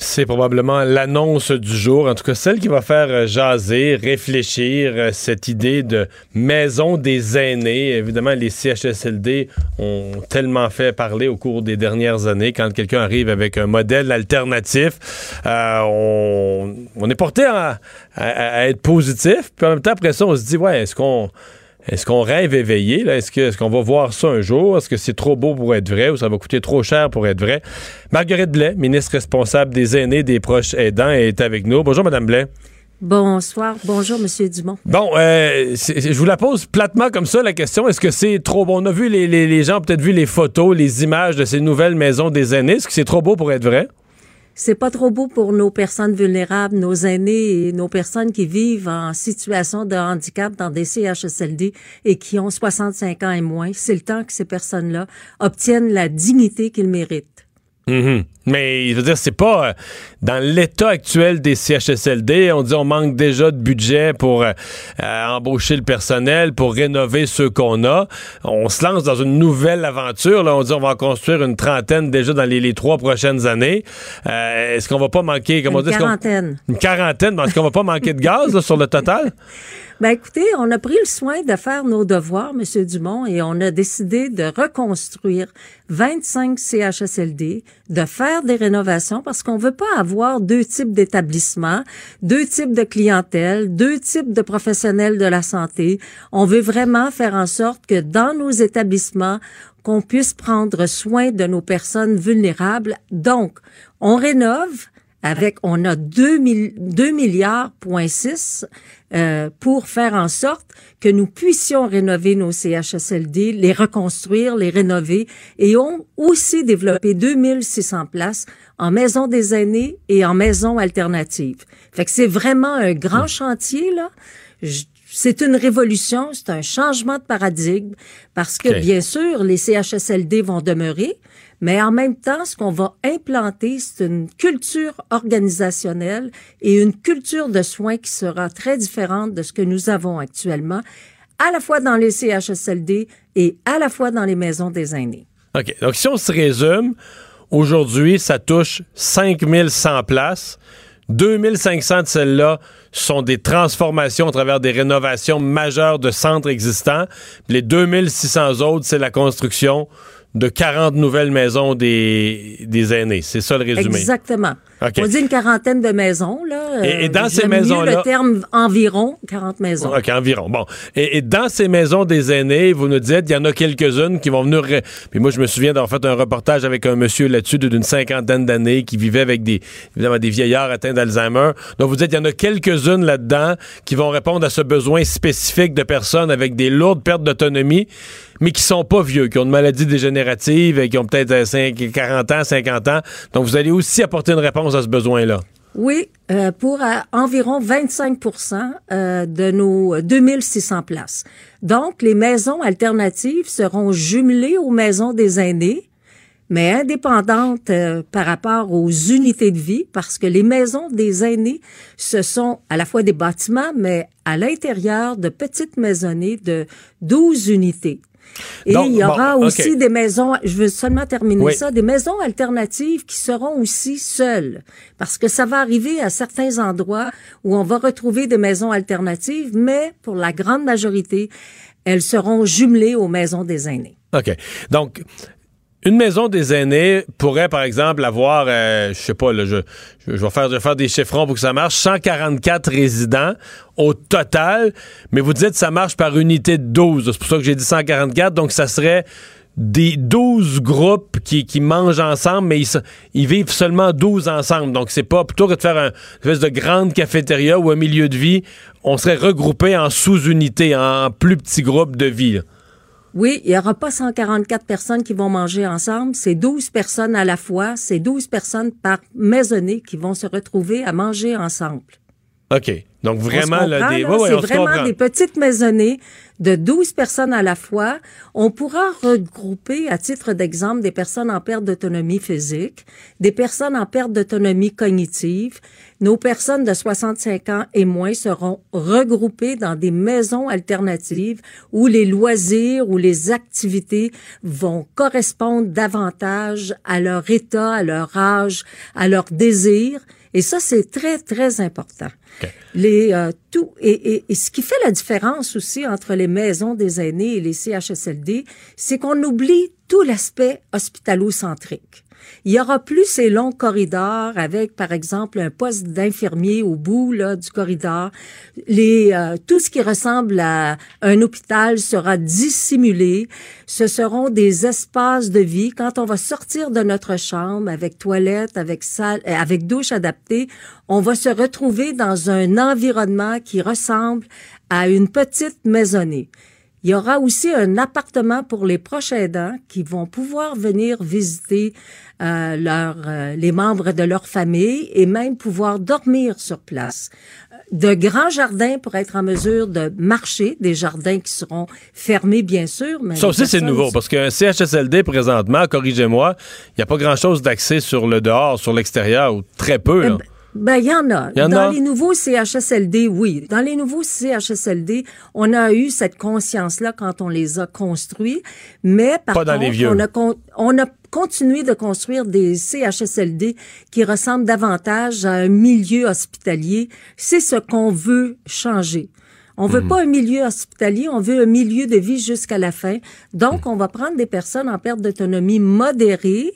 A: C'est probablement l'annonce du jour, en tout cas celle qui va faire euh, jaser, réfléchir euh, cette idée de maison des aînés. Évidemment, les CHSLD ont tellement fait parler au cours des dernières années. Quand quelqu'un arrive avec un modèle alternatif, euh, on, est porté à être positif. Puis en même temps, après ça, on se dit, ouais, est-ce qu'on est-ce qu'on rêve éveillé? Est-ce qu'on va voir ça un jour? Est-ce que c'est trop beau pour être vrai ou ça va coûter trop cher pour être vrai? Marguerite Blais, ministre responsable des aînés, des proches aidants, est avec nous. Bonjour, Madame Blais.
Q: Bonsoir. Bonjour, Monsieur Dumont.
A: Bon, euh, je vous la pose platement comme ça, la question. Est-ce que c'est trop beau? On a vu les, les- les gens, ont peut-être vu les photos, les images de ces nouvelles maisons des aînés. Est-ce que c'est trop beau pour être vrai?
Q: C'est pas trop beau pour nos personnes vulnérables, nos aînés et nos personnes qui vivent en situation de handicap dans des CHSLD et qui ont 65 ans et moins. C'est le temps que ces personnes-là obtiennent la dignité qu'ils méritent.
A: Mhm. Mais je veux dire, c'est pas euh, dans l'état actuel des CHSLD. On dit on manque déjà de budget pour euh, euh, embaucher le personnel, pour rénover ceux qu'on a. On se lance dans une nouvelle aventure. Là. On dit on va en construire une trentaine déjà dans les, les trois prochaines années. Euh, est-ce qu'on va pas manquer, comme on
Q: Une
A: dit,
Q: quarantaine.
A: une quarantaine. Est-ce qu'on va pas manquer de gaz là, sur le total? [LAUGHS]
Q: Ben écoutez, on a pris le soin de faire nos devoirs, Monsieur Dumont, et on a décidé de reconstruire 25 CHSLD, de faire des rénovations parce qu'on veut pas avoir deux types d'établissements, deux types de clientèle, deux types de professionnels de la santé. On veut vraiment faire en sorte que dans nos établissements, qu'on puisse prendre soin de nos personnes vulnérables. Donc, on rénove avec, on a 2, 2 milliards, point 6, euh, pour faire en sorte que nous puissions rénover nos CHSLD, les reconstruire, les rénover et on aussi développer 2600 places en maison des aînés et en maison alternative. Fait que c'est vraiment un grand chantier, là. Je- c'est une révolution, c'est un changement de paradigme parce que bien sûr, les CHSLD vont demeurer, mais en même temps, ce qu'on va implanter, c'est une culture organisationnelle et une culture de soins qui sera très différente de ce que nous avons actuellement, à la fois dans les CHSLD et à la fois dans les maisons des aînés.
A: OK. Donc, si on se résume, aujourd'hui, ça touche 5100 places. 2500 de celles-là sont des transformations à travers des rénovations majeures de centres existants. Les 2600 autres, c'est la construction de 40 nouvelles maisons des, des aînés. C'est ça le résumé.
Q: Exactement. On dit une quarantaine de maisons, là.
A: Et- et dans
Q: Euh,
A: ces maisons-là-
Q: le terme environ 40 maisons.
A: OK, environ. Bon. Et, et dans ces maisons des aînés, vous nous dites, il y en a quelques-unes qui vont venir. Puis moi, je me souviens d'avoir fait un reportage avec un monsieur là-dessus d'une cinquantaine d'années qui vivait avec des, évidemment, des vieillards atteints d'Alzheimer. Donc, vous dites, il y en a quelques-unes là-dedans qui vont répondre à ce besoin spécifique de personnes avec des lourdes pertes d'autonomie, mais qui sont pas vieux, qui ont une maladie dégénérative et qui ont peut-être euh, 5 40 ans, 50 ans. Donc, vous allez aussi apporter une réponse à ce besoin-là.
Q: Oui, euh, pour euh, environ 25% euh, de nos 2600 places. Donc, les maisons alternatives seront jumelées aux maisons des aînés, mais indépendantes euh, par rapport aux unités de vie, parce que les maisons des aînés, ce sont à la fois des bâtiments, mais à l'intérieur de petites maisonnées de 12 unités. Et
R: Donc,
Q: il y aura
R: bon,
Q: aussi des maisons, je veux seulement terminer
R: Oui.
Q: ça, des maisons alternatives qui seront aussi seules. Parce que ça va arriver à certains endroits où on va retrouver des maisons alternatives, mais pour la grande majorité, elles seront jumelées aux maisons des aînés.
A: OK. Donc, une maison des aînés pourrait, par exemple, avoir, euh, je sais pas, là, je, vais faire, des chiffrons pour que ça marche, 144 résidents au total, mais vous dites que ça marche par unité de 12. C'est pour ça que j'ai dit 144, donc ça serait des 12 groupes qui, mangent ensemble, mais ils, vivent seulement 12 ensemble. Donc, c'est pas plutôt que de faire un une espèce de grande cafétéria ou un milieu de vie, on serait regroupé en sous-unités, en plus petits groupes de vie.
Q: Oui, il y aura pas 144 personnes qui vont manger ensemble, c'est 12 personnes à la fois, c'est 12 personnes par maisonnée qui vont se retrouver à manger ensemble.
A: OK. Donc, vraiment,
Q: On
A: là, des.
Q: là?
A: ouais, ouais,
Q: c'est vraiment des petites maisonnées de 12 personnes à la fois. On pourra regrouper, à titre d'exemple, des personnes en perte d'autonomie physique, des personnes en perte d'autonomie cognitive. Nos personnes de 65 ans et moins seront regroupées dans des maisons alternatives où les loisirs ou les activités vont correspondre davantage à leur état, à leur âge, à leur désir. Et ça, c'est très, très important. Les, euh, tout, et, et, et ce qui fait la différence aussi entre les maisons des aînés et les CHSLD, c'est qu'on oublie tout l'aspect hospitalo-centrique. Il y aura plus ces longs corridors avec, par exemple, un poste d'infirmier au bout là, du corridor. Les, euh, tout ce qui ressemble à un hôpital sera dissimulé. Ce seront des espaces de vie. Quand on va sortir de notre chambre avec toilette, avec salle, euh, avec douche adaptée, on va se retrouver dans un environnement qui ressemble à une petite maisonnée. Il y aura aussi un appartement pour les proches aidants qui vont pouvoir venir visiter euh, leur, euh, les membres de leur famille et même pouvoir dormir sur place. De grands jardins pour être en mesure de marcher, des jardins qui seront fermés bien sûr. Mais
A: Ça aussi, c'est nouveau, parce qu'un CHSLD, présentement, corrigez-moi, il n'y a pas grand-chose d'accès sur le dehors, sur l'extérieur, ou très peu. là.
Q: Ben, il y en a.
A: Y en
Q: dans
A: a?
Q: les nouveaux CHSLD, oui. Dans les nouveaux CHSLD, on a eu cette conscience-là quand on les a construits. Mais par
A: Pas dans
Q: contre,
A: les vieux.
Q: On, a con- on a continué de construire des CHSLD qui ressemblent davantage à un milieu hospitalier. C'est ce qu'on veut changer. On veut
R: Mhm.
Q: pas un milieu hospitalier, on veut un milieu de vie jusqu'à la fin. Donc, on va prendre des personnes en perte d'autonomie modérée,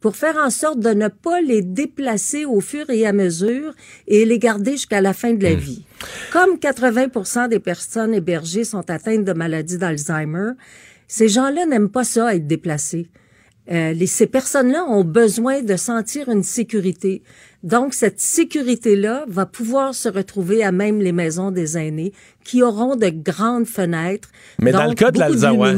Q: pour faire en sorte de ne pas les déplacer au fur et à mesure et les garder jusqu'à la fin de la vie. Comme 80 des personnes hébergées sont atteintes de maladie d'Alzheimer, ces gens-là n'aiment pas ça, être déplacés. Euh, les, ces personnes-là ont besoin de sentir une sécurité. Donc, cette sécurité-là va pouvoir se retrouver à même les maisons des aînés qui auront de grandes fenêtres.
A: Mais dans le cas de l'Alzheimer.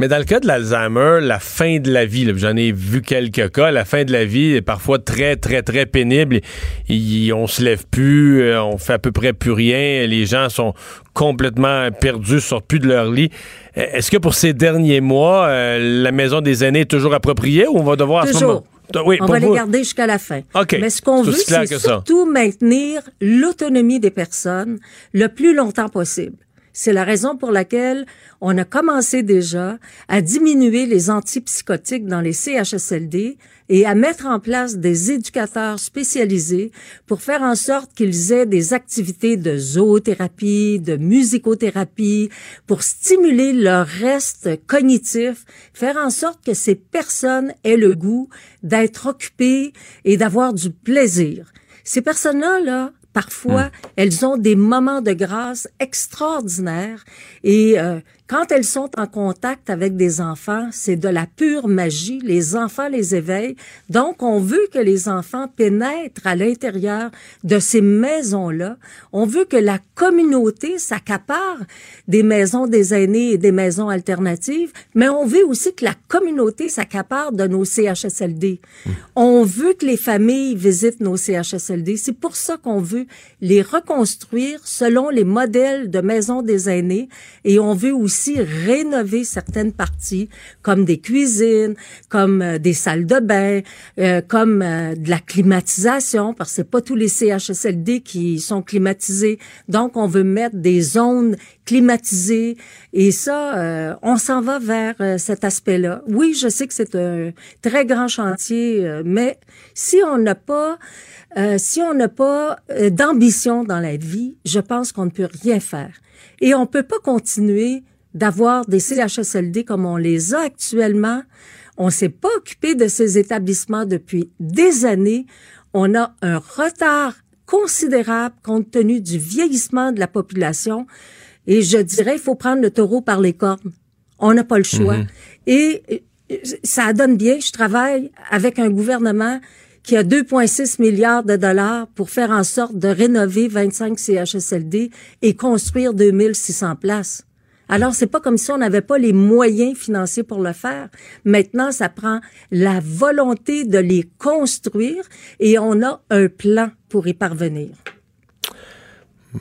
A: Mais dans le cas de l'Alzheimer, la fin de la vie, j'en ai vu quelques cas, la fin de la vie est parfois très, très, très pénible. On se lève plus, euh, on fait à peu près plus rien, les gens sont complètement perdus, sortent plus de leur lit. Euh, Est-ce que pour ces derniers mois, euh, la maison des aînés est toujours appropriée ou on va devoir à ce
Q: Toujours.
A: moment... Oui,
Q: on va
A: vous.
Q: les garder jusqu'à la fin.
A: OK.
Q: Mais ce qu'on veut, c'est
A: ça.
Q: surtout maintenir l'autonomie des personnes le plus longtemps possible. C'est la raison pour laquelle on a commencé déjà à diminuer les antipsychotiques dans les CHSLD et à mettre en place des éducateurs spécialisés pour faire en sorte qu'ils aient des activités de zoothérapie, de musicothérapie, pour stimuler leur reste cognitif, faire en sorte que ces personnes aient le goût d'être occupées et d'avoir du plaisir. Ces personnes-là, là, parfois, elles ont des moments de grâce extraordinaires et euh, quand elles sont en contact avec des enfants, c'est de la pure magie. Les enfants les éveillent. Donc, on veut que les enfants pénètrent à l'intérieur de ces maisons-là. On veut que la communauté s'accapare des maisons des aînés et des maisons alternatives, mais on veut aussi que la communauté s'accapare de nos CHSLD. On veut que les familles visitent nos CHSLD. C'est pour ça qu'on veut les reconstruire selon les modèles de maisons des aînés et on veut aussi rénover certaines parties comme des cuisines, comme euh, des salles de bain, euh, comme euh, de la climatisation parce que c'est pas tous les CHSLD qui sont climatisés. Donc on veut mettre des zones climatisées et ça on s'en va vers cet aspect-là. Oui, je sais que c'est un très grand chantier mais si on n'a pas si on n'a pas d'ambition dans la vie, je pense qu'on ne peut rien faire. Et on peut pas continuer d'avoir des CHSLD comme on les a actuellement. On s'est pas occupé de ces établissements depuis des années. On a un retard considérable compte tenu du vieillissement de la population. Et je dirais, il faut prendre le taureau par les cornes. On n'a pas le choix.
R: Mhm.
Q: Et ça donne bien. Je travaille avec un gouvernement qui a 2,6 milliards de dollars pour faire en sorte de rénover 25 CHSLD et construire 2600 places. Alors, c'est pas comme si on n'avait pas les moyens financiers pour le faire. Maintenant, ça prend la volonté de les construire et on a un plan pour y parvenir.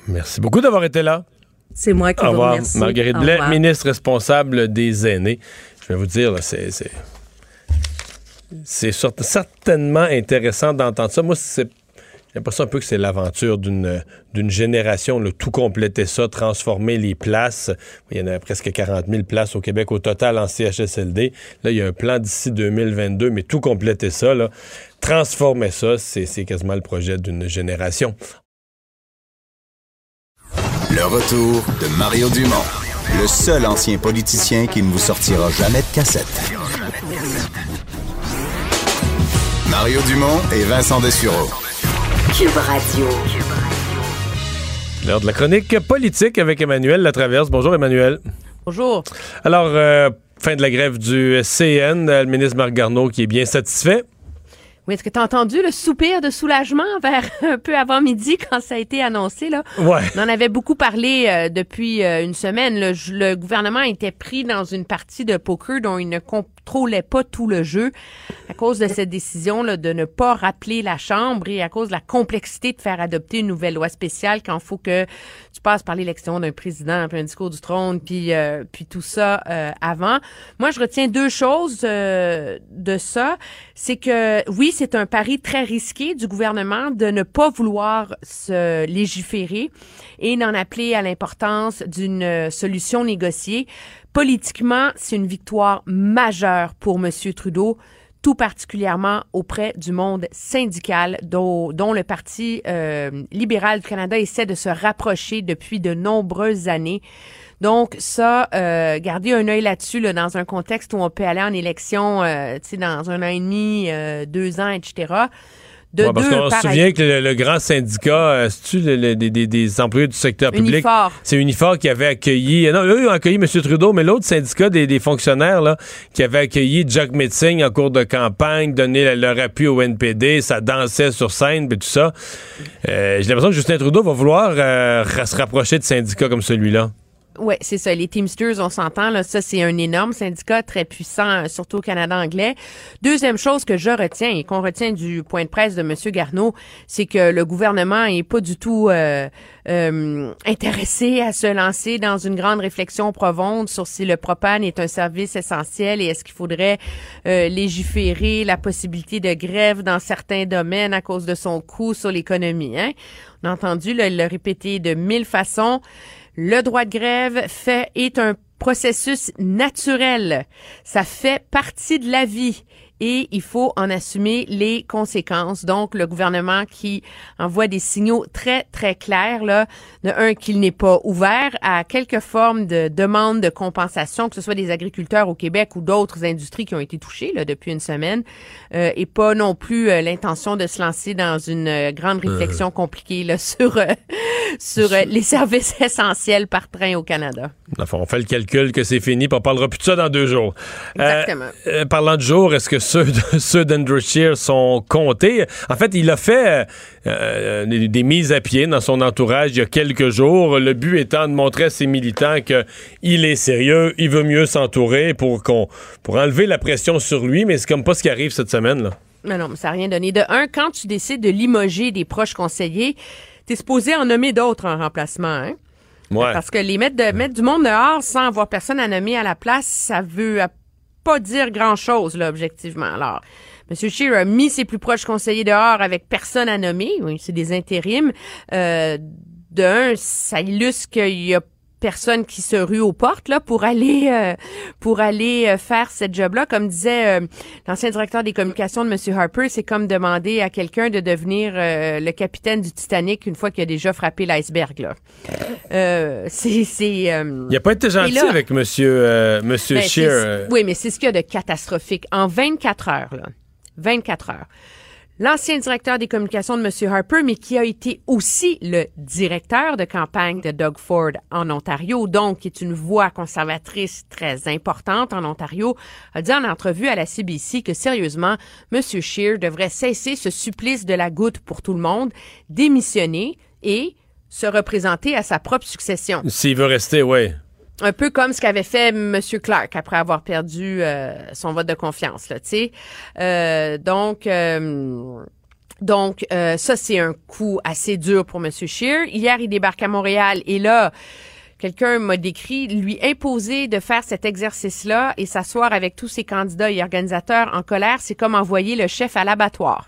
A: Merci beaucoup d'avoir été là.
Q: C'est moi qui
A: Au
Q: vous
A: revoir,
Q: remercie.
A: Marguerite Blais, ministre responsable des aînés. Je vais vous dire, c'est c'est c'est cer- certainement intéressant d'entendre ça. Moi, c'est l'impression un peu que c'est l'aventure d'une génération, le tout compléter ça, transformer les places. Il y en a presque 40 000 places au Québec au total en CHSLD. Là, il y a un plan d'ici 2022, mais tout compléter ça, transformer ça, c'est quasiment le projet d'une génération.
I: Le retour de Mario Dumont, le seul ancien politicien qui ne vous sortira jamais de cassette. Mario Dumont et Vincent Dessureau.
J: Cube Radio.
A: L'heure de la chronique politique avec Emmanuel Latraverse. Bonjour Emmanuel.
S: Bonjour.
A: Alors, euh, fin de la grève du CN, le ministre Marc Garneau qui est bien satisfait.
S: Oui, est-ce que tu as entendu le soupir de soulagement vers [LAUGHS] un peu avant midi quand ça a été annoncé? Là?
A: Ouais.
S: On en avait beaucoup parlé euh, depuis euh, une semaine. Le, le gouvernement était pris dans une partie de poker dont il ne contrôlait pas tout le jeu à cause de cette décision là, de ne pas rappeler la Chambre et à cause de la complexité de faire adopter une nouvelle loi spéciale quand il faut que tu passes par l'élection d'un président, puis un discours du trône, puis, euh, puis tout ça euh, avant. Moi, je retiens deux choses euh, de ça. C'est que, oui, c'est un pari très risqué du gouvernement de ne pas vouloir se légiférer et d'en appeler à l'importance d'une euh, solution négociée. Politiquement, c'est une victoire majeure pour M. Trudeau tout particulièrement auprès du monde syndical dont, le Parti euh, libéral du Canada essaie de se rapprocher depuis de nombreuses années. Donc ça, euh, gardez un œil là-dessus là, dans un contexte où on peut aller en élection, euh, tu sais, dans un an et demi, euh, deux ans, etc. de
A: Ouais, parce qu'on se souvient que le, le grand syndicat, euh, c'est-tu le- le- des, des- des employés du secteur public?
S: Unifor.
A: C'est Unifor qui avait accueilli. Non, eux ont accueilli M. Trudeau, mais l'autre syndicat des, des fonctionnaires là, qui avait accueilli Jack Metzing en cours de campagne, donné le- leur appui au NPD, ça dansait sur scène, puis tout ça. Euh, J'ai l'impression que Justin Trudeau va vouloir euh, se rapprocher de syndicats comme celui-là.
S: Oui, c'est ça. Les Teamsters, on s'entend, là, ça, c'est un énorme syndicat très puissant, euh, surtout au Canada anglais. Deuxième chose que je retiens et qu'on retient du point de presse de M. Garneau, c'est que le gouvernement est pas du tout euh, euh, intéressé à se lancer dans une grande réflexion profonde sur si le propane est un service essentiel et est-ce qu'il faudrait légiférer la possibilité de grève dans certains domaines à cause de son coût sur l'économie. Hein? On a entendu, l'a répété de mille façons. Le droit de grève fait est un processus naturel. Ça fait partie de la vie et il faut en assumer les conséquences. Donc, le gouvernement qui envoie des signaux très, très clairs, là, un, qu'il n'est pas ouvert à quelque forme de demande de compensation, que ce soit des agriculteurs au Québec ou d'autres industries qui ont été touchées là, depuis une semaine, euh, et pas non plus euh, l'intention de se lancer dans une euh, grande réflexion compliquée là, [LAUGHS] sur, sur les services [LAUGHS] essentiels par train au Canada.
A: Enfin, on fait le calcul que c'est fini, puis on parlera plus de ça dans deux jours.
S: Exactement.
A: parlant de jours, est-ce que ceux, de- [LAUGHS] ceux d'Andrew Scheer sont comptés? En fait, il a fait des, des mises à pied dans son entourage il y a quelques jours. Le but étant de montrer à ses militants qu'il est sérieux, il veut mieux s'entourer pour, qu'on, pour enlever la pression sur lui, mais c'est comme pas ce qui arrive cette semaine. Là.
S: Mais non, mais ça n'a rien donné. De un, quand tu décides de limoger des proches conseillers, t'es supposé en nommer d'autres en remplacement, hein?
A: Ouais.
S: Parce que les mettre, de, mettre du monde dehors sans avoir personne à nommer à la place, ça veut pas dire grand-chose, là, objectivement. Alors, M. Scheer a mis ses plus proches conseillers dehors avec personne à nommer. Oui, c'est des intérims. Euh, de un, ça illustre qu'il y a personne qui se rue aux portes là pour aller euh, pour aller euh, faire cette job là comme disait euh, l'ancien directeur des communications de monsieur Harper c'est comme demander à quelqu'un de devenir euh, le capitaine du Titanic une fois qu'il a déjà frappé l'iceberg là. Euh, c'est c'est euh,
A: Il a pas été gentil
S: là-
A: avec Monsieur, euh, monsieur
S: ben,
A: Scheer.
S: Oui, mais c'est ce qu'il y a de catastrophique. En 24 heures, là, 24 heures, l'ancien directeur des communications de M. Harper, mais qui a été aussi le directeur de campagne de Doug Ford en Ontario, donc qui est une voix conservatrice très importante en Ontario, a dit en entrevue à la CBC que sérieusement, M. Scheer devrait cesser ce supplice de la goutte pour tout le monde, démissionner et se représenter à sa propre succession.
A: S'il veut rester, ouais.
S: Un peu comme ce qu'avait fait M. Clark après avoir perdu euh, son vote de confiance, là, tu sais. Euh, donc, euh, ça, c'est un coup assez dur pour M. Scheer. Hier, il débarque à Montréal et là, quelqu'un m'a décrit lui imposer de faire cet exercice-là et s'asseoir avec tous ses candidats et organisateurs en colère, c'est comme envoyer le chef à l'abattoir.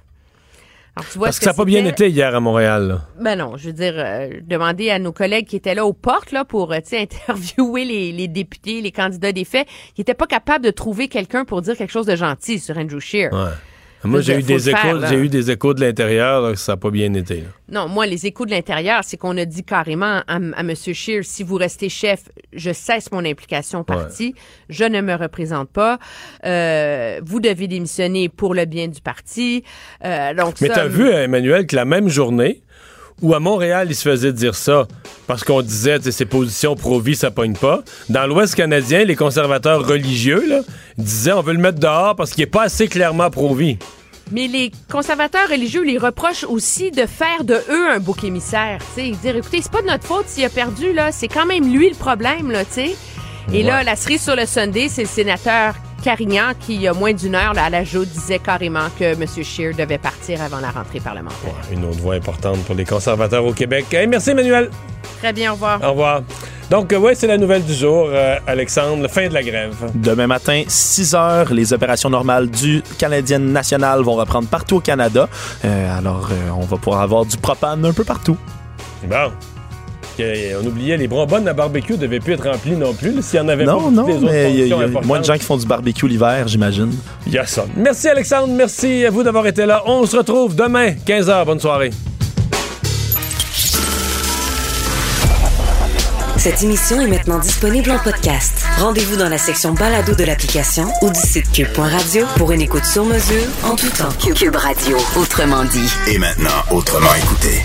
S: Alors, tu vois
A: Parce
S: ce
A: que ça n'a pas bien été hier à Montréal. là.
S: ben non, je veux dire, euh, demander à nos collègues qui étaient là aux portes là pour euh, [LAUGHS] interviewer les, les députés, les candidats des faits, qui n'étaient pas capables de trouver quelqu'un pour dire quelque chose de gentil sur Andrew Scheer.
A: Ouais. Moi, j'ai
S: veux
A: eu, des échos, j'ai eu des échos de l'intérieur, ça n'a pas bien été. là.
S: Non, moi, les échos de l'intérieur, c'est qu'on a dit carrément à, à M. Scheer, si vous restez chef, je cesse mon implication au parti, je ne me représente pas, euh, vous devez démissionner pour le bien du parti. Euh, donc
A: Mais
S: ça,
A: t'as vu, Emmanuel, que la même journée où à Montréal, il se faisait dire ça parce qu'on disait, sais, ses positions pro-vie, ça pogne pas. Dans l'Ouest canadien, les conservateurs religieux là, disaient on veut le mettre dehors parce qu'il est pas assez clairement pro-vie.
S: Mais les conservateurs religieux les reprochent aussi de faire de eux un bouc émissaire. Tu sais, dire écoutez, c'est pas de notre faute s'il a perdu là, c'est quand même lui le problème là, tu sais. Et là, la cerise sur le Sunday, c'est le sénateur Carignan qui, il y a moins d'une heure, là, à la joute, disait carrément que M. Scheer devait partir avant la rentrée parlementaire.
A: Une autre voix importante pour les conservateurs au Québec. Hey, merci, Emmanuel.
S: Très bien, au revoir.
A: Au revoir. Donc, euh, ouais, c'est la nouvelle du jour, euh, Alexandre. Fin de la grève.
B: Demain matin, 6 heures, les opérations normales du Canadien national vont reprendre partout au Canada. Euh, alors, euh, on va pouvoir avoir du propane un peu partout.
A: Bon. Ok, On oubliait les bonbonnes à barbecue devaient plus être remplies non plus. S'il y en avait
B: Non, non,
A: les
B: mais il y y, a moins de gens qui font du barbecue l'hiver, j'imagine.
A: Il y a ça. Merci Alexandre, merci à vous d'avoir été là. On se retrouve demain, 15h. Bonne soirée.
R: Cette émission est maintenant disponible en podcast. Rendez-vous dans la section balado de l'application ou du site cube.radio pour une écoute sur mesure en tout temps.
J: Cube Radio, autrement dit.
I: Et maintenant, autrement écouté.